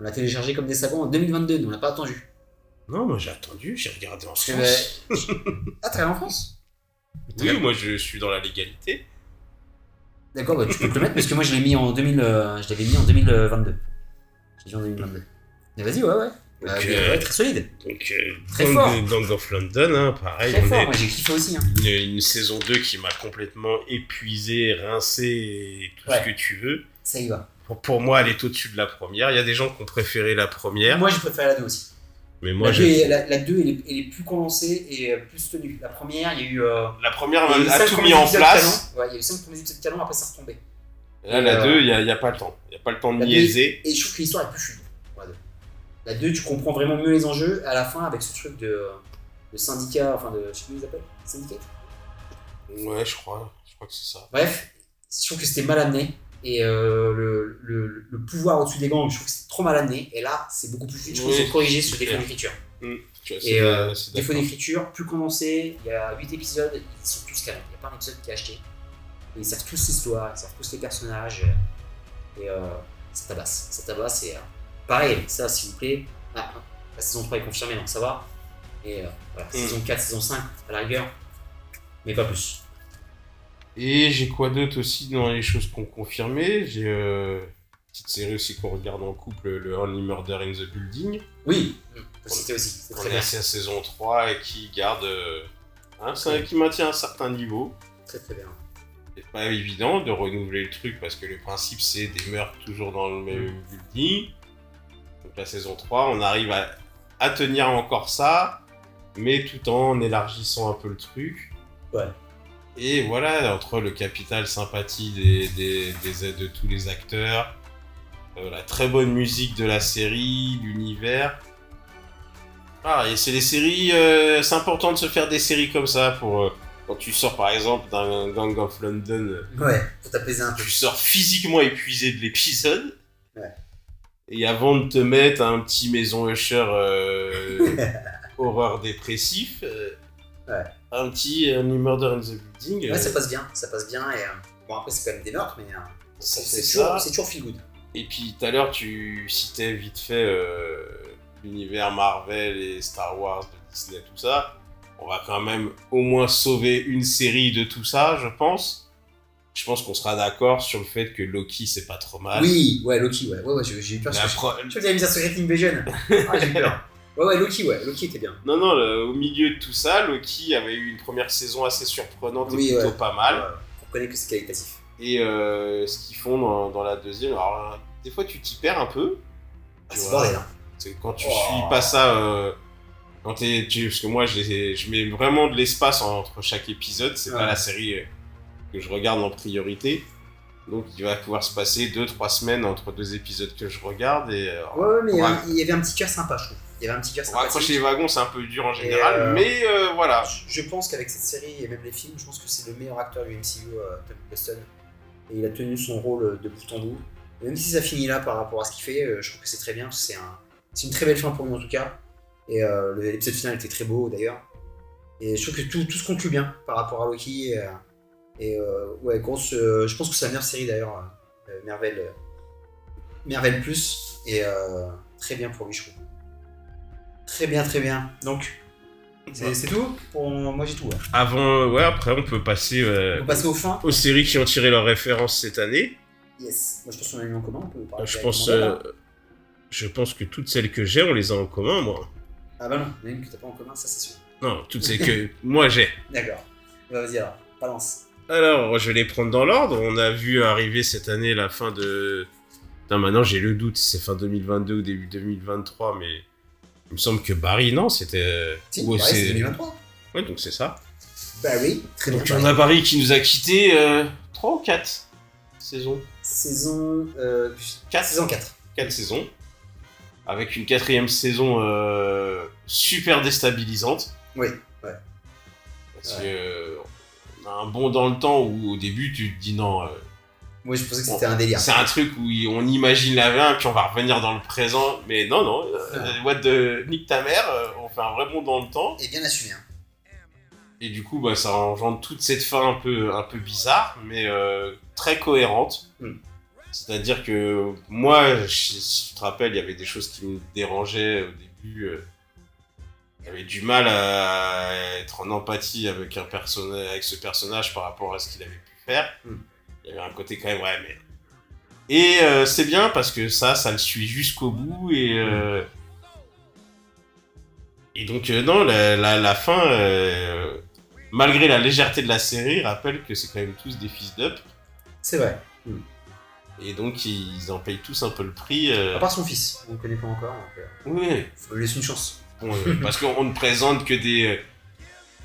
On l'a téléchargé comme des savons en 2022, nous on l'a pas attendu. Non, moi j'ai attendu, j'ai regardé en Parce que, France. [laughs] Ah, t'es allé en France? Oui, moi je suis dans la légalité. D'accord, bah, tu peux te le mettre parce que moi je l'ai mis en 2000, euh, je l'avais mis en 2022. J'ai dit en 2022. Mais vas-y, ouais, ouais. Bah, Ok. ouais, très solide. Donc, euh, Très Gang, fort. Of London, hein, pareil, Très on fort, moi j'ai kiffé aussi. Hein. une, une saison 2 qui m'a complètement épuisé, rincé et tout Ouais. ce que tu veux. Ça y va. Pour, pour moi, elle est au-dessus de la première. Il y a des gens qui ont préféré la première, Moi je préfère la 2 aussi. Mais moi la, je... 2 est, la, la 2 elle est, elle est plus condensée et euh, plus tenue. La première, il y a eu. euh, La première a eu a cinq tout mis en place. Ouais, il y a eu 5 premiers épisodes canon, après ça retombait. Là, la Euh, 2, il n'y a, il y a pas le temps. Il n'y a pas le temps de niaiser. Et je trouve que l'histoire est plus pour La 2. La 2, tu comprends vraiment mieux les enjeux à la fin avec ce truc de, de syndicat, enfin de. Je sais plus comment ils appellent Syndicat Ouais, je crois. Je crois que c'est ça. Bref, je trouve que c'était mal amené. Et euh, le, le, le pouvoir au-dessus des gangs, je trouve que c'était trop mal amené. Et là, c'est beaucoup plus fluide. Je trouve Oui, corrigé ce c'est défaut d'écriture. C'est- Et euh, c'est défaut d'écriture, plus condensé. Il y a 8 épisodes, ils sont tous canons. Il n'y a pas un épisode qui est acheté. Et ils servent tous l'histoire, ils servent tous les personnages. Et euh, ça tabasse. Ça tabasse. Et euh, pareil, ça, s'il vous plaît. Ah, la saison 3 est confirmée, donc ça va. Et euh, voilà, Mm. saison 4, saison 5, à la rigueur. Mais pas plus. Et j'ai quoi d'autre aussi dans les choses qu'on confirmé J'ai euh, une petite série aussi qu'on regarde en couple, le Only Murder in the Building. Oui, c'était aussi. C'est On très est bien. à sa saison 3 et qui garde. euh, hein, ça- qui maintient un certain niveau. Très très bien. C'est pas évident de renouveler le truc parce que le principe c'est des meurtres toujours dans le même building. Donc la saison 3, on arrive à, à tenir encore ça, mais tout en élargissant un peu le truc. Ouais. Et voilà, entre le capital sympathie des, des, des- de tous les acteurs, euh, la très bonne musique de la série, l'univers. Ah, et c'est des séries, euh, c'est important de se faire des séries comme ça pour euh, quand tu sors par exemple d'un Gang of London, Ouais, pour t'apaiser un peu. tu sors physiquement épuisé de l'épisode. Ouais. Et avant de te mettre un petit maison Usher [laughs] horreur dépressif, Ouais. Un petit Only Murder in the Building. Ouais, euh, ça passe bien, ça passe bien. Et, euh, bon, après, c'est quand même des meurtres, mais euh, c'est toujours, toujours feel good. Et puis tout à l'heure, tu citais vite fait euh, l'univers Marvel et Star Wars de Disney, tout ça. On va quand même au moins sauver une série de tout ça, je pense. Je pense qu'on sera d'accord sur le fait que Loki, c'est pas trop mal. Oui, ouais, Loki, ouais, ouais, ouais j'ai eu peur. La parce que pro- Je crois que t'avais mis sur Secret Invasion. [laughs] Ah, j'ai eu peur. Ouais, ouais, Loki, ouais, Loki était bien. Non, non, le- au milieu de tout ça, Loki avait eu une première saison assez surprenante Oui, et plutôt ouais. pas mal. On reconnaît que c'est qualitatif. Et euh, ce qu'ils font dans, dans la deuxième, alors des fois tu t'y perds un peu. Ah, c'est bordel, hein. C'est quand tu Oh. suis pas ça. euh, quand tu- parce que moi, je, mets vraiment de l'espace entre chaque épisode. C'est pas Ouais. la série euh, que je regarde en priorité. Donc, il va pouvoir se passer 2-3 semaines entre deux épisodes que je regarde. Et euh, Ouais, ouais, mais euh, il y avait un petit cœur sympa, je trouve. Il y avait un petit cœur raccrocher les wagons, c'est un peu dur en général. euh, mais euh, voilà. Je pense qu'avec cette série et même les films, je pense que c'est le meilleur acteur du MCU, euh, Tom Hiddleston. Et il a tenu son rôle de bout en bout. Et même si ça finit là par rapport à ce qu'il fait, je trouve que c'est très bien. C'est un, une très belle fin pour nous en tout cas. Et l'épisode final était très beau d'ailleurs. Et je trouve que tout, tout se conclut bien par rapport à Loki. Et, et, ouais, grosse. je pense que c'est la meilleure série d'ailleurs, Marvel, euh, Merveille Plus. Et euh, très bien pour lui, je trouve. Très bien, très bien. Donc, c'est c'est tout pour... Moi, j'ai tout. ouais. Avant, ouais, après, on peut passer euh, On peut passer au fin. aux séries qui ont tiré leur référence cette année. Yes. Moi, je pense qu'on a mis en commun. On peut parler je pense, euh, je pense que toutes celles que j'ai, on les a en commun, moi. Ah bah non, il y en a une que t'as pas en commun, ça c'est sûr. Non, toutes celles que [laughs] moi j'ai. D'accord. Bah, Vas-y alors, balance. Alors, je vais les prendre dans l'ordre. On a vu arriver cette année la fin de. Putain, maintenant j'ai le doute si c'est fin 2022 ou début 2023, mais il me semble que Barry, non, c'était. Si, ou ouais, c'est 2023. Ouais, donc c'est ça. Bah oui, très bien. Donc on a Barry qui nous a quitté 3 ou 4 saisons. Saison... Euh, 4 saison 4. 4 saisons. Avec une quatrième saison euh, super déstabilisante. Oui, Parce que euh, on a un bond dans le temps où au début tu te dis non, euh, Moi je pensais que c'était un délire. c'est un truc où on imagine la fin puis on va revenir dans le présent. Mais non, non, euh, what de nique ta mère, euh, on fait un vrai bond dans le temps. Et bien assumé. Hein. Et du coup, bah, ça engendre toute cette fin un peu, un peu bizarre, mais euh, très cohérente. Mm. C'est-à-dire que moi, je- si tu te rappelles, il y avait des choses qui me dérangeaient au début. euh, J'avais du mal à être en empathie avec, un personnage, avec ce personnage par rapport à ce qu'il avait pu faire. Mm. Il y avait un côté quand même, ouais, mais... Et euh, c'est bien parce que ça, ça le suit jusqu'au bout et... euh, Et donc, euh, non, la, la, la fin, euh, malgré la légèreté de la série, rappelle que c'est quand même tous des fils d'up. C'est vrai. Et donc, ils en payent tous un peu le prix. À part son fils, on le connaît pas encore. Donc, Oui, faut lui laisser une chance. bon, parce qu'on ne présente que des...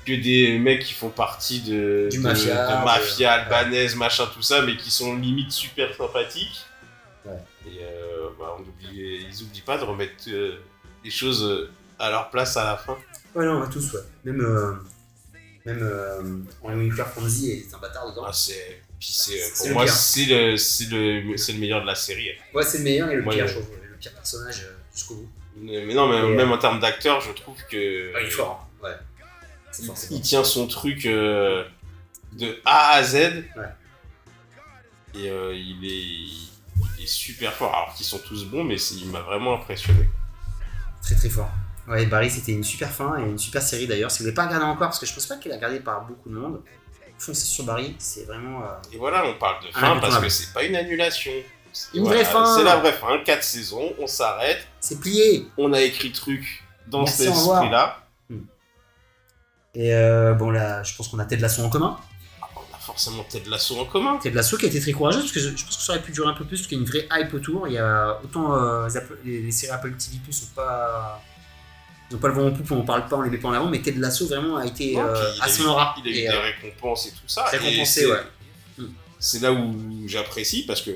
que des mecs qui font partie de, Du de- mafia, de de- mafia albanaise, machin, tout ça, mais qui sont limite super sympathiques. Ouais. Et euh, bah, on oublie, ils oublient pas de remettre euh, les choses euh, à leur place à la fin. Ouais, non, on a tous, ouais. Même, euh, même Winkler Fonzie est un bâtard dedans. Ah, c'est, puis pour moi, c'est le, c'est le, c'est le meilleur de la série. Ouais, c'est le meilleur et le pire, je trouve. Le pire personnage jusqu'au bout. Mais non, mais Et, même en termes d'acteur, je trouve que Ah, il est fort, hein. ouais. Il, tient son truc euh, de A à Z. Et euh, il, est, il est super fort. Alors qu'ils sont tous bons, mais il m'a vraiment impressionné. Très très fort. Ouais, Barry, c'était une super fin et une super série d'ailleurs. Si vous ne l'avez pas regardé encore, parce que je pense pas qu'elle est regardée par beaucoup de monde, foncez sur Barry, c'est vraiment. euh, Et voilà, on parle de fin parce que c'est pas une annulation. C'est- Une vraie fin. C'est la vraie fin. Quatre saisons, on s'arrête. C'est plié On a écrit truc dans Merci, cet esprit-là. Et euh, bon, là, je pense qu'on a Ted Lasso en commun. On a forcément Ted Lasso en commun. Ted Lasso qui a été très courageuse, parce que je, je pense que ça aurait pu durer un peu plus, parce qu'il y a une vraie hype autour. Il y a autant euh, les, Apple- les- les séries Apple TV Plus sont pas. Ils n'ont pas le vent en poupe, on parle pas, on les met pas en avant, mais Ted Lasso vraiment a été Non, euh, à a son aura. Il a eu des euh, récompenses et tout ça. récompensé, ouais. C'est là où j'apprécie parce que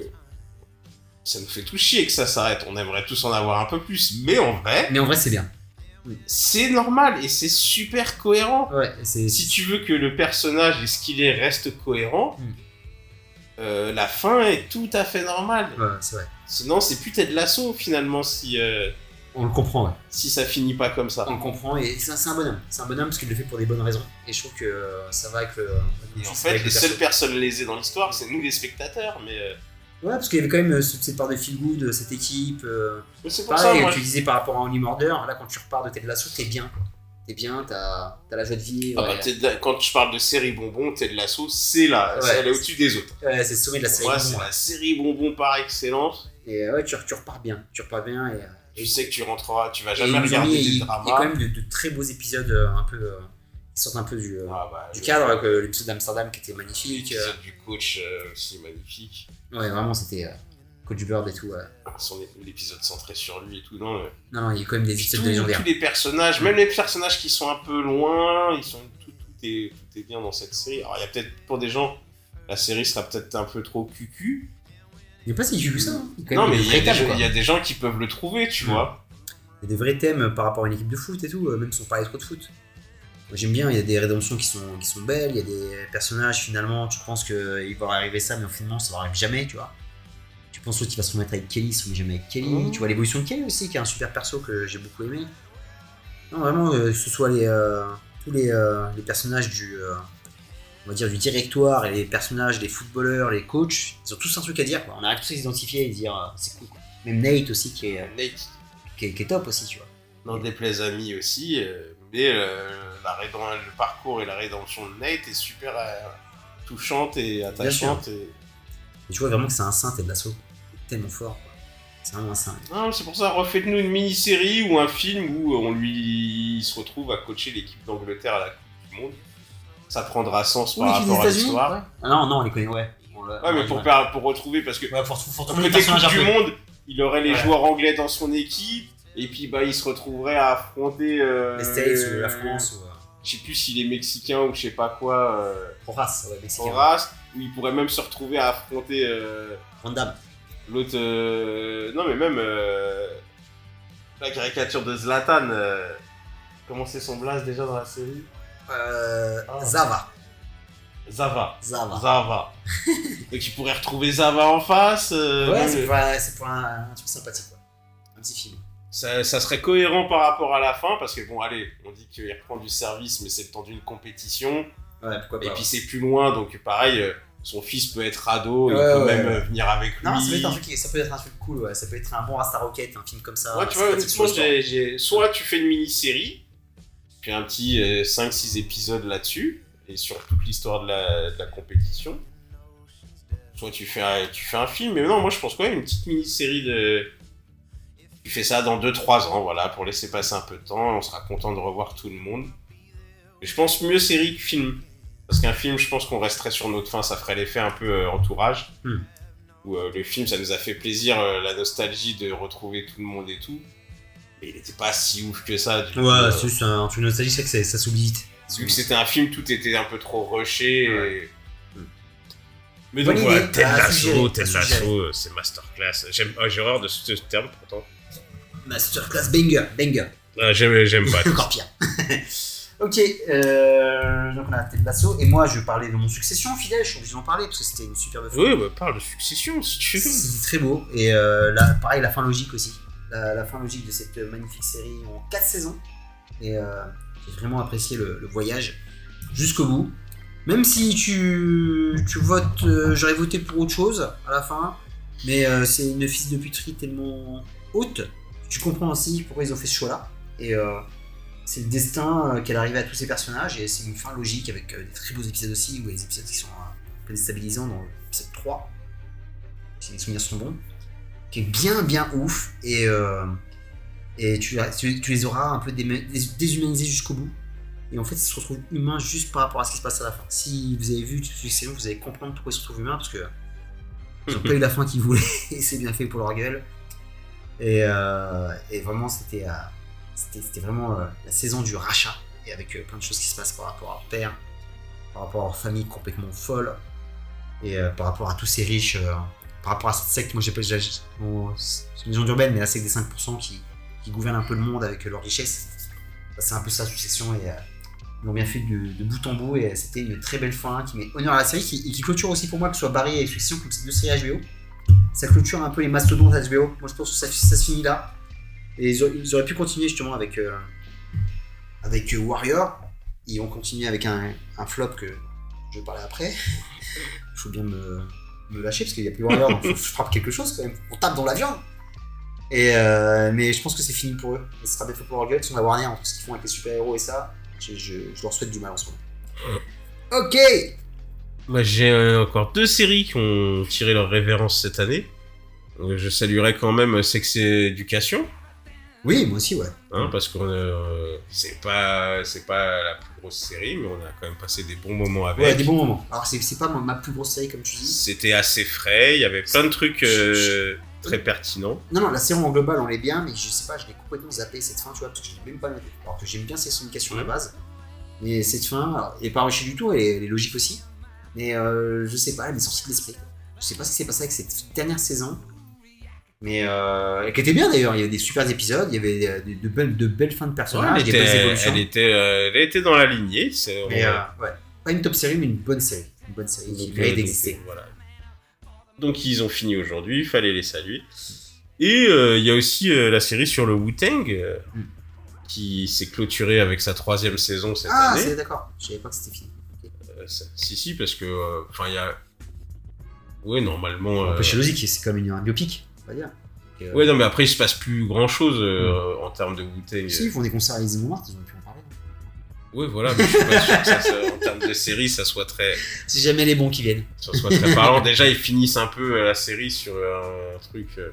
ça nous fait tout chier que ça s'arrête. On aimerait tous en avoir un peu plus. Mais en vrai, Mais en vrai, c'est bien. C'est normal et c'est super cohérent. Ouais. Si tu veux que le personnage et ce qu'il est reste cohérent, Mm. euh, la fin est tout à fait normale. Ouais, c'est vrai. Sinon, c'est plus de l'assaut finalement si, euh, On le comprend, ouais. si ça finit pas comme ça. On le comprend, et c'est un, bonhomme. C'est un bonhomme parce qu'il le fait pour des bonnes raisons. Et je trouve que euh, ça va avec le. Et en fait, les le seules perso. personnes lésées dans l'histoire, c'est nous les spectateurs. Mais, euh, Ouais, parce qu'il y avait quand même euh, cette part de feel good, cette équipe. euh, mais c'est pour Pareil, ça, moi, tu disais par rapport à Only Murder, là quand tu repars de Ted Lasso, t'es bien. quoi. T'es bien, t'as as la joie de vivre. Ah bah, et- Ted La- quand je parle de série bonbon, Ted Lasso, c'est là, Ouais. elle est au-dessus des autres. ouais, c'est le sommet de la série. moi, c'est ouais. la série bonbon par excellence. Et euh, ouais, tu, tu repars bien. Tu repars bien. Et, euh, Tu sais que tu rentreras, tu vas et jamais ils nous ont regarder mis- des il, il y a dramas. quand même de, de très beaux épisodes euh, un peu. euh, qui sortent un peu du, euh, Ah bah, du cadre, avec euh, l'épisode d'Amsterdam qui était magnifique. euh, L'épisode du coach euh, aussi magnifique. ouais, vraiment, c'était. Euh, Coach Bird et tout. Son, l'épisode centré sur lui et tout. Non, euh, Non, non, il y a quand même des épisodes légendaires. tous les personnages, même les personnages qui sont un peu loin, ils sont tout, tout est, tout est bien dans cette série. Alors il y a peut-être pour des gens, la série sera peut-être un peu trop cucu. Il n'y a pas si vu que ça. hein. Il Non mais il y, a des gens- quoi. il y a des gens qui peuvent le trouver, tu vois. Il y a des vrais thèmes par rapport à une équipe de foot et tout, euh, même sans parler trop de foot. J'aime bien, il y a des rédemptions qui sont, qui sont belles, il y a des personnages finalement, tu penses qu'il va arriver ça, mais finalement ça n'arrive jamais, tu vois. Tu penses qu'il va se remettre avec Kelly, il se remet jamais avec Kelly. Mhm. Tu vois l'évolution de Kelly aussi, qui est un super perso que j'ai beaucoup aimé. Non, vraiment, euh, que ce soit les, euh, tous les, euh, les personnages du, on va dire, du directoire et les personnages des footballeurs, les coachs, ils ont tous un truc à dire. Quoi. On arrive tous à s'identifier et dire c'est cool. Quoi. Même Nate aussi qui est, Nate, qui est, qui est top aussi, tu vois. n'en déplaise à mi aussi, mais la rédem- le parcours et la rédemption de Nate est super euh, touchante et attachante. Et... Et tu vois vraiment que c'est un saint, Ted Lasso. Tellement fort, quoi. C'est vraiment un saint. Non, c'est pour ça, refaites-nous une mini-série ou un film où on lui il se retrouve à coacher l'équipe d'Angleterre à la Coupe du Monde. Ça prendra sens par rapport à l'histoire. Ah non, non, on les connaît, ouais. On mais pour, pour retrouver, parce que Ouais, pour, pour Côté personnages Coupe du. Monde, il aurait les Ouais. joueurs anglais dans son équipe, et puis bah il se retrouverait à affronter. euh, Les States ou la France ou. Je sais plus s'il est mexicain ou je sais pas quoi, euh, Horace, ouais, mexicain. où il pourrait même se retrouver à affronter euh, l'autre. euh, Non, mais même euh, la caricature de Zlatan. euh, Comment c'est son blast déjà dans la série? Euh, Ah. Zava. Zava. Zava. Zava. [laughs] Donc il pourrait retrouver Zava en face. Ouais, c'est pour, un- c'est pour un, un truc sympathique, quoi. Un petit film. Ça, ça serait cohérent par rapport à la fin, parce que bon, allez, on dit qu'il reprend du service, mais c'est le temps d'une compétition. Ouais, pourquoi Et puis c'est plus loin, donc pareil, euh, son fils peut être ado, il Ouais, peut ouais, même ouais. euh, venir avec lui. Non, ça peut, être un truc, ça peut être un truc cool, ouais. Ça peut être un bon Rasta Rocket, un film comme ça. Ouais, tu vois, honnêtement, soit tu fais une mini-série, puis un petit 5-6 épisodes là-dessus, et sur toute l'histoire de la, de la compétition. Soit tu fais, un, tu fais un film, mais non, moi je pense quand même une petite mini-série de. Tu fais ça dans 2-3 ans, voilà, pour laisser passer un peu de temps, on sera content de revoir tout le monde. Mais je pense mieux série que film. Parce qu'un film, je pense qu'on resterait sur notre fin, ça ferait l'effet un peu euh, entourage. Hmm. Où euh, le film, ça nous a fait plaisir, euh, la nostalgie de retrouver tout le monde et tout. Mais il était pas si ouf que ça. Du Ouais, c'est juste un truc nostalgique, c'est que ça, ça s'oublie vite. vu que c'était un film, tout était un peu trop rushé. et- Mais Bonne donc voilà, Ted à Lasso, Ted. Lasso, c'est masterclass. Ah, j'ai horreur de ce terme pourtant. Masterclass banger, banger. Ah, j'aime, j'aime pas. [laughs] Encore pire. [laughs] ok, euh, donc on a Ted Lasso, et moi je parlais de mon succession fidèle, je suis obligé d'en parler parce que c'était une superbe fin. oui, bah, parle de succession si tu veux. C'était très beau, et euh, là, pareil, la fin logique aussi. La, la fin logique de cette magnifique série en 4 saisons, et euh, j'ai vraiment apprécié le, le voyage jusqu'au bout. Même si tu, tu votes, euh, j'aurais voté pour autre chose à la fin, mais euh, c'est une fils de puterie tellement haute, tu comprends aussi pourquoi ils ont fait ce choix-là. Et euh, c'est le destin euh, qu'elle arrivait à tous ces personnages, et c'est une fin logique avec euh, des très beaux épisodes aussi, ou des épisodes qui sont un peu déstabilisants dans l'épisode 3, si mes souvenirs sont bons, qui est bien bien ouf, et, euh, et tu, tu, tu les auras un peu déshumanisés jusqu'au bout. Et en fait, ils se retrouvent humains juste par rapport à ce qui se passe à la fin. Si vous avez vu série, vous allez comprendre pourquoi ils se retrouvent humains, parce que ils n'ont [laughs] pas eu la fin qu'ils voulaient, et c'est bien fait pour leur gueule. Et, euh, et vraiment, c'était euh, vraiment euh, la saison du rachat, et avec plein de choses qui se passent par rapport à leur père, par rapport à leur famille complètement folle, et par rapport à tous ces riches, par rapport à cette secte, moi j'appelle j'ai- c'est une légende urbaine, mais la secte des 5% qui, qui gouverne un peu le monde avec leur richesse. C'est un peu ça, succession, et ils l'ont bien fait de, de bout en bout, et c'était une très belle fin qui met honneur à la série, qui, et qui clôture aussi pour moi que ce soit Barry et Succession comme ces deux séries HBO. Ça clôture un peu les mastodontes HBO. Moi je pense que ça, se finit là. Et ils, auraient- pu continuer justement avec, euh, avec Warrior. Ils ont continué avec un, flop que je vais parler après. Il [laughs] faut bien me, lâcher parce qu'il n'y a plus Warrior, je frappe quelque chose quand même. On tape dans la viande. Et euh, mais je pense que c'est fini pour eux. Et ce sera bientôt pour leur gueule. Ils sont la Warner, en tout ce qu'ils font avec les super-héros et ça. Je leur souhaite du mal en ce moment. Ok Moi, j'ai euh, encore deux séries qui ont tiré leur révérence cette année. Euh, Je saluerai quand même euh, Sex Education, Oui, moi aussi, ouais. hein, parce que euh, c'est pas c'est pas la plus grosse série, mais on a quand même passé des bons moments avec. Ouais, des bons moments. Alors, c'est c'est pas ma, plus grosse série, comme tu dis. C'était assez frais, il y avait plein de trucs euh, très pertinents. Non, non, la série en global, on l'est bien, mais je sais pas, je l'ai complètement zappé cette fin, tu vois, parce que je l'ai même pas noté. Alors que j'aime bien ces communications à la base. Mais cette fin, alors, elle est pas rushée du tout, elle est, elle est logique aussi. Mais euh, je sais pas, elle m'est sortie de l'esprit. Je sais pas ce qui s'est passé avec cette dernière saison. Mais euh, elle était bien d'ailleurs, il y avait des super épisodes, il y avait euh, de, de belles, de belles fins de Ouais, personnages, elle, des belles était, évolutions. elle, était, euh, elle était dans la lignée. c'est- Mais ouais, pas une top série, mais une bonne série. Une bonne série qui mérite d'exister. voilà. Donc ils ont fini aujourd'hui, il fallait les saluer. Et euh, il y a aussi euh, la série sur le Wu-Tang euh, Mm. qui s'est clôturée avec sa troisième saison cette Ah, année. c'est d'accord, je savais pas que c'était fini. Euh, si si parce que euh, enfin il y a oui normalement Un euh, peu chez Logic, c'est comme une, un biopic, on va dire. Euh, Ouais, non, mais après, il se passe plus grand chose en termes de bouteilles. Si, ils font des concerts à les Montmartre, ils ont pu en parler. Ouais, voilà, mais je suis pas sûr que ça, ça- en termes de série, ça soit très, [laughs] Si jamais les bons qui viennent. ça soit très parlant. [laughs] Déjà, ils finissent un peu euh, la série sur un, truc. euh,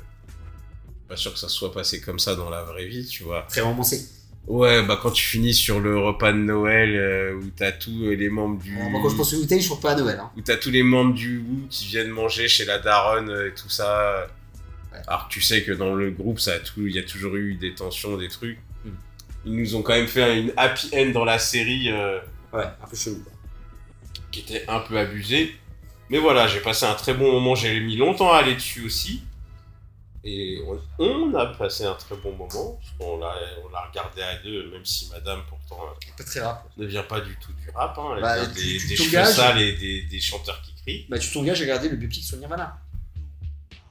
pas sûr que ça soit passé comme ça dans la vraie vie, tu vois. Très romancé. Ouais, bah quand tu finis sur le repas de Noël euh, où t'as tous euh, les membres du. Moi, quand je pense au je trouve pas à Noël. Hein. où t'as tous les membres du Wu qui viennent manger chez la daronne euh, et tout ça. Ouais. Alors que tu sais que dans le groupe, ça a tout, il y a toujours eu des tensions, des trucs. Hmm. Ils nous ont quand même fait une happy end dans la série euh, Ouais, un peu chelou. qui était un peu abusée. Mais voilà, j'ai passé un très bon moment. J'ai mis longtemps à aller dessus aussi. Et on, on a passé un très bon moment. l'a on l'a regardé à deux, même si madame pourtant euh, Pas très rap. ne vient pas du tout du rap. Hein. Elle Bah, vient tu- des, tu des cheveux sales et des, des chanteurs qui crient. Bah, tu t'engages à regarder le biopic sur Nirvana.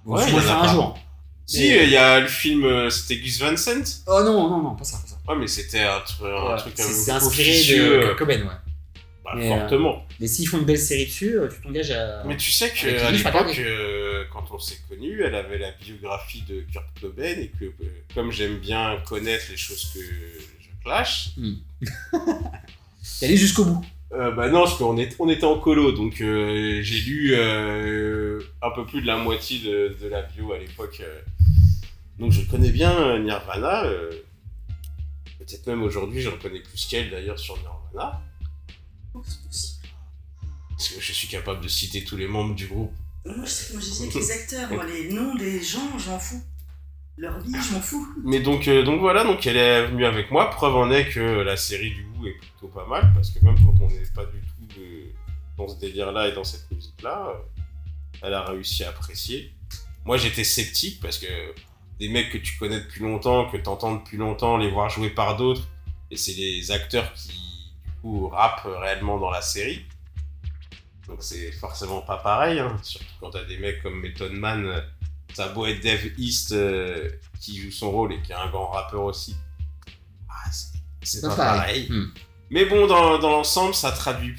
Ouais, tu il vas y le en a faire un pas. jour. Si, Mais- il y a le film, euh, c'était Gus Van Sant. Oh non, non, non, pas ça, pas ça. Ouais, mais c'était un, tru- un Ouais, truc c'est- un C'est peu inspiré officieux, de euh, Cobain, ouais. bah, Mais, euh, fortement. Mais s'ils font une belle série dessus, euh, tu t'engages à. Mais tu sais qu'à l'époque. Euh, quand on s'est connus, elle avait la biographie de Kurt Cobain et que, euh, comme j'aime bien connaître les choses que je clash, [laughs] T'es allé jusqu'au bout. euh, bah non, parce qu'on est, on était en colo, donc euh, j'ai lu euh, un peu plus de la moitié de, de la bio à l'époque. donc je connais bien Nirvana. Peut-être même aujourd'hui, j'en connais plus qu'elle d'ailleurs sur Nirvana. C'est possible? Parce que je suis capable de citer tous les membres du groupe. Moi, je sais, moi, avec les acteurs, moi, les noms des gens, je m'en fous. Leur vie, je m'en fous. Mais donc, euh, donc voilà, donc elle est venue avec moi. Preuve en est que la série du Wu est plutôt pas mal, parce que même quand on n'est pas du tout dans ce délire-là et dans cette musique-là, euh, elle a réussi à apprécier. Moi j'étais sceptique parce que des mecs que tu connais depuis longtemps, que tu entends depuis longtemps, les voir jouer par d'autres, et c'est les acteurs qui du coup rappent réellement dans la série. Donc c'est forcément pas pareil, hein. surtout quand t'as des mecs comme Method Man, ça a beau être Dave East euh, qui joue son rôle et qui est un grand rappeur aussi. Ah, c'est- pas, pareil. Hmm. Mais bon, dans, dans l'ensemble, ça traduit,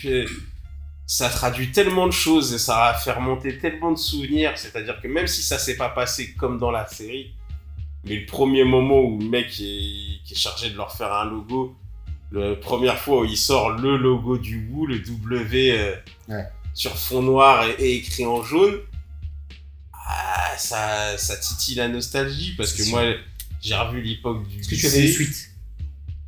ça traduit tellement de choses et ça a fait remonter tellement de souvenirs. C'est-à-dire que même si ça s'est pas passé comme dans la série, mais le premier moment où le mec est, qui est chargé de leur faire un logo, la première fois où il sort le logo du Wu, le W euh, Ouais. Sur fond noir et, et écrit en jaune, ah, ça, ça titille la nostalgie parce que moi, j'ai revu l'époque du. Est-ce que tu avais une lycée. suite?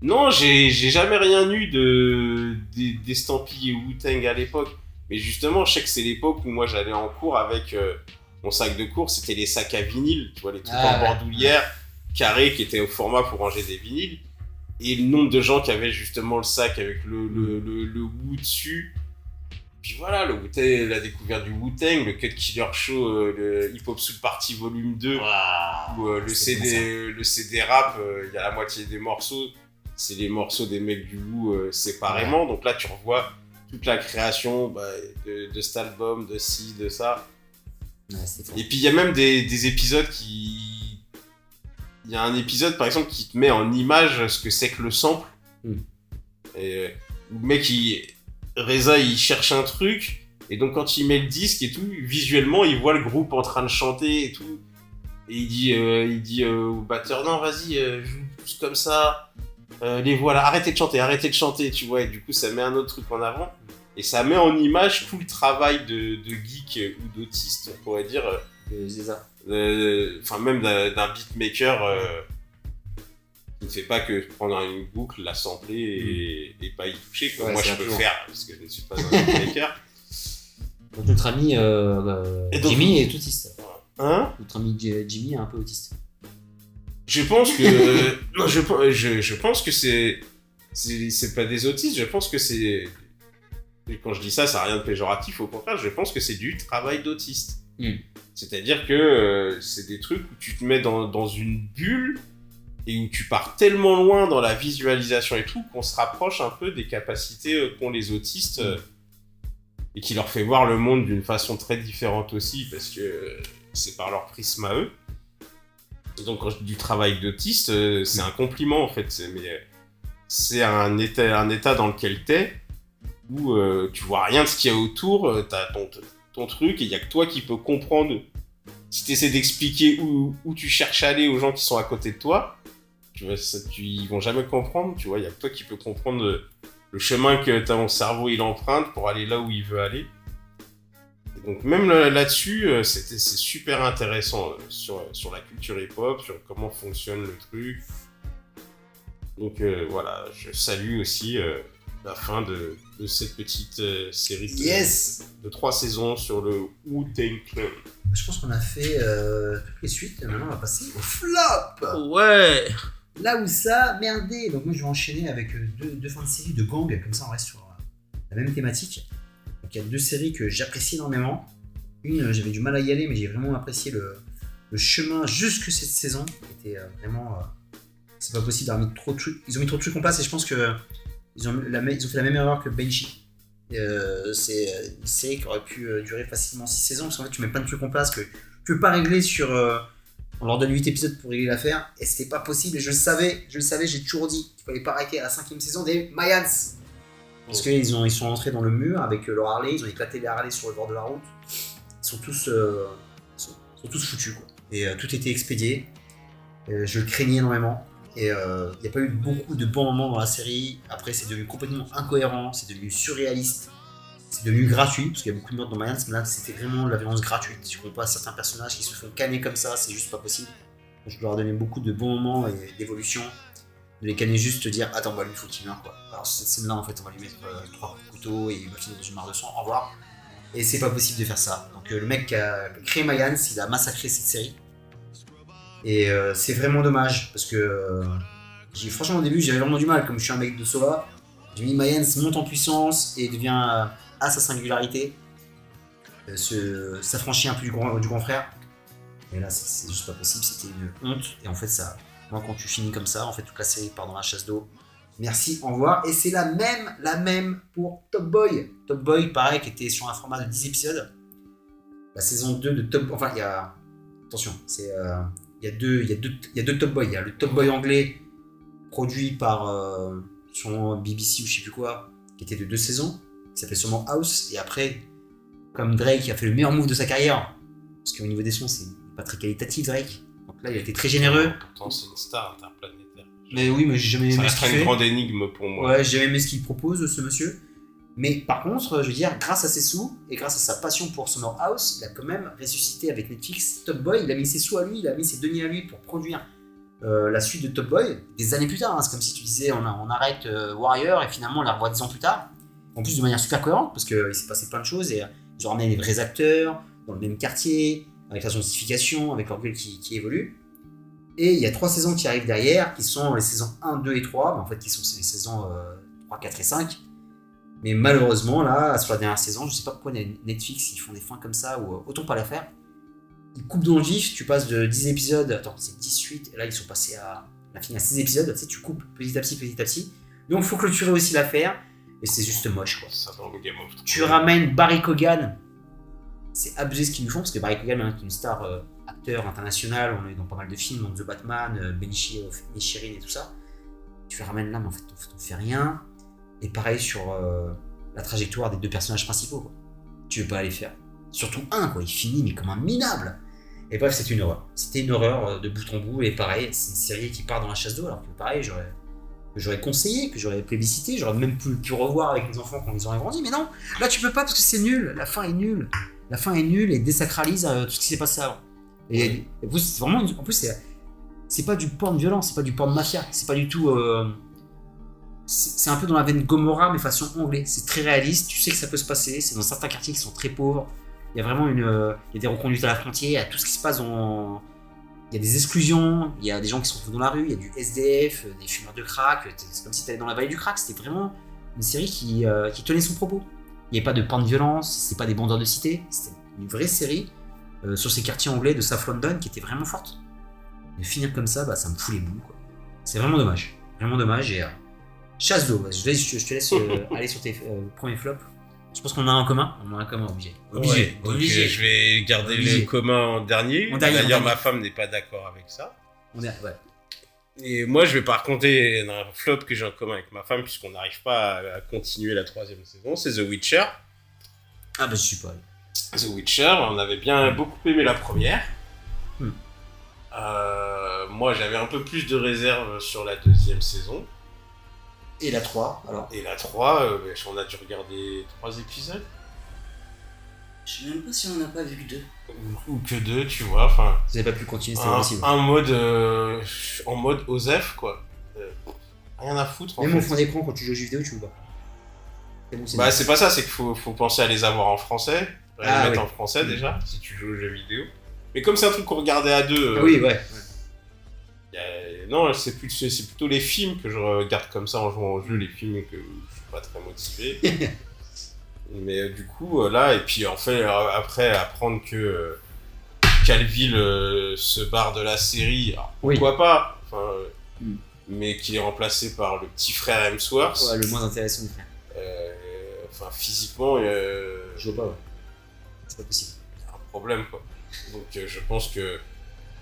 Non, j'ai j'ai jamais rien eu de des- d'estampillés Wu-Tang à l'époque. Mais justement, je sais que c'est l'époque où moi j'allais en cours avec euh, mon sac de cours, c'était les sacs à vinyle, tu vois, les trucs Ah, en ouais. bordoulière, carrés, qui étaient au format pour ranger des vinyles. Et le nombre de gens qui avaient justement le sac avec le, le, le, le Wu dessus. Puis voilà, le Wu-Tang, la découverte du Wu-Tang, le Cut Killer Show, euh, le Hip Hop Soul Party Volume 2 où euh, le, CD, le CD rap, euh, il y a la moitié des morceaux, c'est les morceaux des mecs du Wu euh, séparément. Donc là, tu revois toute la création bah, de, de cet album, de ci, de ça. Ouais. Et puis il y a même des, des épisodes qui. Il y a un épisode par exemple qui te met en image ce que c'est que le sample. Mm. Et euh, le mec, il... Reza, il cherche un truc. Et donc quand il met le disque et tout, visuellement, il voit le groupe en train de chanter et tout. Et il dit, euh, il dit euh, au batteur, non, vas-y, euh, joue tous comme ça. Euh, les voilà, arrêtez de chanter, arrêtez de chanter, tu vois. Et du coup, ça met un autre truc en avant. Et ça met en image tout le travail de, de geek ou d'autiste, on pourrait dire. euh, Euh, euh, enfin même d'un beatmaker euh, ne fait pas que prendre une boucle, la sampler et, et pas y toucher comme Ouais, moi je peux peu faire parce que je ne suis pas un beatmaker. [laughs] Donc notre ami euh, euh, Et donc- Jimmy est autiste. Hein? Notre ami Jimmy est un peu autiste. Je pense que non, je, je, je pense que c'est c'est c'est pas des autistes, je pense que c'est quand je dis ça, ça n'a rien de péjoratif, au contraire, je pense que c'est du travail d'autiste. Mm. C'est-à-dire que euh, c'est des trucs où tu te mets dans, dans une bulle et où tu pars tellement loin dans la visualisation et tout qu'on se rapproche un peu des capacités euh, qu'ont les autistes euh, et qui leur fait voir le monde d'une façon très différente aussi parce que euh, c'est par leur prisme à eux. Donc quand je dis du travail d'autiste, c'est un compliment en fait. Mais c'est un état, dans lequel t'es où euh, tu vois rien de ce qu'il y a autour, t'as ton, ton truc et il y a que toi qui peux comprendre si tu essaies d'expliquer où tu cherches à aller aux gens qui sont à côté de toi, tu vois, ça, tu, ils vont jamais comprendre. Tu vois, il y a que toi qui peux comprendre le, le chemin que ton cerveau il emprunte pour aller là où il veut aller. Et donc même là- là-dessus, euh, c'était c'est super intéressant euh, sur, sur la culture hip-hop, sur comment fonctionne le truc. Donc euh, voilà, je salue aussi euh, la fin de, de cette petite euh, série de, Yes de trois saisons sur le Wu-Tang Clan. Je pense qu'on a fait euh, toutes les suites. Maintenant, on va passer au flop. Ouais. Là où ça, merdé. Donc moi, je vais enchaîner avec euh, deux, fins de série de gang. Comme ça, on reste sur euh, la même thématique. Il y a deux séries que j'apprécie énormément. Une, euh, j'avais du mal à y aller, mais j'ai vraiment apprécié le, chemin jusque cette saison. C'était vraiment... c'est pas possible d'avoir mis trop de trucs. Ils ont mis trop de trucs en place et je pense que ils ont, fait la même erreur que Benji. C'est une série qui aurait pu durer facilement 6 saisons parce qu'en fait tu mets plein de trucs en place que tu peux pas régler sur on leur donne 8 épisodes pour régler l'affaire et c'était pas possible et je le savais je le savais j'ai toujours dit qu'il fallait pas arrêter à la cinquième saison des Mayans. Parce qu'ils ont ils sont rentrés dans le mur avec euh, leur Harley ils ont éclaté les Harley sur le bord de la route. Ils sont tous euh, sont, sont tous foutus quoi. Et euh, tout était expédié. Euh, je le craignais énormément. Et il n'y a pas eu beaucoup de bons moments dans la série. Après, c'est devenu complètement incohérent, c'est devenu surréaliste, c'est devenu gratuit, parce qu'il y a beaucoup de meurtres dans Mayans, mais là, c'était vraiment de la violence gratuite. Je comprends pas certains personnages qui se font canner comme ça, c'est juste pas possible. Je leur donné beaucoup de bons moments et d'évolution. De les canner juste, te dire Attends, bah lui, faut qu'il meure quoi. Alors, cette scène-là, en fait, on va lui mettre euh, trois coups de couteau et il va finir dans une mare de sang, au revoir. Et c'est pas possible de faire ça. Donc, euh, le mec qui a créé Mayans, il a massacré cette série. Et euh, c'est vraiment dommage parce que franchement au début j'avais vraiment du mal comme je suis un mec de Sova. J'ai Mayans monte en puissance et devient à sa singularité, euh, se- s'affranchit un peu du grand, frère. Et là c'est- juste pas possible, c'était une honte. Et en fait ça, moi quand tu finis comme ça, en fait toute la série part dans la chasse d'eau. Merci, au revoir. Et c'est la même, la même pour Top Boy. Top Boy, pareil, qui était sur un format de 10 épisodes. La saison 2 de Top Enfin, il y a. Attention, c'est. euh, il y, a deux, y a y a deux Top Boy. Il y a le Top Boy anglais, produit par euh, son BBC ou je sais plus quoi, qui était de deux saisons, qui s'appelait sûrement House. Et après, comme Drake a fait le meilleur move de sa carrière, parce qu'au niveau des sons, c'est pas très qualitatif, Drake. Donc là, il a été très généreux. Pourtant, c'est une star interplanétaire. Mais oui, mais j'ai jamais Ça aimé ce restera qu'il une grande énigme pour moi. Ouais, j'ai aimé ce qu'il propose, ce monsieur. Mais par contre, je veux dire, grâce à ses sous et grâce à sa passion pour Summer House, il a quand même ressuscité avec Netflix Top Boy. Il a mis ses sous à lui, il a mis ses deniers à lui pour produire euh, la suite de Top Boy des années plus tard. hein. C'est comme si tu disais on, arrête euh, Warrior et finalement on la revoit dix ans plus tard. En plus de manière super cohérente parce qu'il s'est passé plein de choses et euh, ils ont ramené les vrais acteurs dans le même quartier, avec la gentrification, avec leur qui, évolue. Et il y a trois saisons qui arrivent derrière, qui sont les saisons 1, 2 et 3, mais en fait qui sont les saisons euh, 3, 4 et 5. Mais malheureusement, là, sur la dernière saison, je sais pas pourquoi Netflix ils font des fins comme ça, ou euh, autant pas la faire. Ils coupent dans le vif, tu passes de 10 épisodes, attends, c'est 18, et là ils sont passés à la fin à 6 épisodes, tu tu coupes petit à petit, petit à petit. Donc faut clôturer aussi l'affaire, et c'est juste moche quoi. Ça dans le Game of Thrones. Tu ramènes Barry Kogan. C'est abusé ce qu'ils lui font parce que Barry Kogan est une star euh, acteur international. On est dans pas mal de films, dans The Batman, euh, Benichi, Shirin et tout ça. Tu le ramènes là, mais en fait, t'en t'en fais rien. Et pareil sur euh, la trajectoire des deux personnages principaux. Quoi. Tu veux pas les faire. Surtout un, quoi. Il finit, mais comme un minable. Et bref, c'était une horreur. C'était une horreur euh, de bout en bout. Et pareil, c'est une série qui part dans la chasse d'eau. Alors que pareil, j'aurais que j'aurais conseillé, que j'aurais plébiscité, j'aurais même pu, pu revoir avec les enfants quand ils auraient grandi, mais non, là tu peux pas parce que c'est nul, la fin est nulle, la fin est nulle et désacralise euh, tout ce qui s'est passé avant. Et, et vous, c'est vraiment, en plus c'est, c'est pas du porn violent, c'est pas du porn mafia, c'est pas du tout, euh, c'est c'est un peu dans la veine Gomorrah mais façon anglais, c'est très réaliste, tu sais que ça peut se passer, c'est dans certains quartiers qui sont très pauvres, il y a vraiment une, euh, il y a des reconduites à la frontière, il y a tout ce qui se passe dans il y a des exclusions, il y a des gens qui se retrouvent dans la rue, il y a du SDF, euh, des fumeurs de crack, t'es- c'est comme si t'allais dans la vallée du crack, c'était vraiment une série qui, euh, qui tenait son propos. Il n'y avait pas de pan de violence, c'était pas des bandeurs de cité, c'était une vraie série euh, sur ces quartiers anglais de South London qui était vraiment forte. Et finir comme ça, bah, ça me fout les boules. quoi. C'est vraiment dommage, vraiment dommage. Et, euh, chasse d'eau, je, te laisse- je te laisse euh, [laughs] aller sur tes euh, premiers flops. Je pense qu'on a un en commun, on a un commun obligé. Obligé, Ouais, donc, obligé. euh, je vais garder Obligé. le commun en dernier. D'ailleurs, ma femme n'est pas d'accord avec ça. On est, ouais. Et moi, je vais pas raconter un flop que j'ai en commun avec ma femme, puisqu'on n'arrive pas à, à continuer la troisième saison. C'est The Witcher. Ah bah je suis pas. The Witcher, on avait bien beaucoup aimé la première. Hmm. Euh, moi, j'avais un peu plus de réserve sur la deuxième saison. Et la 3, alors Et la 3, euh, on a dû regarder trois épisodes. Je sais même pas si on n'a pas vu que deux. Ou, ou que deux, tu vois. Enfin, Vous avez pas pu continuer, c'est un, possible. un mode euh, en mode OSEF, quoi. Euh, rien à foutre, en Même au fait. fond d'écran, quand tu joues aux jeux vidéo, tu pas. C'est bon, Bah, c'est pas ça, c'est qu'il faut, faut penser à les avoir en français. À les Ah, mettre oui. en français déjà, si tu joues aux jeux vidéo. Mais comme c'est un truc qu'on regardait à deux, Ah euh, oui, ouais. y a- non, c'est plutôt les films que je regarde comme ça en jouant au jeu, les films que je suis pas très motivé. [laughs] Mais euh, du coup, euh, là, et puis en fait, euh, après, apprendre que euh, Calville euh, se barre de la série, alors, Oui. pourquoi pas euh, Mm. Mais qu'il est remplacé par le petit frère Hemsworth. Ouais, le moins intéressant faire. euh, Enfin, physiquement, euh, Je vois pas, ouais. C'est pas possible. un problème quoi. Donc euh, je pense que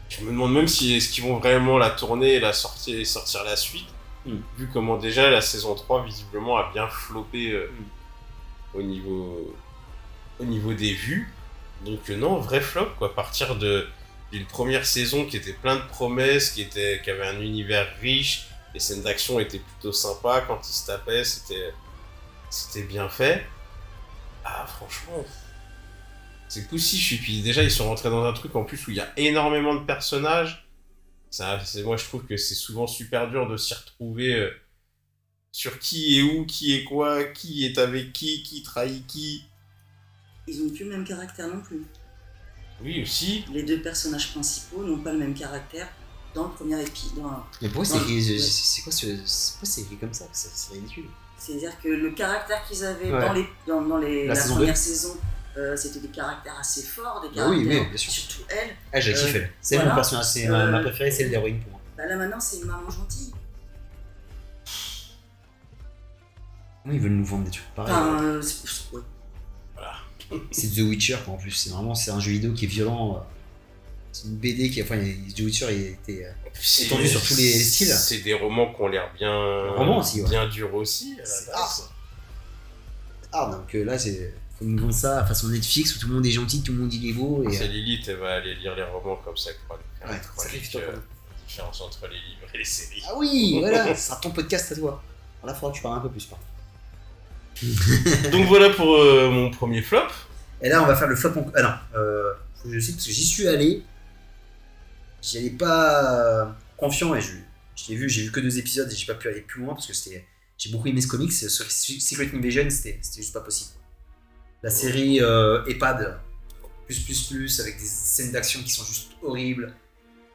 je me demande même si est-ce qu'ils vont vraiment la tourner et la sortir et sortir la suite. Hmm. Vu comment déjà la saison 3 visiblement a bien floppé euh, au niveau au niveau des vues. Donc euh, non, vrai flop quoi, à partir de d'une première saison qui était plein de promesses, qui était qui avait un univers riche, les scènes d'action étaient plutôt sympas quand ils se tapaient, c'était c'était bien fait. Ah franchement, c'est poussif. Et puis déjà, ils sont rentrés dans un truc en plus où il y a énormément de personnages. Ça, c'est, moi, je trouve que c'est souvent super dur de s'y retrouver euh, sur qui est où, qui est quoi, qui est avec qui, qui trahit qui. Ils ont plus le même caractère non plus. Oui, aussi. Les deux personnages principaux n'ont pas le même caractère dans le premier épisode. Mais pourquoi c'est Ouais. quoi ce. c'est- Pourquoi c'est écrit comme ça? C'est c'est ridicule. C'est-à-dire que le caractère qu'ils avaient Ouais. dans, les, dans, dans les, La la, saison première saison, euh, c'était des caractères assez forts, des Bah caractères, oui, mais bien sûr. surtout elle. Ah, j'ai Euh, kiffé. C'est voilà. mon personnage, c'est ma, Euh, ma préférée, c'est l'héroïne pour moi. Bah là maintenant, c'est une maman gentille. Comment ils veulent nous vendre des trucs pareils Enfin, euh, c'est- The Witcher quoi, en plus. C'est vraiment c'est un jeu vidéo qui est violent. C'est une BD qui. Enfin, The Witcher il était. euh, Étendu sur tous les styles. C'est des romans qui ont l'air bien, romans aussi, ouais. bien durs aussi. à la C'est base. Ah, donc euh, là, c'est. Faut nous vendre ça façon Netflix où tout le monde est gentil, tout le monde il est beau. Et, C'est euh, Lilith, elle va aller lire les romans comme ça, faire Ouais, fait euh, plutôt différence entre les livres et les séries. Ah oui, voilà, c'est ton podcast à toi. Alors là, faudra que tu parles un peu plus. Par. [laughs] [laughs] Donc voilà pour euh, mon premier flop. Et là, on va faire le flop. En... Ah non, euh, je sais parce que j'y suis allé. J'y allais pas euh, confiant et je, je l'ai vu. J'ai vu que deux épisodes et j'ai pas pu aller plus loin parce que c'était. J'ai beaucoup aimé ce comics. Ce Secret Invasion, c'était juste pas possible. La série euh, EHPAD, plus plus plus, avec des scènes d'action qui sont juste horribles.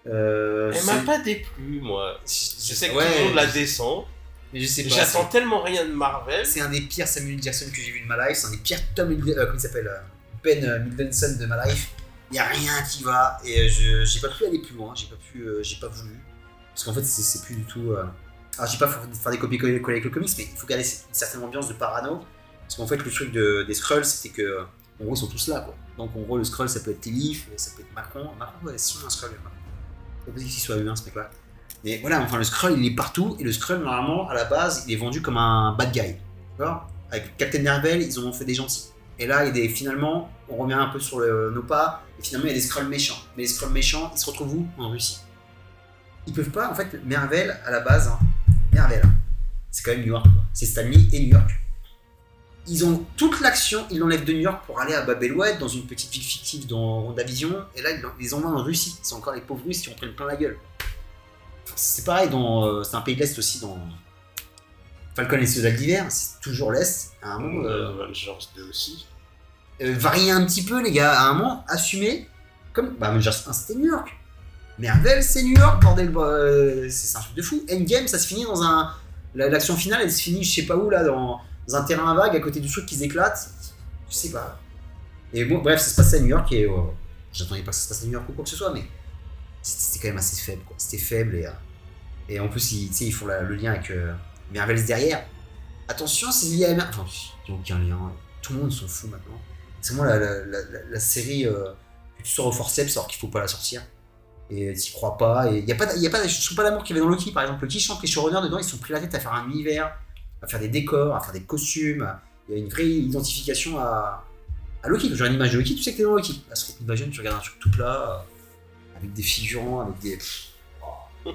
Euh, Elle m'a pas déplu, moi. Je sais que Ouais, tout le monde la descend. Mais je sais pas. J'attends tellement rien de Marvel. C'est un des pires Samuel Jackson que j'ai vu de ma life. C'est un des pires Tom, euh, comment il s'appelle euh, Ben euh, Mendelsohn de ma life. Il y a rien qui va et je j'ai pas pu aller plus loin. J'ai pas pu, j'ai pas voulu parce qu'en fait c'est plus du tout. Alors j'ai pas faire faire des copies coller avec le comics, mais il faut garder une certaine ambiance de parano parce qu'en fait le truc de, des Skrulls c'était que en gros ils sont tous là quoi. Donc en gros le Skrull ça peut être Télif, ça peut être Macron. Macron ouais c'est un Skrull. C'est pas possible qu'il soit humain ce mec là. Mais voilà, enfin le Skrull il est partout et le Skrull normalement à la base il est vendu comme un bad guy. D'accord? Avec Captain Marvel ils ont fait des gentils. Et là il y a des, finalement on revient un peu sur le- nos pas et finalement il y a des Skrulls méchants. Mais les Skrulls méchants ils se retrouvent où? En Russie. Ils peuvent pas en fait Marvel à la base, hein, Marvel hein, c'est quand même New York. C'est Stanley et New York. Ils ont toute l'action, ils l'enlèvent de New York pour aller à Babelwed, dans une petite ville fictive dans WandaVision, et là ils les envoient en Russie. C'est encore les pauvres Russes qui en prennent plein la gueule. Enfin, c'est pareil, dans, euh, c'est un pays de l'Est aussi, dans Falcon et les soldats d'hiver, c'est toujours l'Est. À un moment, euh, Euh, Avengers 2 aussi. euh, variez un petit peu les gars, à un moment, assumez, comme, bah Avengers 1 c'était New York. Marvel c'est New York, bordel, bah, c'est un truc de fou. Endgame ça se finit dans un... la- L'action finale elle se finit je sais pas où là, dans, dans un terrain vague à côté du truc qui s'éclate. Je sais pas. Et bon, bref, ça se passait à New York et euh, j'attendais pas que ça se passe à New York ou quoi que ce soit, mais c'était quand même assez faible. C'était faible et, euh, et en plus ils, ils font le lien avec euh, derrière. Attention, c'est lié à Mar- Enfin, il n'y aucun lien. Tout le monde s'en fout maintenant. C'est moi la, série euh, que tu sors au forceps alors qu'il faut pas la sortir. Et tu crois pas. Et il y a pas, y a pas, pas l'amour qu'il y dans Loki par exemple. Loki, je sens que les showrunners dedans ils sont pris la tête à faire un univers, à faire des décors, à faire des costumes. Il y a une vraie identification à, à Loki. Quand regardes une image de Loki, tu sais que t'es dans Loki. La Secret Invasion, tu regardes un truc tout plat, euh, avec des figurants, avec des. oh.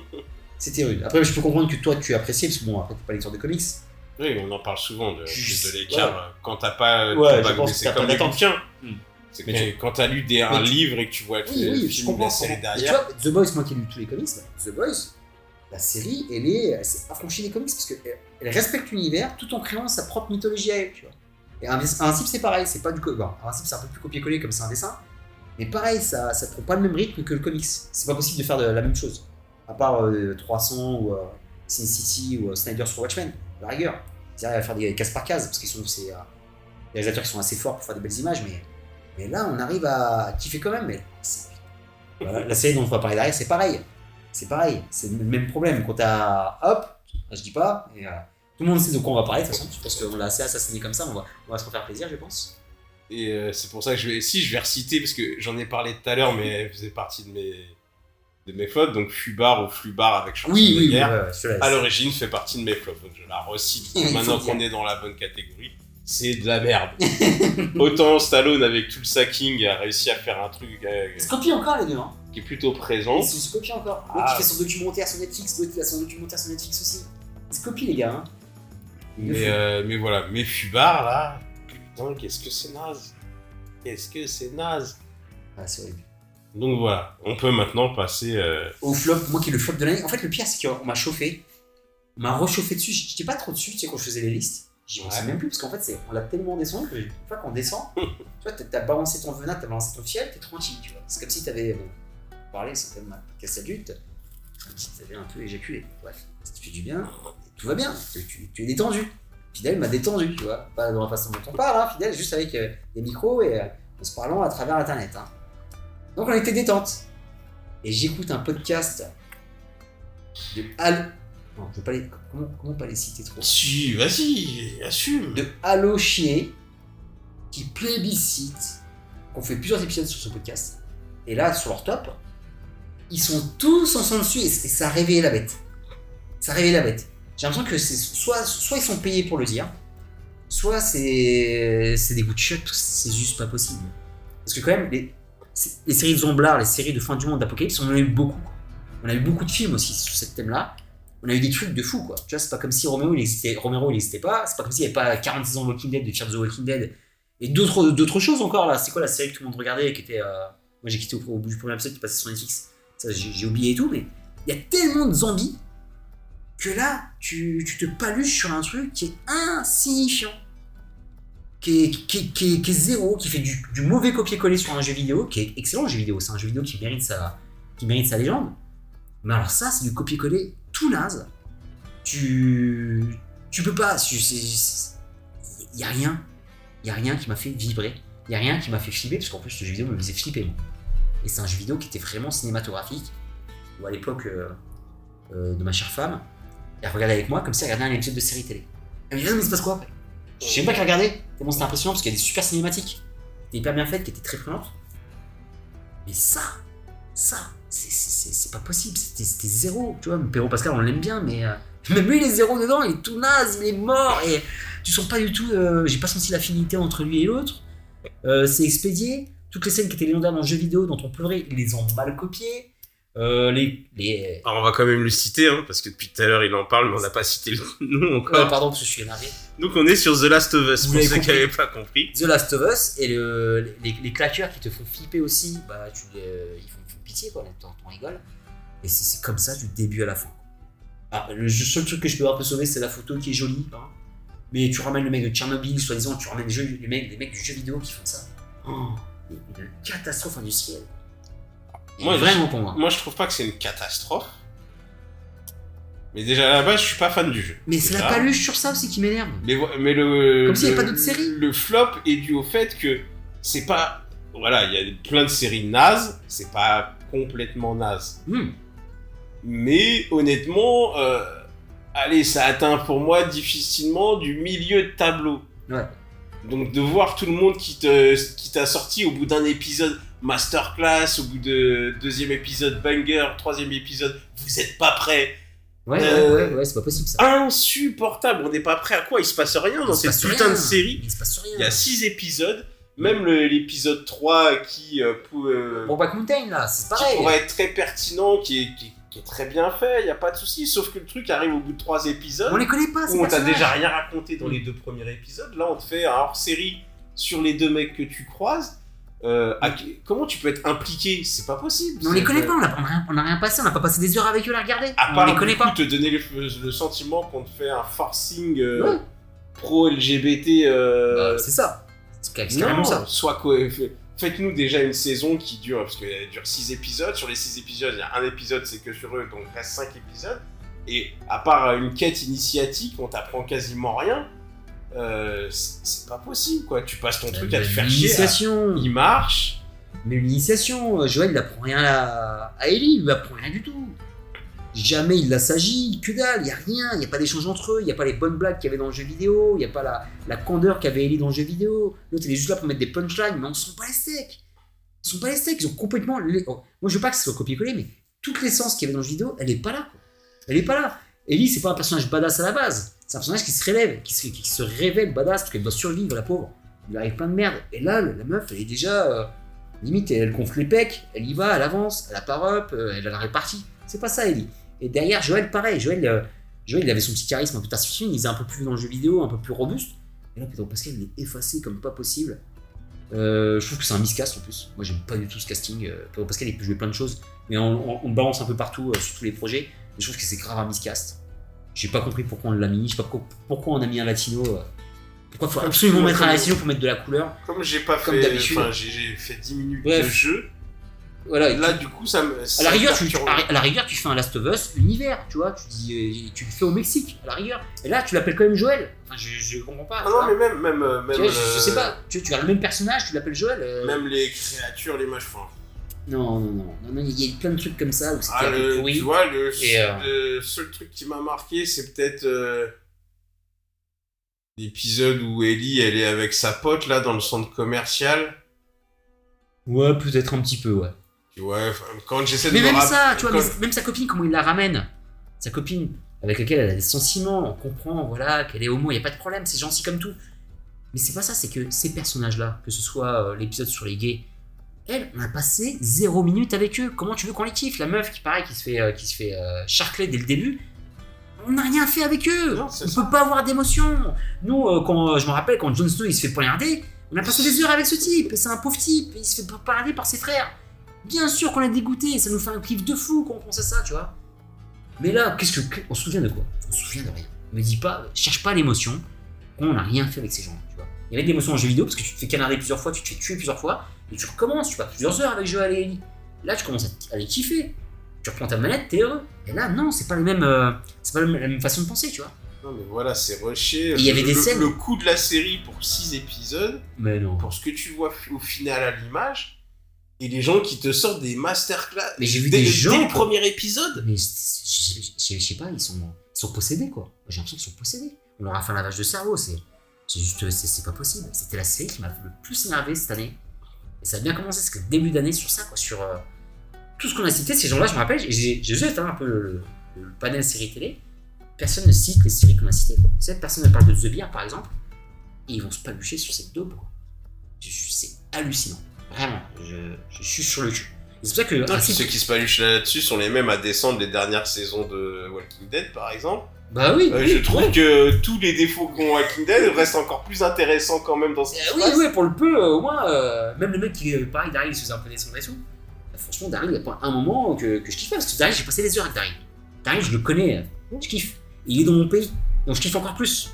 C'était rude. Après, je peux comprendre que toi, tu apprécies, parce que bon, après, t'es pas lecteur de comics. Oui, on en parle souvent de, de l'écart quand t'as pas Ouais, je pense c'est comme les bouquins. Hmm. C'est quand t'as lu des, un tu- livre et que tu vois que Oui, le oui, je film, comprends. la série. Et tu vois, The Boys, moi qui ai lu tous les comics, The Boys, la série, elle est, s'est affranchie des comics parce qu'elle elle respecte l'univers tout en créant sa propre mythologie à elle, tu vois. Et un principe, c'est pareil, c'est pas du bon, un principe, c'est un peu plus copier-coller comme c'est un dessin, mais pareil, ça, ça prend pas le même rythme que le comics. C'est pas possible de faire la même chose, à part euh, 300 ou euh, Sin City ou euh, Snyder sur Watchmen, à la rigueur. C'est-à-dire, va faire des cases par case parce qu'ils sont, euh, des réalisateurs qui sont assez forts pour faire des belles images, mais, là, on arrive à kiffer quand même. Mais la série dont on va parler derrière, c'est pareil. C'est pareil, c'est le même problème. Quand t'as hop, je dis pas, et, euh, tout le monde sait de quoi on va parler de toute façon. Je pense qu'on l'a assez assassiné comme ça, on va, on va se refaire plaisir, je pense. Et euh, c'est pour ça que je vais, si je vais reciter parce que j'en ai parlé tout à l'heure, mais elle faisait partie de mes, de mes flops. Donc Fubar ou Flubar avec chanson Oui, de oui, guerre, ouais, à l'origine fait partie de mes flops. Donc je la recite [laughs] maintenant qu'on est dans la bonne catégorie. C'est de la merde. [laughs] Autant Stallone avec tout le sacking a réussi à faire un truc euh, encore les deux, hein. Qui est plutôt présent. Il se copie encore. L'autre Ah. qui fait son documentaire sur Netflix, l'autre qui a son documentaire sur Netflix aussi. Il se copie les gars, hein. Mais, euh, mais voilà, mais Fubar là, putain, qu'est-ce que c'est naze. Qu'est-ce que c'est naze. Ah, c'est horrible. Donc voilà, on peut maintenant passer. euh, Au flop, moi qui est le flop de l'année. En fait, le pire, c'est qu'on m'a chauffé. On m'a rechauffé dessus. J'étais pas trop dessus, tu sais, quand je faisais les listes. J'y pensais Ouais. même plus, parce qu'en fait, on l'a tellement descendu que une fois qu'on descend, [laughs] tu vois, t'as balancé ton venin, t'as balancé ton fiel, t'es tranquille, tu vois. C'est comme si t'avais bon, parlé, c'est même un podcast adulte, comme si t'avais un peu éjaculé. Bref, ça te fait du bien, tout va bien, tu, tu- tu es détendu. Fidèle m'a détendu, tu vois. Pas dans la façon dont on parle, hein, Fidèle, juste avec euh, des micros et euh, en se parlant à travers Internet. hein. Donc on était détente. Et j'écoute un podcast de Al. Non, je veux pas les. Comment, comment pas les citer trop? Si, vas-y, assume. De Halo Chier qui plébiscite. On fait plusieurs épisodes sur ce podcast. Et là, sur leur top, ils sont tous ensemble dessus et, et ça a réveillé la bête. Ça a réveillé la bête. J'ai l'impression que c'est soit, soit ils sont payés pour le dire, soit c'est des goûts de chute, c'est juste pas possible. Parce que quand même, les, les séries de Zomblar, les séries de fin du monde, d'Apocalypse, on en a eu beaucoup. On a eu beaucoup de films aussi sur ce thème-là. On a eu des trucs de fou, quoi. Tu vois, c'est pas comme si Romero, il existait, Romero, il existait pas. C'est pas comme s'il n'y avait pas 46 ans de Walking Dead, de Fear the Walking Dead. Et d'autres, choses encore, là. C'est quoi la série que tout le monde regardait, qui était... euh, Moi, j'ai quitté au, au bout du premier épisode, qui passait sur Netflix? J'ai, oublié et tout, mais il y a tellement de zombies que là, tu, tu te paluches sur un truc qui est insignifiant. Qui est, qui, qui qui est zéro, qui fait du, du mauvais copier-coller sur un jeu vidéo, qui est excellent jeu vidéo. C'est un jeu vidéo qui mérite sa, qui mérite sa légende. Mais alors ça, c'est du copier-coller tout naze. Tu, tu peux pas. Il y a rien. Il y a rien qui m'a fait vibrer. Il y a rien qui m'a fait flipper parce qu'en plus ce jeu vidéo me faisait flipper. moi. Et c'est un jeu vidéo qui était vraiment cinématographique. Ou à l'époque euh, euh, de ma chère femme, elle regardait avec moi comme si elle regardait un épisode de série télé. Elle me Ah, mais il se passe quoi? Je sais pas qu'elle regardait. Tellement c'était impressionnant parce qu'il y a des super cinématiques. Qui hyper bien faites, qui étaient très prenantes. Mais ça, ça, c'est- pas possible. C'était zéro. Tu vois, Perro Pascal, on l'aime bien, mais euh, [laughs] même lui, il est zéro dedans. Il est tout naze, il est mort. Et tu sens pas du tout. euh, J'ai pas senti l'affinité entre lui et l'autre. C'est expédié. Toutes les scènes qui étaient légendaires dans le jeu vidéo, dont on pleurait, ils les ont mal copiées. Euh, les, les... Alors on va quand même le citer, hein, parce que depuis tout à l'heure il en parle, mais on n'a pas cité le [laughs] nom Ouais, encore. pardon, parce que je suis énervé. Donc on est sur The Last of Us, Vous pour ceux qui n'avaient pas compris. The Last of Us et le, les, les claqueurs qui te font flipper aussi, bah, tu, les- ils, font, ils font pitié, quoi, t'en t'en rigoles. Et c'est c'est comme ça du début à la fin. Ah, le seul truc que je peux un peu sauver, c'est la photo qui est jolie. hein. Mais tu ramènes le mec de Tchernobyl, soi-disant, tu ramènes les, jeux- les, mecs, les mecs du jeu vidéo qui font ça. Oh, une catastrophe industrielle. Moi, je- vraiment pour moi. Moi je trouve pas que c'est une catastrophe. Mais déjà à la base je suis pas fan du jeu. Mais c'est la paluche sur ça aussi qui m'énerve. Mais, le. Comme s'il y avait pas d'autres séries. Le flop est dû au fait que c'est pas. Voilà, il y a plein de séries nazes, c'est pas complètement naze. Hmm. Mais honnêtement, euh, allez, ça atteint pour moi difficilement du milieu de tableau. Ouais. Donc de voir tout le monde qui te qui t'a sorti au bout d'un épisode masterclass, au bout de deuxième épisode banger, troisième épisode, vous êtes pas prêts. Ouais, Euh, ouais, ouais, ouais, c'est pas possible ça. Insupportable, on n'est pas prêt à quoi Il se passe rien dans cette putain rien. de série. Il se passe rien. Il y a six épisodes, même l'épisode 3 qui, euh, euh, Bon, Back Mountain, là, c'est qui pareil. pourrait être très pertinent, qui est, qui, qui est très bien fait, il n'y a pas de souci. Sauf que le truc arrive au bout de 3 épisodes On les connaît pas, où on t'a déjà rien raconté dans les deux premiers épisodes. Là, on te fait un hors-série sur les deux mecs que tu croises. Euh, à- comment tu peux être impliqué? C'est pas possible. On les connaît pas, on a, on a rien, on a rien passé, on n'a pas passé des heures avec eux à regarder. À on part les connaît coup, pas. te donner le, le sentiment qu'on te fait un forcing euh, Ouais. pro-LGBT. euh, Bah, c'est ça. C'est ca- c'est carrément non, ça. soit Faites-nous déjà une saison qui dure, parce qu'elle dure 6 épisodes. Sur les 6 épisodes, il y a un épisode, c'est que sur eux, donc il reste 5 épisodes. Et à part une quête initiatique, on t'apprend quasiment rien. Euh, c'est pas possible, quoi. Tu passes ton truc à te faire chier. à-. Il marche. Mais l'initiation, euh, Joël, il apprend rien à, à Ellie, il lui apprend rien du tout. Jamais il la s'agit, que dalle, il n'y a rien, il n'y a pas d'échange entre eux, il n'y a pas les bonnes blagues qu'il y avait dans le jeu vidéo, il n'y a pas la, la candeur qu'avait Ellie dans le jeu vidéo. L'autre, il est juste là pour mettre des punchlines, mais on ne sont pas les steaks. Ils sont pas les steaks, ils ont complètement. oh, Moi, je veux pas que ce soit copié-collé, mais toute l'essence qu'il y avait dans le jeu vidéo, elle est pas là. Elle est pas là. Ellie, c'est pas un personnage badass à la base, c'est un personnage qui se relève, qui se, qui se révèle badass parce qu'elle doit survivre, la pauvre. Il arrive plein de merde. Et là, la meuf, elle est déjà. euh, Limite, elle gonfle les pecs, elle y va, elle avance, elle a pas up, euh, elle a la répartie. C'est pas ça, Ellie. Et derrière, Joël, pareil. Joël, euh, Joël, il avait son petit charisme un peu taciturne, il était un peu plus dans le jeu vidéo, un peu plus robuste. Et là, Pedro Pascal, il est effacé comme pas possible. Euh, je trouve que c'est un miscast en plus. Moi, j'aime pas du tout ce casting. Euh, Pedro Pascal, il peut jouer plein de choses, mais on, on- balance un peu partout euh, sur tous les projets. Et je trouve que c'est grave un miscast. J'ai pas compris pourquoi on l'a mis, je sais pas pourquoi on a mis un latino. euh. Pourquoi faut absolument mettre un latino pour mettre de la couleur Comme j'ai pas Comme fait. d'habitude. Enfin, j'ai j'ai fait 10 minutes Bref. de jeu. Voilà, Là, du coup, ça me. À ça la, me rigueur, tu, perturbe. à la rigueur, tu fais un Last of Us univers, tu vois, tu dis, euh, tu le fais au Mexique, à la rigueur. Et là, tu l'appelles quand même Joël. Enfin, je, je comprends pas. Ah non, mais même. même, euh, même Tu vois, je, je euh, sais pas, tu, tu as le même personnage, tu l'appelles Joël. euh, Même les créatures, les machins. Enfin, Non, non, non, il y a plein de trucs comme ça où c'était Ah, le- pourri. tu vois, le, euh, seul truc qui m'a marqué, c'est peut-être euh, l'épisode où Ellie, elle est avec sa pote là dans le centre commercial. Ouais, peut-être un petit peu, ouais. Enfin, quand j'essaie de Mais me même ça, tu vois, quand- même sa copine, comment il la ramène? Sa copine, avec laquelle elle a des sentiments, on comprend, voilà, qu'elle est homo, il n'y a pas de problème, c'est gentil comme tout. Mais c'est pas ça, c'est que ces personnages-là, que ce soit euh, l'épisode sur les gays, elle, on a passé zéro minute avec eux. Comment tu veux qu'on les kiffe? La meuf qui, pareil, qui se fait, euh, qui se fait euh, charcler dès le début, on n'a rien fait avec eux. Non, on ça. peut pas avoir d'émotion. Nous, euh, quand, je me rappelle, quand Jon Snow il se fait poignarder, on a passé des heures avec ce type. C'est un pauvre type, il se fait poignarder par ses frères. Bien sûr qu'on est dégoûté, ça nous fait un kiff de fou quand on pense à ça, tu vois. Mais là, qu'est-ce que. On se souvient de quoi? On se souvient de rien. Me dis pas, cherche pas l'émotion. On n'a rien fait avec ces gens, tu vois. Il y avait de l'émotion en jeu vidéo parce que tu te fais canarder plusieurs fois, tu te fais tuer plusieurs fois, et tu recommences, tu passes plusieurs heures avec Joël et Ellie. Là, tu commences à, à les kiffer. Tu reprends ta manette, t'es heureux. Et là, non, c'est pas le même, euh, c'est pas le même- la même façon de penser, tu vois. Non, mais voilà, c'est rushé. Et il y avait Le- des le- scènes- Le coût de la série pour 6 épisodes, Mais non. pour ce que tu vois au final à l'image, et les gens qui te sortent des masterclass. Mais j'ai vu dès, des dès gens, le quoi. premier épisode. Mais je, sais pas, ils sont, ils sont possédés quoi. J'ai l'impression qu'ils sont possédés. On leur a fait un lavage de cerveau, c'est juste, c'est pas possible. C'était la série qui m'a le plus énervé cette année. Et ça a bien commencé, parce que début d'année sur ça, quoi, sur euh, tout ce qu'on a cité, ces gens-là, je me rappelle, j'ai j'ai juste un peu le, le panel série télé. Personne ne cite les séries qu'on a citées. Quoi. Personne ne parle de The Bear par exemple, et ils vont se palucher sur cette daube. quoi. C'est hallucinant. Vraiment, je, je suis sur le cul. C'est pour ça que. Ah, ceux qui se paluchent là-dessus sont les mêmes à descendre les dernières saisons de Walking Dead, par exemple. Bah oui, Euh, oui, je trouve ouais. que tous les défauts qu'ont Walking Dead restent encore plus intéressants quand même dans ce Euh, oui, passe. oui, pour le peu, euh, au moins, euh, même le mec qui, euh, pareil, Daryl, il se faisait un peu tout. Euh, franchement, Daryl, il y a pas un moment que, que je kiffe pas, parce que Daryl, j'ai passé des heures avec Daryl. Daryl, je le connais, je kiffe. Il est dans mon pays, donc je kiffe encore plus.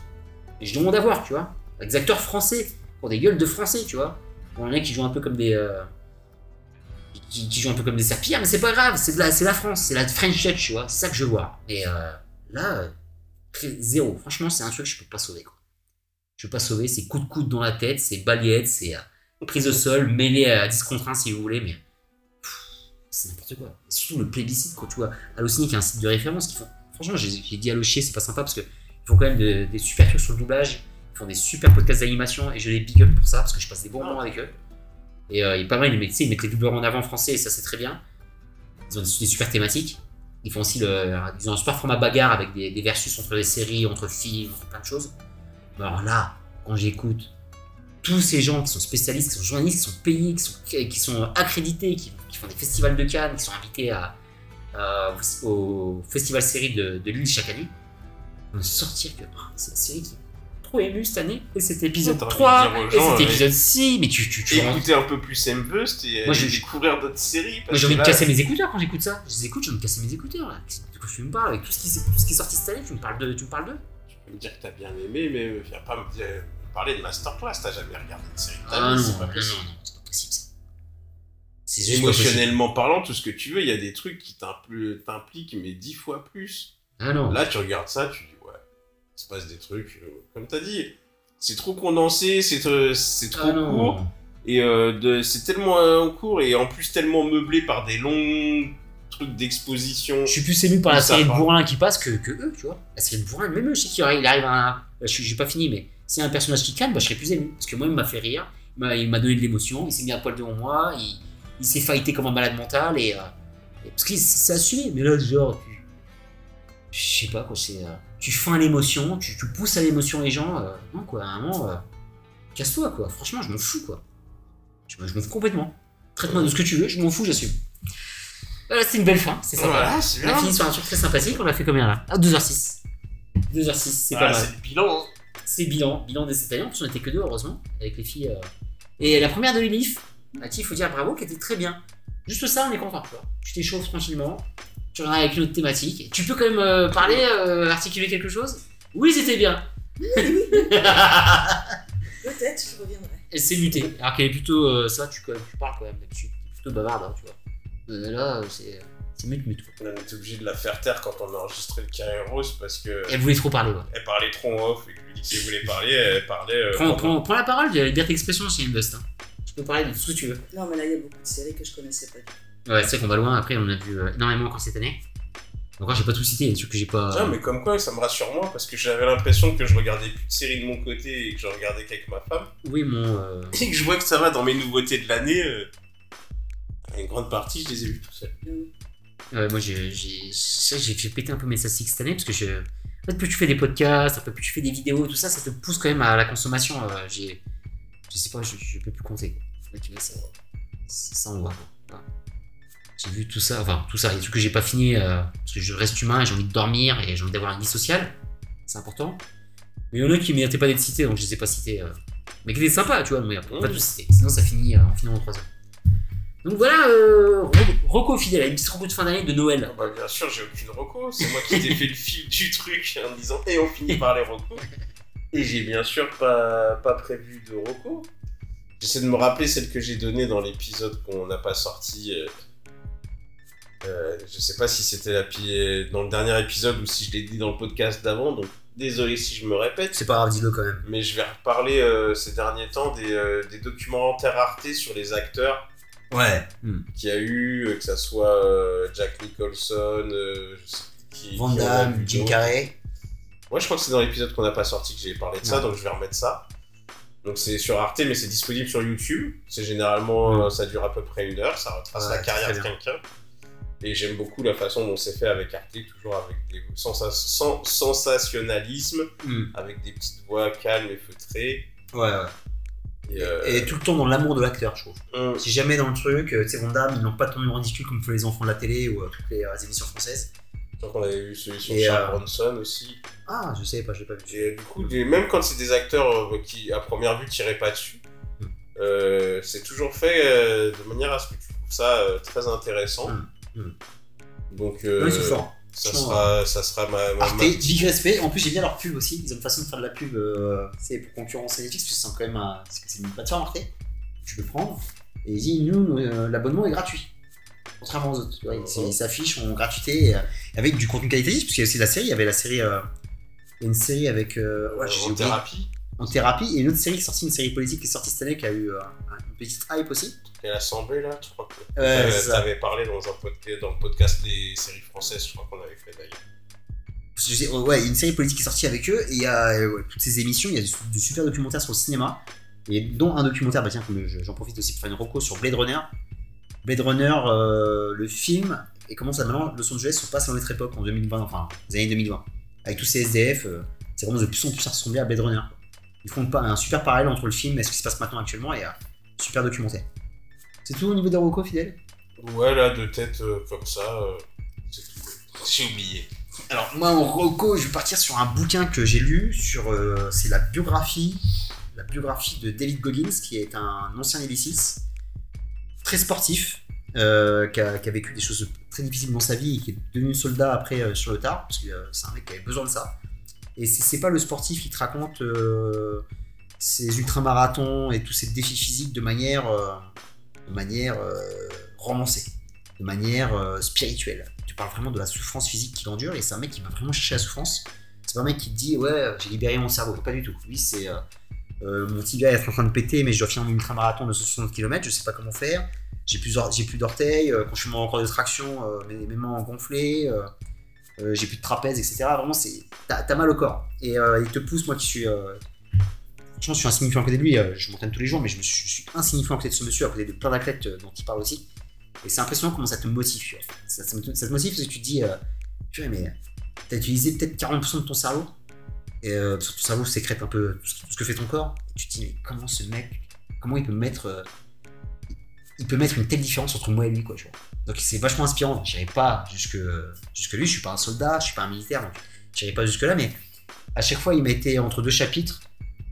Et je demande à voir, tu vois. Avec des acteurs français, pour des gueules de français, tu vois. Pour un mec qui joue un peu comme des. euh, qui, qui joue un peu comme des serpillères, mais c'est pas grave, c'est la, France, c'est la French Touch, tu vois. C'est ça que je vois. Et euh, là, euh, zéro. Franchement, c'est un truc que je peux pas sauver, quoi. Je peux pas sauver, c'est coup de coude dans la tête, c'est balayette, c'est prise au sol, mêlée à 10 contre 1 si vous voulez, mais c'est n'importe quoi. Et surtout le plébiscite, quand tu vois Allociné qui est un site de référence, franchement, j'ai dit Allo chier, c'est pas sympa parce que ils font quand même de- des super trucs sur le doublage, ils font des super podcasts d'animation et je les big up pour ça parce que je passe des bons moments avec eux. Et euh, il est pas mal, ils mettent, ils les doubleurs en avant en français et ça c'est très bien. Ils ont des, des super thématiques. Ils font aussi le, ils ont un super format bagarre avec des, des versus entre les séries, entre films, entre plein de choses. Mais alors là, quand j'écoute tous ces gens qui sont spécialistes, qui sont journalistes, qui sont payés, qui sont, qui sont accrédités, qui, qui font des festivals de Cannes, qui sont invités à, à- au festival série de, de Lille chaque année, vont sortir que oh, c'est la série qui est trop émue cette année, et cet épisode T'as envie de 3, dire aux et cet ouais. épisode 6, mais tu, tu, tu écouter un peu plus M-Bust et Moi, je- découvrir d'autres séries. Moi parce j'ai envie de casser mes écouteurs quand j'écoute ça. Je les écoute, j'ai envie de casser mes écouteurs là. De quoi tu me parles Avec tout ce qui, tout ce qui est sorti cette année, tu me parles de. Tu me parles d'eux? Tu peux me dire que t'as bien aimé, mais viens pas me, dire- parler de Masterclass. T'as jamais regardé une série de ta Ah c'est non, pas non, possible. non, c'est pas possible ça. C'est juste pas possible. Émotionnellement parlant, tout ce que tu veux, il y a des trucs qui t'impl- t'impliquent, mais dix fois plus. Ah non. Là, tu regardes ça, tu dis, il se passe des trucs. euh, comme t'as dit, c'est trop condensé, c'est euh, c'est trop Ah court. Et euh, c'est tellement euh, court et en plus tellement meublé par des longs trucs d'exposition. Je suis plus ému par la série de part. bourrins qui passe que, que eux, tu vois. La série de bourrins, même eux, je sais qu'il arrive, il arrive à un. Je suis- J'ai pas fini, mais s'il y a un personnage qui calme, bah, je serais plus ému. Parce que moi, il m'a fait rire, il m'a- il m'a donné de l'émotion, il s'est mis à poil devant moi, il, il s'est fighté comme un malade mental et. euh, et- parce que c'est assumé, mais là, genre, tu. Je sais pas quoi, c'est. euh, tu feins l'émotion, tu, tu pousses à l'émotion les gens. euh, non, quoi, à un moment, euh, casse-toi, quoi. Franchement, je m'en fous, quoi. Je, me- je m'en fous complètement. Traite-moi de ce que tu veux, je m'en fous, j'assume. Voilà, c'est une belle fin, c'est sympa. Voilà, On a fini sur un truc très sympathique, on a fait combien là? Ah, 2h06. 2h06, c'est Ah, pas mal. c'est le bilan. hein. C'est bilan, bilan de cette année, en plus on était que deux heureusement, avec les filles. euh. Et la première de Lilith, à qui il faut dire bravo, qui était très bien. Juste ça, on est content, tu vois. Tu t'échauffes tranquillement, tu reviens avec une autre thématique. Tu peux quand même euh, parler, euh, articuler quelque chose? Oui, c'était bien. [laughs] Peut-être, je reviendrai. Elle s'est mutée. Alors qu'elle est plutôt. euh, ça, tu, tu parles quand même d'habitude. T'es plutôt bavarde, hein, tu vois. Euh, là, euh, c'est. C'est mute-mute. quoi. On était obligé de la faire taire quand on a enregistré le carré rose parce que Elle voulait trop parler, ouais. elle parlait trop en off et que lui elle voulait parler, elle parlait. euh, Prends, pendant- prends, prends la parole, il y a la liberté d'expression chez Invest. Hein. Tu peux parler de tout ce que tu veux. Non, mais là, il y a beaucoup de séries que je connaissais pas. Ouais, c'est vrai qu'on va loin. Après, on a vu euh, énormément encore cette année. Encore, j'ai pas tout cité, des trucs que j'ai pas. Ah, mais comme quoi, ça me rassure moi parce que j'avais l'impression que je regardais plus de séries de mon côté et que je regardais qu'avec ma femme. Oui, mon. euh, Et que je vois que ça va dans mes nouveautés de l'année. euh, Une grande partie, je les ai vues tout seul. Ouais, moi, j'ai j'ai- péter un peu mes statistiques cette année parce que je. En fait, plus tu fais des podcasts, plus tu fais des vidéos, tout ça, ça te pousse quand même à la consommation. euh, j'ai. Je sais pas, je, je peux plus compter. Faut que tu ça, ça, envoie. quoi. J'ai vu tout ça, enfin, tout ça, des trucs que j'ai pas fini euh, parce que je reste humain et j'ai envie de dormir et j'ai envie d'avoir une vie sociale. C'est important. Mais il y en a qui méritaient pas d'être cités, donc je les ai pas cités. euh, mais qui étaient sympas, tu vois, mais on va pas tous citer. Sinon, ça finit euh, en finant en 3 heures. Donc voilà, euh, Rocco fidèle, une petite Rocco de fin d'année de Noël. Ah bah, bien sûr, j'ai aucune reco. C'est moi qui t'ai fait le fil du truc en me disant et on finit par les recos. Et j'ai bien sûr pas, pas prévu de reco. J'essaie de me rappeler celle que j'ai donnée dans l'épisode qu'on n'a pas sorti. euh, euh, je sais pas si c'était la pi- dans le dernier épisode ou si je l'ai dit dans le podcast d'avant, donc désolé si je me répète. C'est pas grave, dis-le quand même. Mais je vais reparler euh, ces derniers temps des, euh, des documentaires Arte sur les acteurs Ouais. qu'il y a eu, euh, que ça soit euh, Jack Nicholson, euh, je sais qui, Van Damme, Jim. Carrey. Moi, je crois que c'est dans l'épisode qu'on n'a pas sorti que j'ai parlé de ça, donc je vais remettre ça. Donc c'est sur Arte, mais c'est disponible sur YouTube. C'est généralement, Mm. euh, ça dure à peu près une heure, ça retrace Ouais, la carrière de quelqu'un. Et j'aime beaucoup la façon dont c'est fait avec Arte, toujours avec des sensa- sen- sensationnalisme, Mm. avec des petites voix calmes et feutrées. Ouais, ouais. Et, euh, Et tout le temps dans l'amour de l'acteur, je trouve. hum, Si jamais dans le truc, euh, tu sais, ils n'ont pas tourné en ridicule comme font les enfants de la télé ou euh, toutes les euh, émissions françaises. je crois qu'on avait vu celui sur Charles euh, Bronson aussi. Ah, je sais pas, je l'ai pas vu. Et du coup, des- même quand c'est des acteurs qui, à première vue, tiraient pas dessus, Mm. euh, c'est toujours fait euh, de manière à ce que tu trouves ça euh, très intéressant. Mm. Mm. Donc, euh, Ouais, ça, sera, ça sera ma, ma, Arte, ma- big respect. En plus, j'aime bien leur pub aussi. Ils ont une façon de faire de la pub euh, c'est pour concurrencer Netflix, parce que c'est quand même un- parce que c'est une plateforme Arte. Tu peux prendre. Et ils disent, nous, euh, l'abonnement est gratuit. Contrairement aux autres. Ils- s'affichent en gratuité euh, avec du contenu qualitatif, parce qu'il y a aussi la série. Il y avait la série. euh, il y a une série avec. euh, ouais, j'ai en oublié. thérapie. En thérapie. Et une autre série qui est sortie, une série politique qui est sortie cette année, qui a eu euh, une petite hype aussi. Et l'Assemblée, là, je crois que Ouais, t'avais parlé dans, un podcast, dans le podcast des séries françaises, je crois qu'on avait fait d'ailleurs. Je sais- ouais, il y a une série politique qui est sortie avec eux, et il y a euh, ouais, toutes ces émissions, il y a de, super documentaires sur le cinéma, et dont un documentaire, bah tiens, je- j'en profite aussi pour faire une reco sur Blade Runner. Blade Runner, euh, le film, et comment ça maintenant, Los Angeles se passe dans notre époque, en 2020, enfin, les années 2020. Avec tous ces SDF, euh, c'est vraiment de plus en plus à ressembler à Blade Runner. Ils font un super parallèle entre le film et ce qui se passe maintenant actuellement et super documentaire. C'est tout au niveau des recos, fidèle Ouais, là, de tête euh, comme ça, euh, c'est tout. [laughs] J'ai oublié. Alors moi en reco, je vais partir sur un bouquin que j'ai lu sur euh, c'est la biographie la biographie de David Goggins qui est un ancien Seals, très sportif euh, qui, a, qui a vécu des choses très difficiles dans sa vie et qui est devenu soldat après euh, sur le tard parce que euh, c'est un mec qui avait besoin de ça. Et c'est pas le sportif qui te raconte euh, ses ultramarathons et tous ses défis physiques de manière euh, de manière euh, romancée, de manière spirituelle. Tu parles vraiment de la souffrance physique qu'il endure et c'est un mec qui va vraiment chercher la souffrance. C'est pas un mec qui te dit ouais j'ai libéré mon cerveau, pas du tout. Lui c'est mon tibia est en train de péter mais je dois finir mon ultramarathon de 60 km, je sais pas comment faire. J'ai plus, d'orteils, quand je suis en corps de traction, mes, mains ont gonflé, euh, j'ai plus de trapèze, etc. Vraiment, c'est, t'as, mal au corps. Et euh, il te pousse, moi qui suis. Euh, je suis insignifiant à côté de lui, euh, je m'entraîne tous les jours, mais je, me suis, insignifiant à côté de ce monsieur, à côté de plein d'athlètes dont il parle aussi. Et c'est impressionnant comment ça te motive. Ça, ça, te motive parce que tu te dis, purée, mais t'as utilisé peut-être 40% de ton cerveau, et parce que ton cerveau sécrète un peu tout ce, que fait ton corps. Et tu te dis, mais comment ce mec, comment il peut mettre. il peut mettre une telle différence entre moi et lui, quoi, tu vois. Donc c'est vachement inspirant. J'irai pas jusque, jusque lui, je suis pas un soldat, je suis pas un militaire, donc j'irai pas jusque là, mais à chaque fois, il mettait entre deux chapitres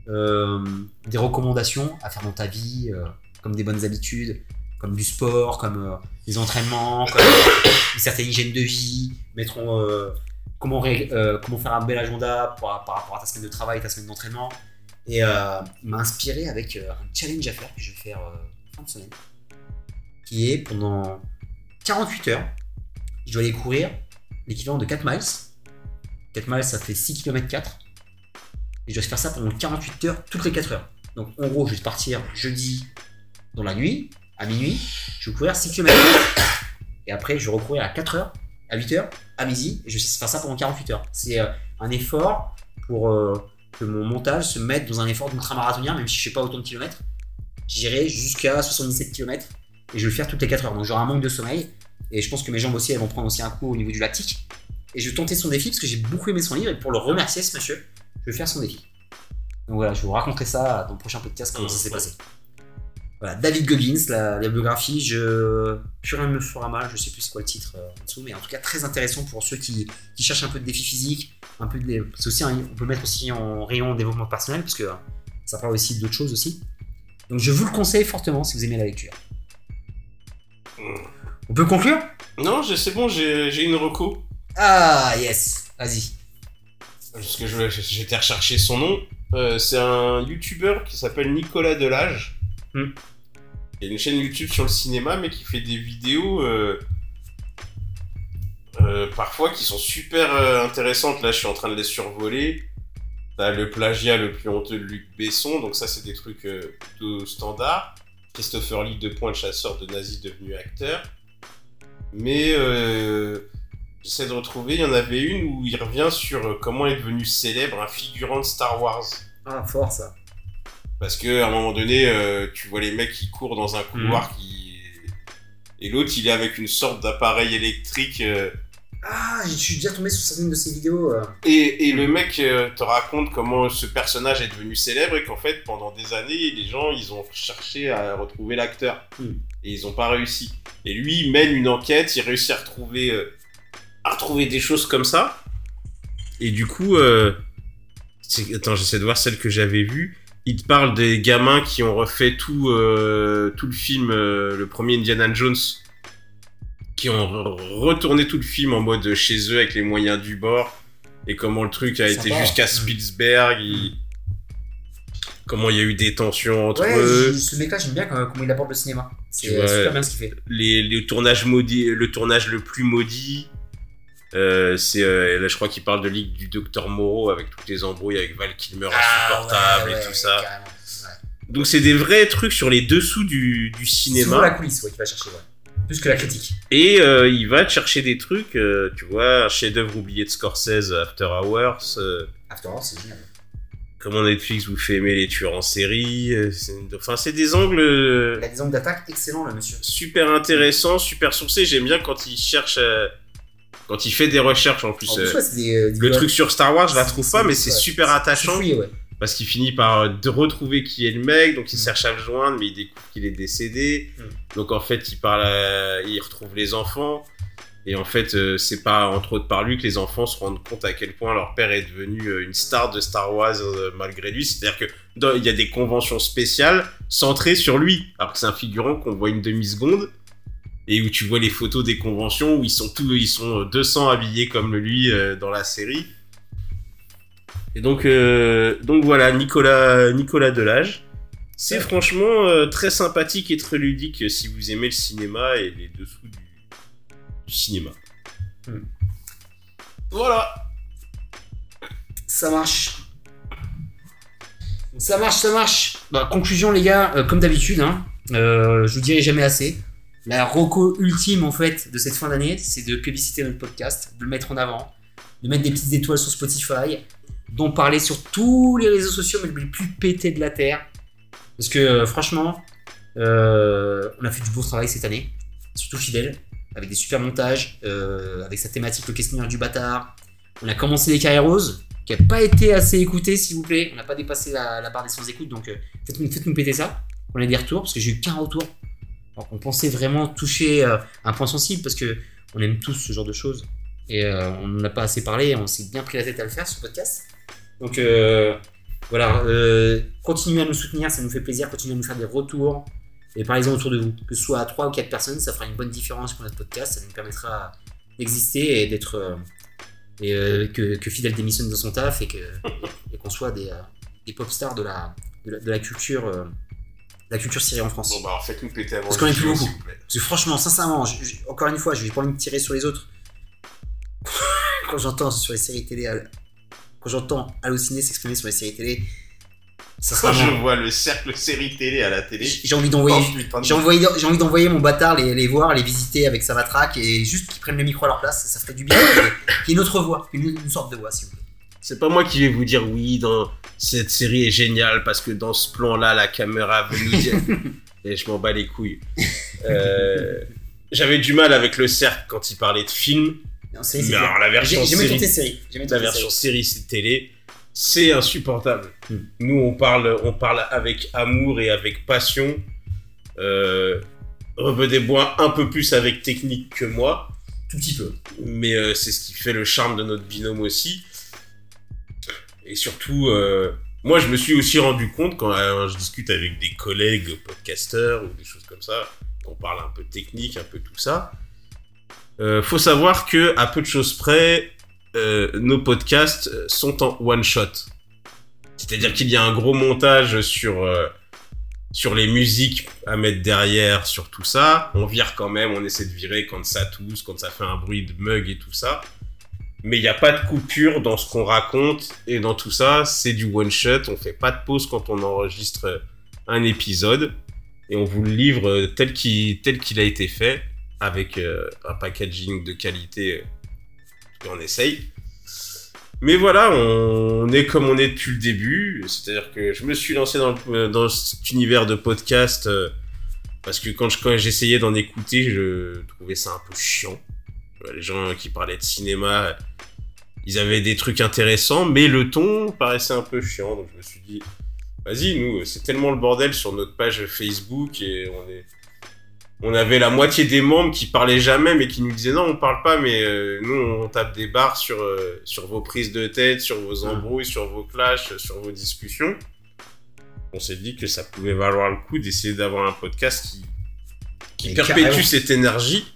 euh, des recommandations à faire dans ta vie, euh, comme des bonnes habitudes, comme du sport, comme euh, des entraînements, comme une certaine hygiène de vie, comment, comment faire un bel agenda par rapport à ta semaine de travail, ta semaine d'entraînement. Et il m'a inspiré avec un challenge à faire que je vais faire fin de semaine qui est pendant 48 heures, je dois aller courir l'équivalent de 4 miles. 4 miles, ça fait 6 km 4. Et je dois faire ça pendant 48 heures, toutes les 4 heures. Donc en gros, je vais partir jeudi dans la nuit, à minuit, je vais courir 6 km. Et après, je vais recourir à 4 heures, à 8 heures, à midi, et je vais faire ça pendant 48 heures. C'est euh, un effort pour euh, que mon mental se mette dans un effort d'ultramarathonien, même si je fais pas autant de kilomètres. J'irai jusqu'à 77 km et je vais le faire toutes les 4 heures. Donc j'aurai un manque de sommeil et je pense que mes jambes aussi elles vont prendre aussi un coup au niveau du lactique. Et je vais tenter son défi parce que j'ai beaucoup aimé son livre et pour le remercier ce monsieur, je vais faire son défi. Donc voilà, je vous raconter ça dans le prochain podcast comment ça s'est passé. Voilà, David Goggins, la, la biographie, je plus rien ne me fera mal, je sais plus c'est quoi le titre euh, en dessous, mais en tout cas très intéressant pour ceux qui, qui cherchent un peu de défi physique, un peu aussi un- on peut mettre aussi en rayon développement personnel parce que euh, ça parle aussi d'autres choses aussi. Donc je vous le conseille fortement si vous aimez la lecture. On peut conclure? Non, c'est bon, j'ai une reco. Ah yes, vas-y. Parce que je- j'étais rechercher son nom. Euh, c'est un youtubeur qui s'appelle Nicolas Delage. Hmm. Il a une chaîne YouTube sur le cinéma, mais qui fait des vidéos euh, euh, parfois qui sont super euh, intéressantes. Là, je suis en train de les survoler. T'as le plagiat le plus honteux de Luc Besson, donc ça, c'est des trucs euh, plutôt standards. Christopher Lee, deux points de chasseur de nazi devenu acteur. Mais euh, j'essaie de retrouver, il y en avait une où il revient sur euh, comment est devenu célèbre un figurant de Star Wars. Ah fort ça. Parce que à un moment donné, euh, tu vois les mecs qui courent dans un couloir Mhm. qui et l'autre il est avec une sorte d'appareil électrique euh, Ah, je suis déjà tombé sur certaines de ces vidéos. euh. et, et le mec euh, te raconte comment ce personnage est devenu célèbre et qu'en fait pendant des années les gens ils ont cherché à retrouver l'acteur Mhm. et ils ont pas réussi. Et lui il mène une enquête, il réussit à retrouver euh, à retrouver des choses comme ça. Et du coup, euh, c'est- attends, j'essaie de voir celle que j'avais vue. Il te parle des gamins qui ont refait tout, euh, tout le film, euh, le premier Indiana Jones, qui ont re- retourné tout le film en mode chez eux avec les moyens du bord, et comment le truc a été jusqu'à Mm. Spielberg, il- comment il y a eu des tensions entre Ouais, eux, ce mec-là, j'aime bien comment, il aborde le cinéma. C'est super bien ce qu'il fait. les, les tournages maudits, le tournage le plus maudit. euh, c'est euh, là je crois qu'il parle de Ligue du Docteur Moreau avec toutes les embrouilles avec Val Kilmer insupportable Ah, ouais, et tout ça. Donc c'est des vrais trucs sur les dessous du, du C'est cinéma. la coulisse ouais, qu'il va chercher, ouais. Plus que la critique. Et euh, il va te chercher des trucs, euh, tu vois, un chef-d'œuvre oublié de Scorsese, After Hours. euh, After All, c'est génial. comment Netflix vous fait aimer les tueurs en série. euh, c'est- enfin, c'est des angles euh, Il a des angles d'attaque excellents, le monsieur. super intéressants, super sourcés. J'aime bien quand il cherche, euh, quand il fait des recherches en plus. En euh, ouais, c'est des, euh, des Le truc sur Star Wars, je la trouve pas, mais c'est ouais, super c'est attachant. fouillé, ouais. Parce qu'il finit par euh, de retrouver qui est le mec, donc il Mm. cherche à le joindre, mais il découvre qu'il est décédé. Mm. Donc en fait, il parle, à- il retrouve les enfants. Et en fait, euh, c'est pas entre autres par lui que les enfants se rendent compte à quel point leur père est devenu euh, une star de Star Wars euh, malgré lui. C'est-à-dire que dans- il y a des conventions spéciales centrées sur lui, alors que c'est un figurant qu'on voit une demi seconde et où tu vois les photos des conventions où ils sont tous, ils sont euh, 200 habillés comme lui euh, dans la série. Et donc, euh, donc voilà, Nicolas, Nicolas Delage. C'est franchement euh, très sympathique et très ludique euh, si vous aimez le cinéma et les dessous du, du cinéma. Hmm. Voilà. Ça marche. Ça marche, ça marche. Bah, conclusion, les gars, euh, comme d'habitude, hein, euh, je vous dirai jamais assez. La roco ultime, en fait, de cette fin d'année, c'est de publiciter notre podcast, de le mettre en avant, de mettre des petites étoiles sur Spotify, d'en parler sur tous les réseaux sociaux, mais les plus pétés de la Terre. Parce que, euh, franchement, euh, on a fait du beau travail cette année, surtout fidèle, avec des super montages, euh, avec sa thématique le questionnaire du bâtard. On a commencé les carrières roses, qui n'a pas été assez écouté, s'il vous plaît. On n'a pas dépassé la, barre des 100 écoutes, donc faites-nous faites-nous péter ça. On a des retours, parce que j'ai eu qu'un retour. Alors pensait vraiment toucher un point sensible, parce que on aime tous ce genre de choses. Et on n'en a pas assez parlé, on s'est bien pris la tête à le faire, ce podcast. Donc euh, voilà, euh, continuez à nous soutenir, ça nous fait plaisir. Continuez à nous faire des retours. Et parlez-en autour de vous. Que ce soit à 3 ou 4 personnes, ça fera une bonne différence pour notre podcast. Ça nous permettra d'exister et d'être. euh, et euh, que, que Fidèle démissionne de son taf [laughs] et qu'on soit des, euh, des pop stars de la, de la, de la culture euh, la culture série en France. Bon bah alors faites-nous péter avant. Parce qu'on est plus beaucoup. Parce que franchement, sincèrement, je- je- encore une fois, je vais pas envie de tirer sur les autres. [laughs] quand j'entends sur les séries télé, quand j'entends Allociné s'exprimer sur les séries télé, Quand je vois le cercle série télé à la télé. j'ai envie d'envoyer, Oh, j'ai envie d'envoyer mon bâtard les, les voir, les visiter avec sa matraque et juste qu'ils prennent le micro à leur place, ça ferait du bien. [coughs] Qu'il y ait une autre voix, une, une sorte de voix, s'il vous plaît. C'est pas moi qui vais vous dire oui, dans cette série est géniale parce que dans ce plan-là, la caméra veut nous dire. [laughs] Et je m'en bats les couilles. Euh, J'avais du mal avec le cercle quand il parlait de film. Série, c'est alors la version J'ai- série, séries. La version série télé, c'est insupportable. Hmm. Nous, on parle, on parle avec amour et avec passion. Euh, Rebeu des Bois un peu plus avec technique que moi. Tout petit peu. mais euh, c'est ce qui fait le charme de notre binôme aussi. Et surtout, euh, moi je me suis aussi rendu compte quand euh, je discute avec des collègues podcasteurs ou des choses comme ça, on parle un peu technique, un peu tout ça. Euh, faut savoir que à peu de choses près, euh, nos podcasts sont en one shot. C'est-à-dire qu'il y a un gros montage sur euh, sur les musiques à mettre derrière, sur tout ça. On vire quand même, on essaie de virer quand ça tousse, quand ça fait un bruit de mug et tout ça. Mais il n'y a pas de coupure dans ce qu'on raconte et dans tout ça, c'est du one shot. On fait pas de pause quand on enregistre un épisode et on vous le livre tel qu'il tel qu'il a été fait avec euh, un packaging de qualité. euh, on essaye. Mais voilà, on est comme on est depuis le début. C'est-à-dire que je me suis lancé dans, dans cet univers de podcast euh, parce que quand quand j'essayais d'en écouter, je trouvais ça un peu chiant. Les gens qui parlaient de cinéma, ils avaient des trucs intéressants, mais le ton paraissait un peu chiant. Donc je me suis dit, vas-y, nous, c'est tellement le bordel sur notre page Facebook et on est. On avait la moitié des membres qui parlaient jamais, mais qui nous disaient non, on parle pas, mais euh, nous, on tape des barres sur, euh, sur vos prises de tête, sur vos embrouilles, sur vos clashs, sur vos discussions. On s'est dit que ça pouvait valoir le coup d'essayer d'avoir un podcast qui, qui Mais perpétue carrément. cette énergie.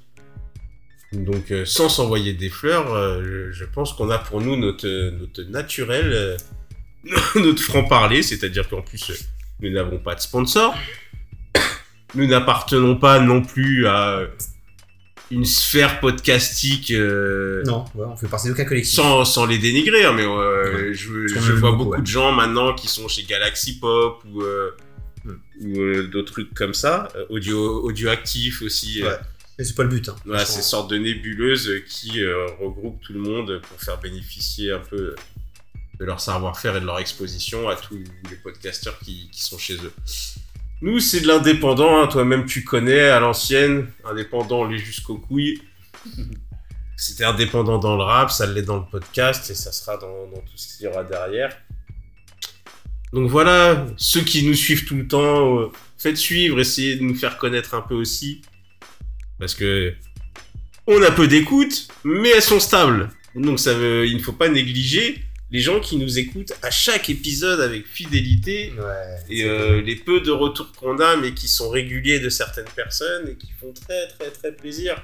Donc, euh, sans s'envoyer des fleurs, je, je pense qu'on a pour nous notre, notre naturel, [laughs] notre franc-parler, c'est-à-dire qu'en plus, nous n'avons pas de sponsor. Nous n'appartenons pas non plus à une sphère podcastique euh, Non, ouais, on fait partie d'aucun collectif. sans, sans les dénigrer, hein, mais euh, je, vois beaucoup, beaucoup ouais. de gens maintenant qui sont chez Galaxy Pop ou, euh, Hmm. ou d'autres trucs comme ça, euh, audio, audioactif aussi. Mais c'est pas le but. Hein. voilà, Franchement. ces sortes de nébuleuses qui regroupent tout le monde pour faire bénéficier un peu de leur savoir-faire et de leur exposition à tous les podcasteurs qui, qui sont chez eux. Nous, c'est de l'indépendant, hein, toi-même tu connais, à l'ancienne, indépendant, on l'est jusqu'aux couilles. [laughs] C'était indépendant dans le rap, ça l'est dans le podcast et ça sera dans, dans tout ce qu'il y aura derrière. donc voilà, ceux qui nous suivent tout le temps, euh, faites suivre, essayez de nous faire connaître un peu aussi. Parce que on a peu d'écoute, mais elles sont stables. Donc ça veut, il ne faut pas négliger les gens qui nous écoutent à chaque épisode avec fidélité Ouais. et euh, les peu de retours qu'on a, mais qui sont réguliers de certaines personnes et qui font très très très plaisir.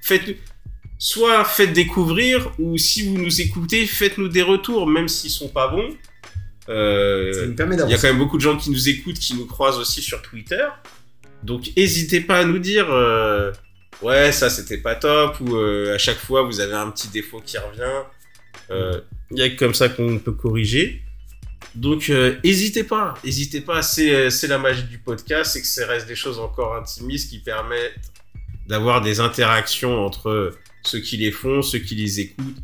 Faites, soit faites découvrir, ou si vous nous écoutez, faites-nous des retours, même s'ils sont pas bons. Euh, il y a quand même beaucoup de gens qui nous écoutent, qui nous croisent aussi sur Twitter. Donc n'hésitez pas à nous dire euh, ouais ça c'était pas top ou à chaque fois vous avez un petit défaut qui revient. Euh, Il y a comme ça qu'on peut corriger. Donc euh, n'hésitez pas, n'hésitez pas. C'est euh, c'est la magie du podcast, c'est que ça reste des choses encore intimistes qui permettent d'avoir des interactions entre ceux qui les font, ceux qui les écoutent.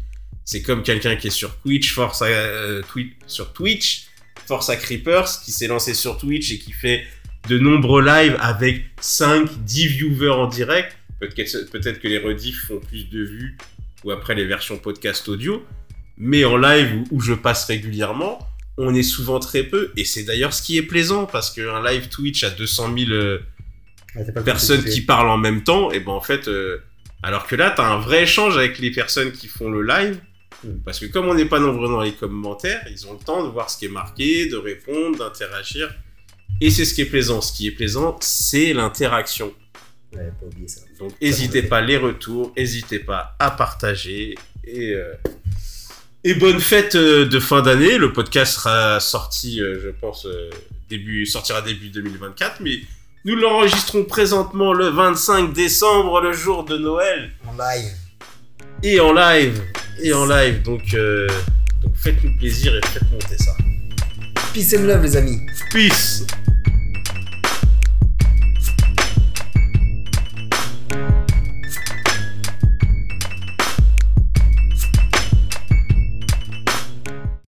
C'est comme quelqu'un qui est sur Twitch, force à, euh, sur Twitch, Force à Creepers, qui s'est lancé sur Twitch et qui fait de nombreux lives avec 5, 10 viewers en direct. Peut-être peut-être que les rediffs font plus de vues ou après les versions podcast audio. Mais en live où, où je passe régulièrement, on est souvent très peu. Et c'est d'ailleurs ce qui est plaisant parce qu'un live Twitch à 200 000 euh, pas personnes qui parlent en même temps, et ben en fait, euh, alors que là, t'as un vrai échange avec les personnes qui font le live, parce que comme on n'est pas nombreux dans les commentaires, ils ont le temps de voir ce qui est marqué, de répondre, d'interagir, et c'est ce qui est plaisant. Ce qui est plaisant, c'est l'interaction. Ouais, pas oublier ça. Donc, n'hésitez pas les retours, n'hésitez pas à partager, et euh, et bonne fête euh, de fin d'année. Le podcast sera sorti, euh, je pense, euh, début sortira début 2024, mais nous l'enregistrons présentement le 25 décembre, le jour de Noël, En live. et en live, et en live. Donc, euh, donc faites-nous plaisir et faites monter ça. Peace and love, les amis. Peace.